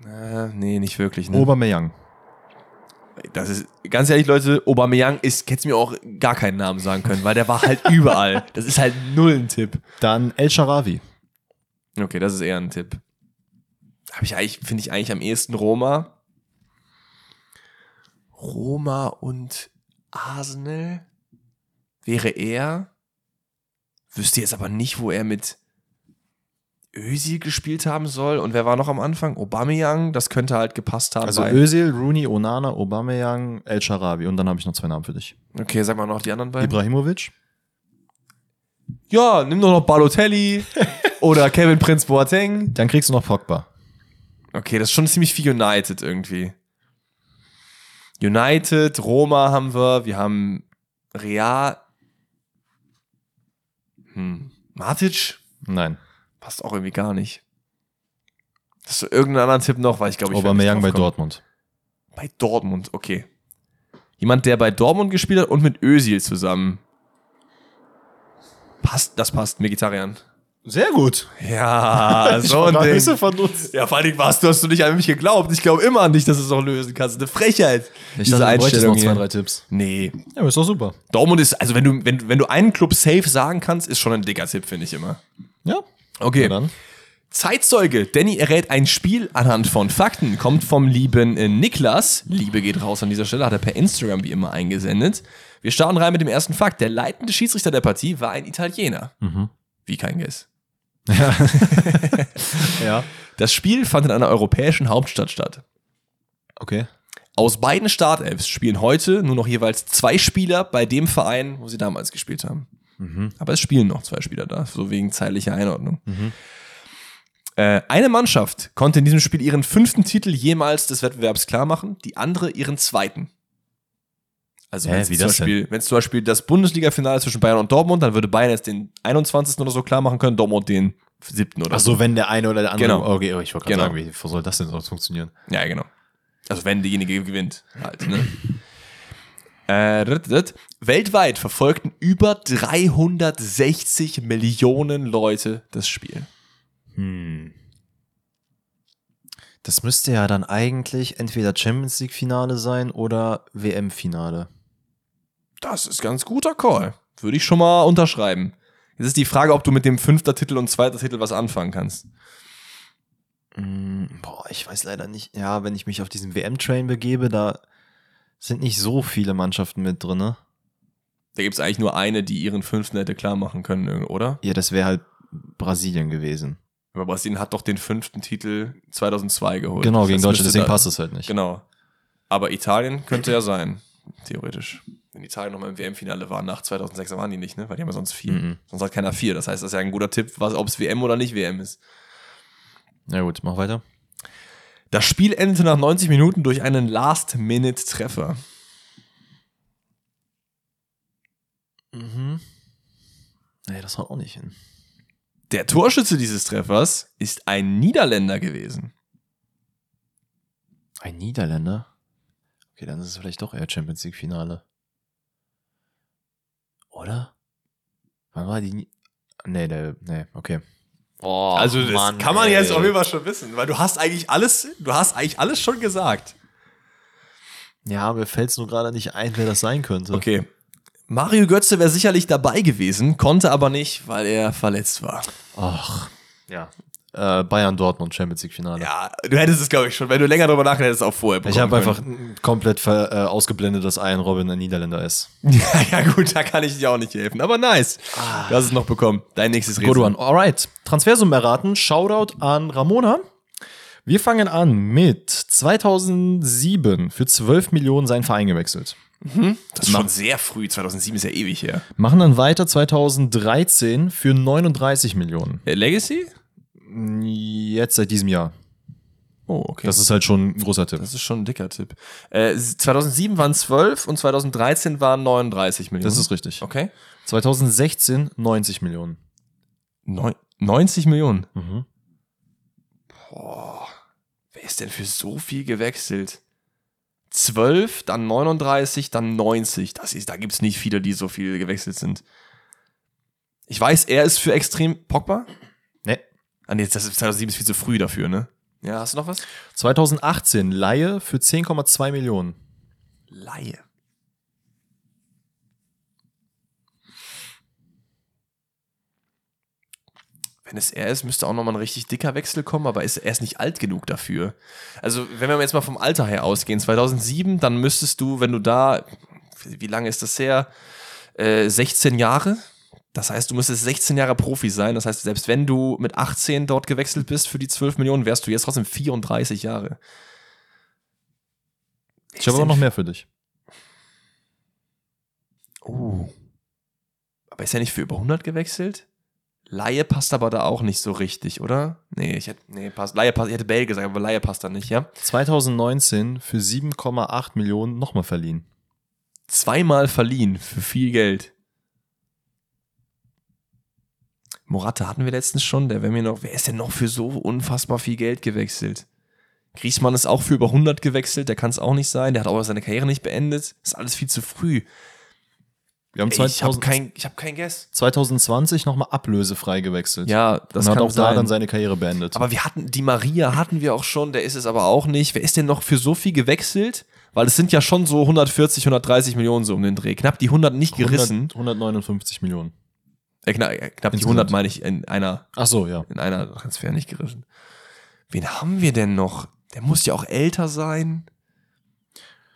Äh, nee, nicht wirklich. Ne?
Aubameyang.
Das ist, ganz ehrlich, Leute, Aubameyang ist, hätte mir auch gar keinen Namen sagen können, weil der war halt überall. Das ist halt null ein Tipp.
Dann El Sharawi.
Okay, das ist eher ein Tipp. Habe ich eigentlich, finde ich eigentlich am ehesten Roma. Roma und Arsenal wäre er. Wüsste jetzt aber nicht, wo er mit Özil gespielt haben soll. Und wer war noch am Anfang? Aubameyang, das könnte halt gepasst haben.
Also Özil, Rooney, Onana, Aubameyang, El Sharawi. Und dann habe ich noch zwei Namen für dich.
okay, sag mal noch die anderen beiden.
Ibrahimovic.
Ja, nimm doch noch Balotelli oder Kevin Prince Boateng.
Dann kriegst du noch Pogba.
Okay, das ist schon ziemlich viel United irgendwie. United, Roma haben wir, wir haben Real. Hm. Matic
Nein.
passt auch irgendwie gar nicht. Hast du irgendeinen anderen Tipp noch? Weil ich glaube, ich
Aubameyang
nicht
bei. Dortmund.
Bei Dortmund, okay. Jemand, der bei Dortmund gespielt hat und mit Özil zusammen. Passt, das passt, Vegetarian.
Sehr gut.
Ja, so ein Ding.
von uns.
Ja, vor allen Dingen warst du, hast du nicht an mich geglaubt. Ich glaube immer an dich, dass du es auch lösen kannst. Eine Frechheit.
Ich dachte, du bräuchtest noch zwei, drei Tipps.
Nee.
Ja, aber ist doch super.
Dortmund ist, also wenn du, wenn, wenn du einen Club safe sagen kannst, ist schon ein dicker Tipp, finde ich immer.
Ja.
Okay.
Na dann.
Zeitzeuge. Danny errät ein Spiel anhand von Fakten. Kommt vom lieben äh, Niklas. Liebe geht raus an dieser Stelle. Hat er per Instagram wie immer eingesendet. Wir starten rein mit dem ersten Fakt. Der leitende Schiedsrichter der Partie war ein Italiener.
Mhm.
Wie kein Guess.
Ja.
Das Spiel fand in einer europäischen Hauptstadt statt.
Okay.
Aus beiden Startelfs spielen heute nur noch jeweils zwei Spieler bei dem Verein, wo sie damals gespielt haben. Aber es spielen noch zwei Spieler da, so wegen zeitlicher Einordnung. Äh, eine Mannschaft konnte in diesem Spiel ihren fünften Titel jemals des Wettbewerbs klar machen, die andere ihren zweiten. Also wenn es zum? Beispiel- wenn es zum Beispiel das Bundesliga-Finale zwischen Bayern und Dortmund, dann würde Bayern jetzt den 21. oder so klar machen können, Dortmund den siebten oder
Ach so, wenn der eine oder der andere.
Genau.
Okay, oh, ich wollte gerade
Genau.
sagen, wie soll das denn sonst funktionieren?
Ja, genau. Also wenn derjenige gewinnt, halt, ne? Äh. Weltweit verfolgten über 360 Millionen Leute das Spiel.
Hm. Das müsste ja dann eigentlich entweder Champions League Finale sein oder WM Finale.
Das ist ganz guter Call. Würde ich schon mal unterschreiben. Jetzt ist die Frage, ob du mit dem fünfter Titel und zweiter Titel was anfangen kannst.
Hm, boah, ich weiß leider nicht. Ja, wenn ich mich auf diesen WM-Train begebe, da sind nicht so viele Mannschaften mit drin, ne?
Da gibt es eigentlich nur eine, die ihren fünften hätte klar machen können, oder?
Ja, das wäre halt Brasilien gewesen.
Aber Brasilien hat doch den fünften Titel 2002 geholt.
Genau, gegen Deutschland, deswegen
da-
passt es halt nicht.
Genau. Aber Italien könnte ja sein, theoretisch. Wenn Italien nochmal im WM-Finale war, nach 2006 waren die nicht, ne? Weil die haben ja sonst vier.
Mhm.
Sonst hat keiner vier. Das heißt, das ist ja ein guter Tipp, was, ob es WM oder nicht WM ist.
Ja gut, mach weiter.
Das Spiel endete nach 90 Minuten durch einen Last-Minute-Treffer.
Mhm. Nee, das haut auch nicht hin.
Der Torschütze dieses Treffers ist ein Niederländer gewesen.
Ein Niederländer? Okay, dann ist es vielleicht doch eher Champions League Finale. Oder? Wann war die? Nee, der, nee, okay.
Oh, also das Mann, kann man ey. jetzt auf jeden Fall schon wissen, weil du hast eigentlich alles, du hast eigentlich alles schon gesagt.
Ja, mir fällt es nur gerade nicht ein, wer das sein könnte.
Okay. Mario Götze wäre sicherlich dabei gewesen, konnte aber nicht, weil er verletzt war.
Ach, ja. Äh, Bayern Dortmund Champions League Finale.
Ja, du hättest es glaube ich schon, wenn du länger darüber nachdenkst, auch vorher.
Ich habe einfach komplett ver, äh, ausgeblendet, dass Ian Robin ein Niederländer ist.
ja, ja gut, da kann ich dir auch nicht helfen, aber nice. Ah. Du hast es noch bekommen. Dein nächstes
Rätsel. Good one. Alright. Transfersummen erraten. Shoutout an Ramona. Wir fangen an mit 2007 für 12 Millionen seinen Verein gewechselt.
Mhm. Das ist schon sehr früh. 2007 ist ja ewig her.
Machen dann weiter 2013 für 39 Millionen.
Legacy?
Jetzt seit diesem Jahr.
Oh, okay.
Das ist halt schon ein großer Tipp.
Das ist schon ein dicker Tipp. Äh, 2007 waren 12 und 2013 waren 39 Millionen.
Das ist richtig.
Okay.
2016 90 Millionen.
Neun 90 Millionen?
Mhm.
Boah. Wer ist denn für so viel gewechselt? 12, dann 39, dann 90. Das ist, da gibt es nicht viele, die so viel gewechselt sind. Ich weiß, er ist für extrem Pogba. Ah, nee, das ist 2007 ist viel zu früh dafür, ne? Ja, hast du noch was?
2018, Laie für 10,2 Millionen.
Laie. Wenn es er ist, müsste auch nochmal ein richtig dicker Wechsel kommen, aber ist, er ist nicht alt genug dafür. Also, wenn wir jetzt mal vom Alter her ausgehen, 2007, dann müsstest du, wenn du da, wie lange ist das her? Äh, 16 Jahre? Das heißt, du müsstest 16 Jahre Profi sein. Das heißt, selbst wenn du mit 18 dort gewechselt bist für die 12 Millionen, wärst du jetzt trotzdem 34 Jahre.
Ich habe aber noch mehr für dich.
Oh. Aber ist er nicht für über 100 gewechselt? Laie passt aber da auch nicht so richtig, oder? Nee, ich hätte, nee, passt. Laie passt, ich hätte Bale gesagt, aber Laie passt da nicht, ja?
2019 für 7,8 Millionen nochmal verliehen.
Zweimal verliehen für viel Geld. Morata hatten wir letztens schon, der wäre mir noch, wer ist denn noch für so unfassbar viel Geld gewechselt? Griesmann ist auch für über 100 gewechselt, der kann es auch nicht sein, der hat auch seine Karriere nicht beendet, ist alles viel zu früh.
Wir haben 2000, ich habe kein,
ich hab kein Guess.
2020 nochmal ablösefrei gewechselt.
Ja, das
und
kann
hat auch sein. da dann seine Karriere beendet.
Aber wir hatten, die Maria hatten wir auch schon, der ist es aber auch nicht. Wer ist denn noch für so viel gewechselt? Weil es sind ja schon so 140, 130 Millionen so um den Dreh. Knapp die 100 nicht gerissen.
100, 159 Millionen.
Äh, knapp, äh, knapp die 100 meine ich in einer.
Ach so, ja.
In einer Transfer nicht gerissen. Wen haben wir denn noch? Der muss ja auch älter sein.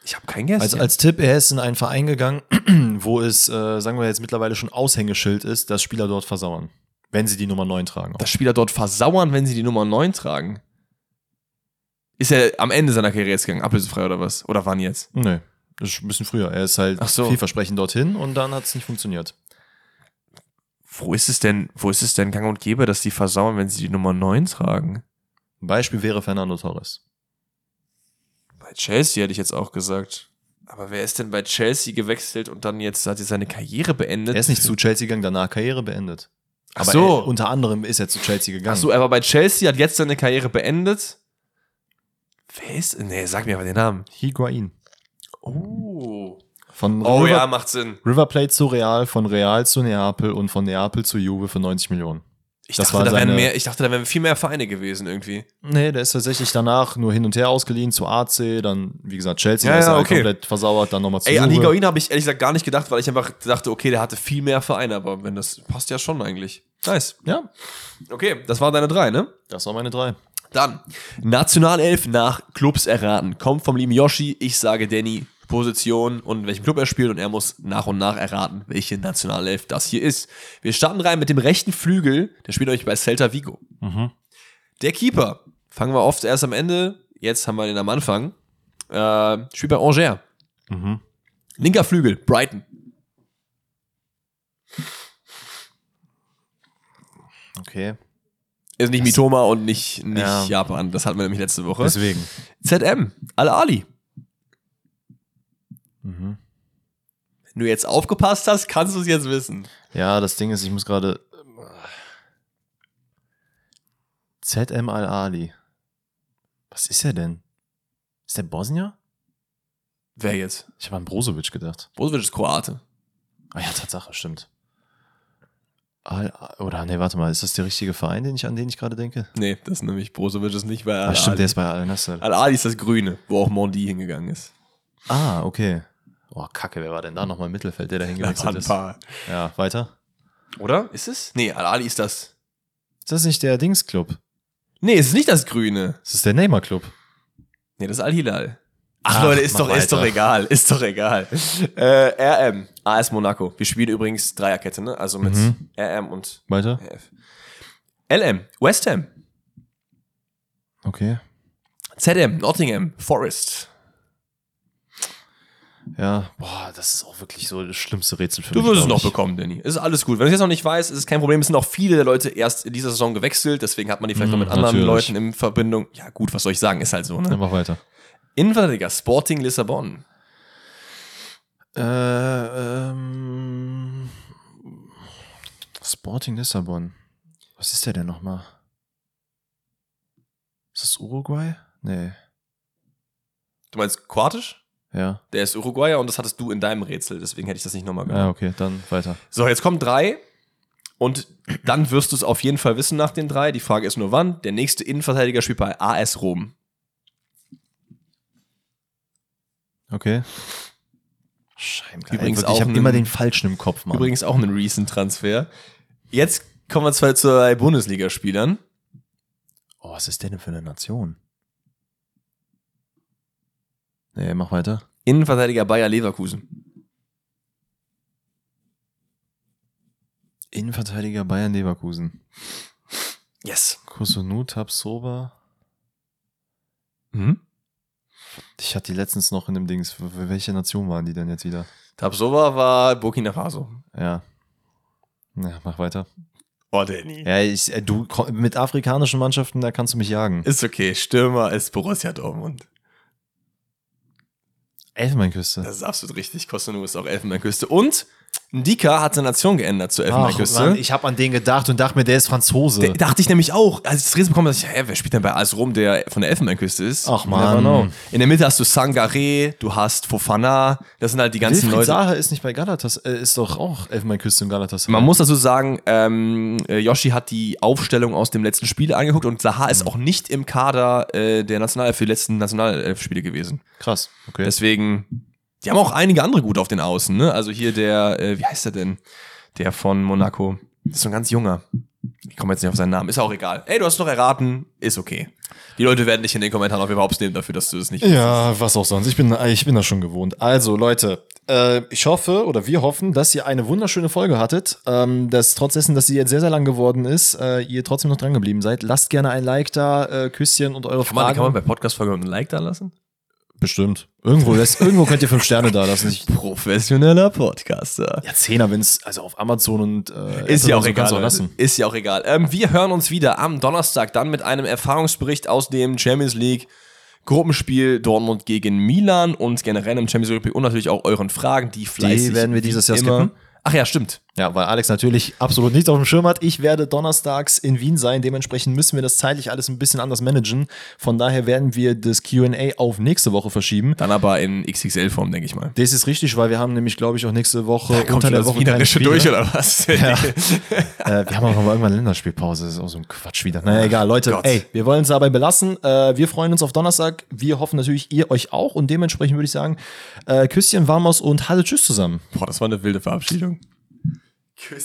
Ich habe kein Guess.
Also als Tipp, er ist in einen Verein gegangen, wo es, äh, sagen wir jetzt mittlerweile schon Aushängeschild ist, dass Spieler dort versauern. Wenn sie die Nummer 9 tragen.
Auch. Dass Spieler dort versauern, wenn sie die Nummer 9 tragen? Ist er am Ende seiner Karriere jetzt gegangen, ablösefrei oder was? Oder wann jetzt?
Nee, das ist ein bisschen früher. Er ist halt so. vielversprechend dorthin und dann hat es nicht funktioniert
wo ist es denn, wo ist es denn gang und gäbe, dass die versauern, wenn sie die Nummer 9 tragen?
Ein Beispiel wäre Fernando Torres.
Bei Chelsea hätte ich jetzt auch gesagt. Aber wer ist denn bei Chelsea gewechselt und dann jetzt hat er seine Karriere beendet?
Er ist nicht zu Chelsea gegangen, danach Karriere beendet.
Aber Ach so.
Er, unter anderem ist er zu Chelsea gegangen. Ach
so, er war bei Chelsea, hat jetzt seine Karriere beendet. Wer ist? Nee, sag mir aber den Namen.
Higuain.
Oh.
Von
oh River, ja, macht Sinn.
River Plate zu Real, von Real zu Neapel und von Neapel zu Juve für 90 Millionen.
Ich dachte, da wären mehr, ich dachte, da wären viel mehr Vereine gewesen irgendwie.
Nee, der ist tatsächlich danach nur hin und her ausgeliehen zu AC, dann, wie gesagt, Chelsea ja, ist ja, okay. komplett versauert, dann nochmal zu
Ey, Juve. an Higuain habe ich ehrlich gesagt gar nicht gedacht, weil ich einfach dachte, okay, der hatte viel mehr Vereine, aber wenn das passt ja schon eigentlich. Nice.
Ja.
Okay, das waren deine drei, ne?
Das waren meine drei.
Dann, Nationalelf nach Clubs erraten. Kommt vom lieben Yoshi, ich sage Danny, Position und welchen Club er spielt und er muss nach und nach erraten, welche Nationalelf das hier ist. Wir starten rein mit dem rechten Flügel, der spielt euch bei Celta Vigo.
Mhm.
Der Keeper, fangen wir oft erst am Ende, jetzt haben wir den am Anfang, äh, spielt bei Angers.
Mhm.
Linker Flügel, Brighton.
Okay.
Ist nicht Mitoma und nicht, nicht ja. Japan. Das hatten wir nämlich letzte Woche.
Deswegen.
ZM, Al-Ali.
Mhm.
Wenn du jetzt aufgepasst hast, kannst du es jetzt wissen.
Ja, das Ding ist, ich muss gerade. ZM Al-Ali. Was ist er denn? Ist der Bosnier?
Wer jetzt?
Ich habe an Brozovic gedacht.
Brozovic ist Kroate.
Ah ja, Tatsache, stimmt. Al oder nee, warte mal, ist das der richtige Verein, den ich, an den ich gerade denke?
Nee, das ist nämlich Brozovic ist nicht bei
Ah, stimmt, der ist bei Al Nassr.
Al-Ali ist das Grüne, wo auch Mondi hingegangen ist.
Ah, okay. Oh, Kacke, wer war denn da nochmal im Mittelfeld, der da hingewechselt ist?
paar.
Ja, weiter.
Oder? Ist es? Nee, Al-Ali ist das.
Ist das nicht der Dings-Club?
Nee, es ist nicht das Grüne.
Das ist der Neymar-Club.
Nee, das ist Al-Hilal. Ach,
Ach,
Leute, ist doch, ist doch egal. Ist doch egal. äh, RM, AS Monaco. Wir spielen übrigens Dreierkette, ne? Also mit
Mhm.
RM und
Weiter?
RF. LM, West Ham.
Okay.
ZM, Nottingham, Forest.
Ja, boah, das ist auch wirklich so das schlimmste Rätsel für
Du
mich.
wirst es noch
ich.
bekommen, Danny. Ist alles gut. Wenn du es jetzt noch nicht weißt, ist es kein Problem. Es sind auch viele der Leute erst in dieser Saison gewechselt, deswegen hat man die vielleicht noch
Mhm,
mit anderen
natürlich.
Leuten in Verbindung. Ja, gut, was soll ich sagen? Ist halt so,
Dann
ne?
mach weiter.
Innenverteidiger, Sporting Lissabon.
Äh, ähm, Sporting Lissabon. Was ist der denn nochmal? Ist das Uruguay? Nee.
Du meinst kroatisch?
Ja.
Der ist Uruguayer und das hattest du in deinem Rätsel, deswegen hätte ich das nicht nochmal gemacht.
Ah, okay, dann weiter.
So, jetzt kommen drei. Und dann wirst du es auf jeden Fall wissen nach den drei. Die Frage ist nur wann. Der nächste Innenverteidiger spielt bei AS Rom.
Okay. Scheibenkleister.
Übrigens
Übrigens ich
auch
habe immer
einen-
den falschen im Kopf, Mann.
Übrigens auch ein Recent-Transfer. Jetzt kommen wir zwar zu zwei Bundesligaspielern.
Oh, was ist der denn für eine Nation? Nee, mach weiter.
Innenverteidiger Bayer Leverkusen.
Innenverteidiger Bayern Leverkusen.
Yes.
Kusunu, Tabsoba.
Mhm.
Ich hatte die letztens noch in dem Dings. Welche Nation waren die denn jetzt wieder?
Tabsova war Burkina Faso.
Ja. Ja, mach weiter.
Oh, Danny.
Ja, ich, äh, du mit afrikanischen Mannschaften, da kannst du mich jagen.
Ist okay. Stürmer ist Borussia Dortmund.
Elfenbeinküste.
Das ist absolut richtig. Kosunu ist auch Elfenbeinküste. Und Ndika hat seine Nation geändert zur Elfenbeinküste.
Mann, ich habe an den gedacht und dachte mir, der ist Franzose.
Da- dachte ich nämlich auch, als ich das Rätsel bekommen habe, dachte ich, hä, wer spielt denn bei AS Rom, der von der Elfenbeinküste ist?
Ach,
know. In der Mitte hast du Sangaré, du hast Fofana, das sind halt die ganzen
Wilfried
Leute.
Zaha ist nicht bei Galatas, äh, ist doch auch Elfenbeinküste und Galatas.
Man muss dazu sagen, ähm, äh, Yoshi hat die Aufstellung aus dem letzten Spiel angeguckt und Zaha ist auch nicht im Kader äh, der Nationalelf für die letzten Nationalelf-Spiele gewesen.
Krass. Okay.
Deswegen, die haben auch einige andere gut auf den Außen, ne? Also hier der, äh, wie heißt der denn? Der von Monaco. Das ist so ein ganz junger. Ich komme jetzt nicht auf seinen Namen. Ist auch egal. Ey, du hast noch erraten. Ist okay. Die Leute werden dich in den Kommentaren auf überhaupt nehmen dafür, dass du das nicht
Ja, was auch sonst. Ich bin, ich bin das schon gewohnt. Also, Leute, äh, ich hoffe oder wir hoffen, dass ihr eine wunderschöne Folge hattet. Ähm, dass trotz dessen, dass sie jetzt sehr, sehr lang geworden ist, äh, ihr trotzdem noch dran geblieben seid. Lasst gerne ein Like da, äh, Küsschen und eure
Kann man,
Fragen.
kann man bei Podcast-Folgen ein Like da lassen?
Bestimmt. Irgendwo, lässt, irgendwo könnt ihr fünf Sterne da lassen. Ich,
Professioneller Podcaster.
ja, Zehner, wenn es, also auf Amazon und äh,
Ist ja auch egal.
lassen.
Ist ja auch egal. Ähm, wir hören uns wieder am Donnerstag dann mit einem Erfahrungsbericht aus dem Champions League Gruppenspiel Dortmund gegen Milan und generell im Champions League und natürlich auch euren Fragen, die fleißig
werden wir dieses Jahr
immer-
skippen?
Ach ja, stimmt.
Ja, weil Alex natürlich absolut nichts auf dem Schirm hat. Ich werde donnerstags in Wien sein. Dementsprechend müssen wir das zeitlich alles ein bisschen anders managen. Von daher werden wir das QA auf nächste Woche verschieben.
Dann aber in XXL-Form, denke ich mal.
Das ist richtig, weil wir haben nämlich, glaube ich, auch nächste Woche
Kommt
unter der Woche
Wienerische durch oder was?
äh, wir haben auch mal irgendwann Länderspielpause. Das ist auch so ein Quatsch wieder. Naja, egal, Leute.
Gott.
Ey, wir wollen es dabei belassen. Äh, wir freuen uns auf Donnerstag. Wir hoffen natürlich, ihr euch auch. Und dementsprechend würde ich sagen, äh, Küsschen, Warmos und Halle Tschüss zusammen.
Boah, das war eine wilde Verabschiedung. Küsschen.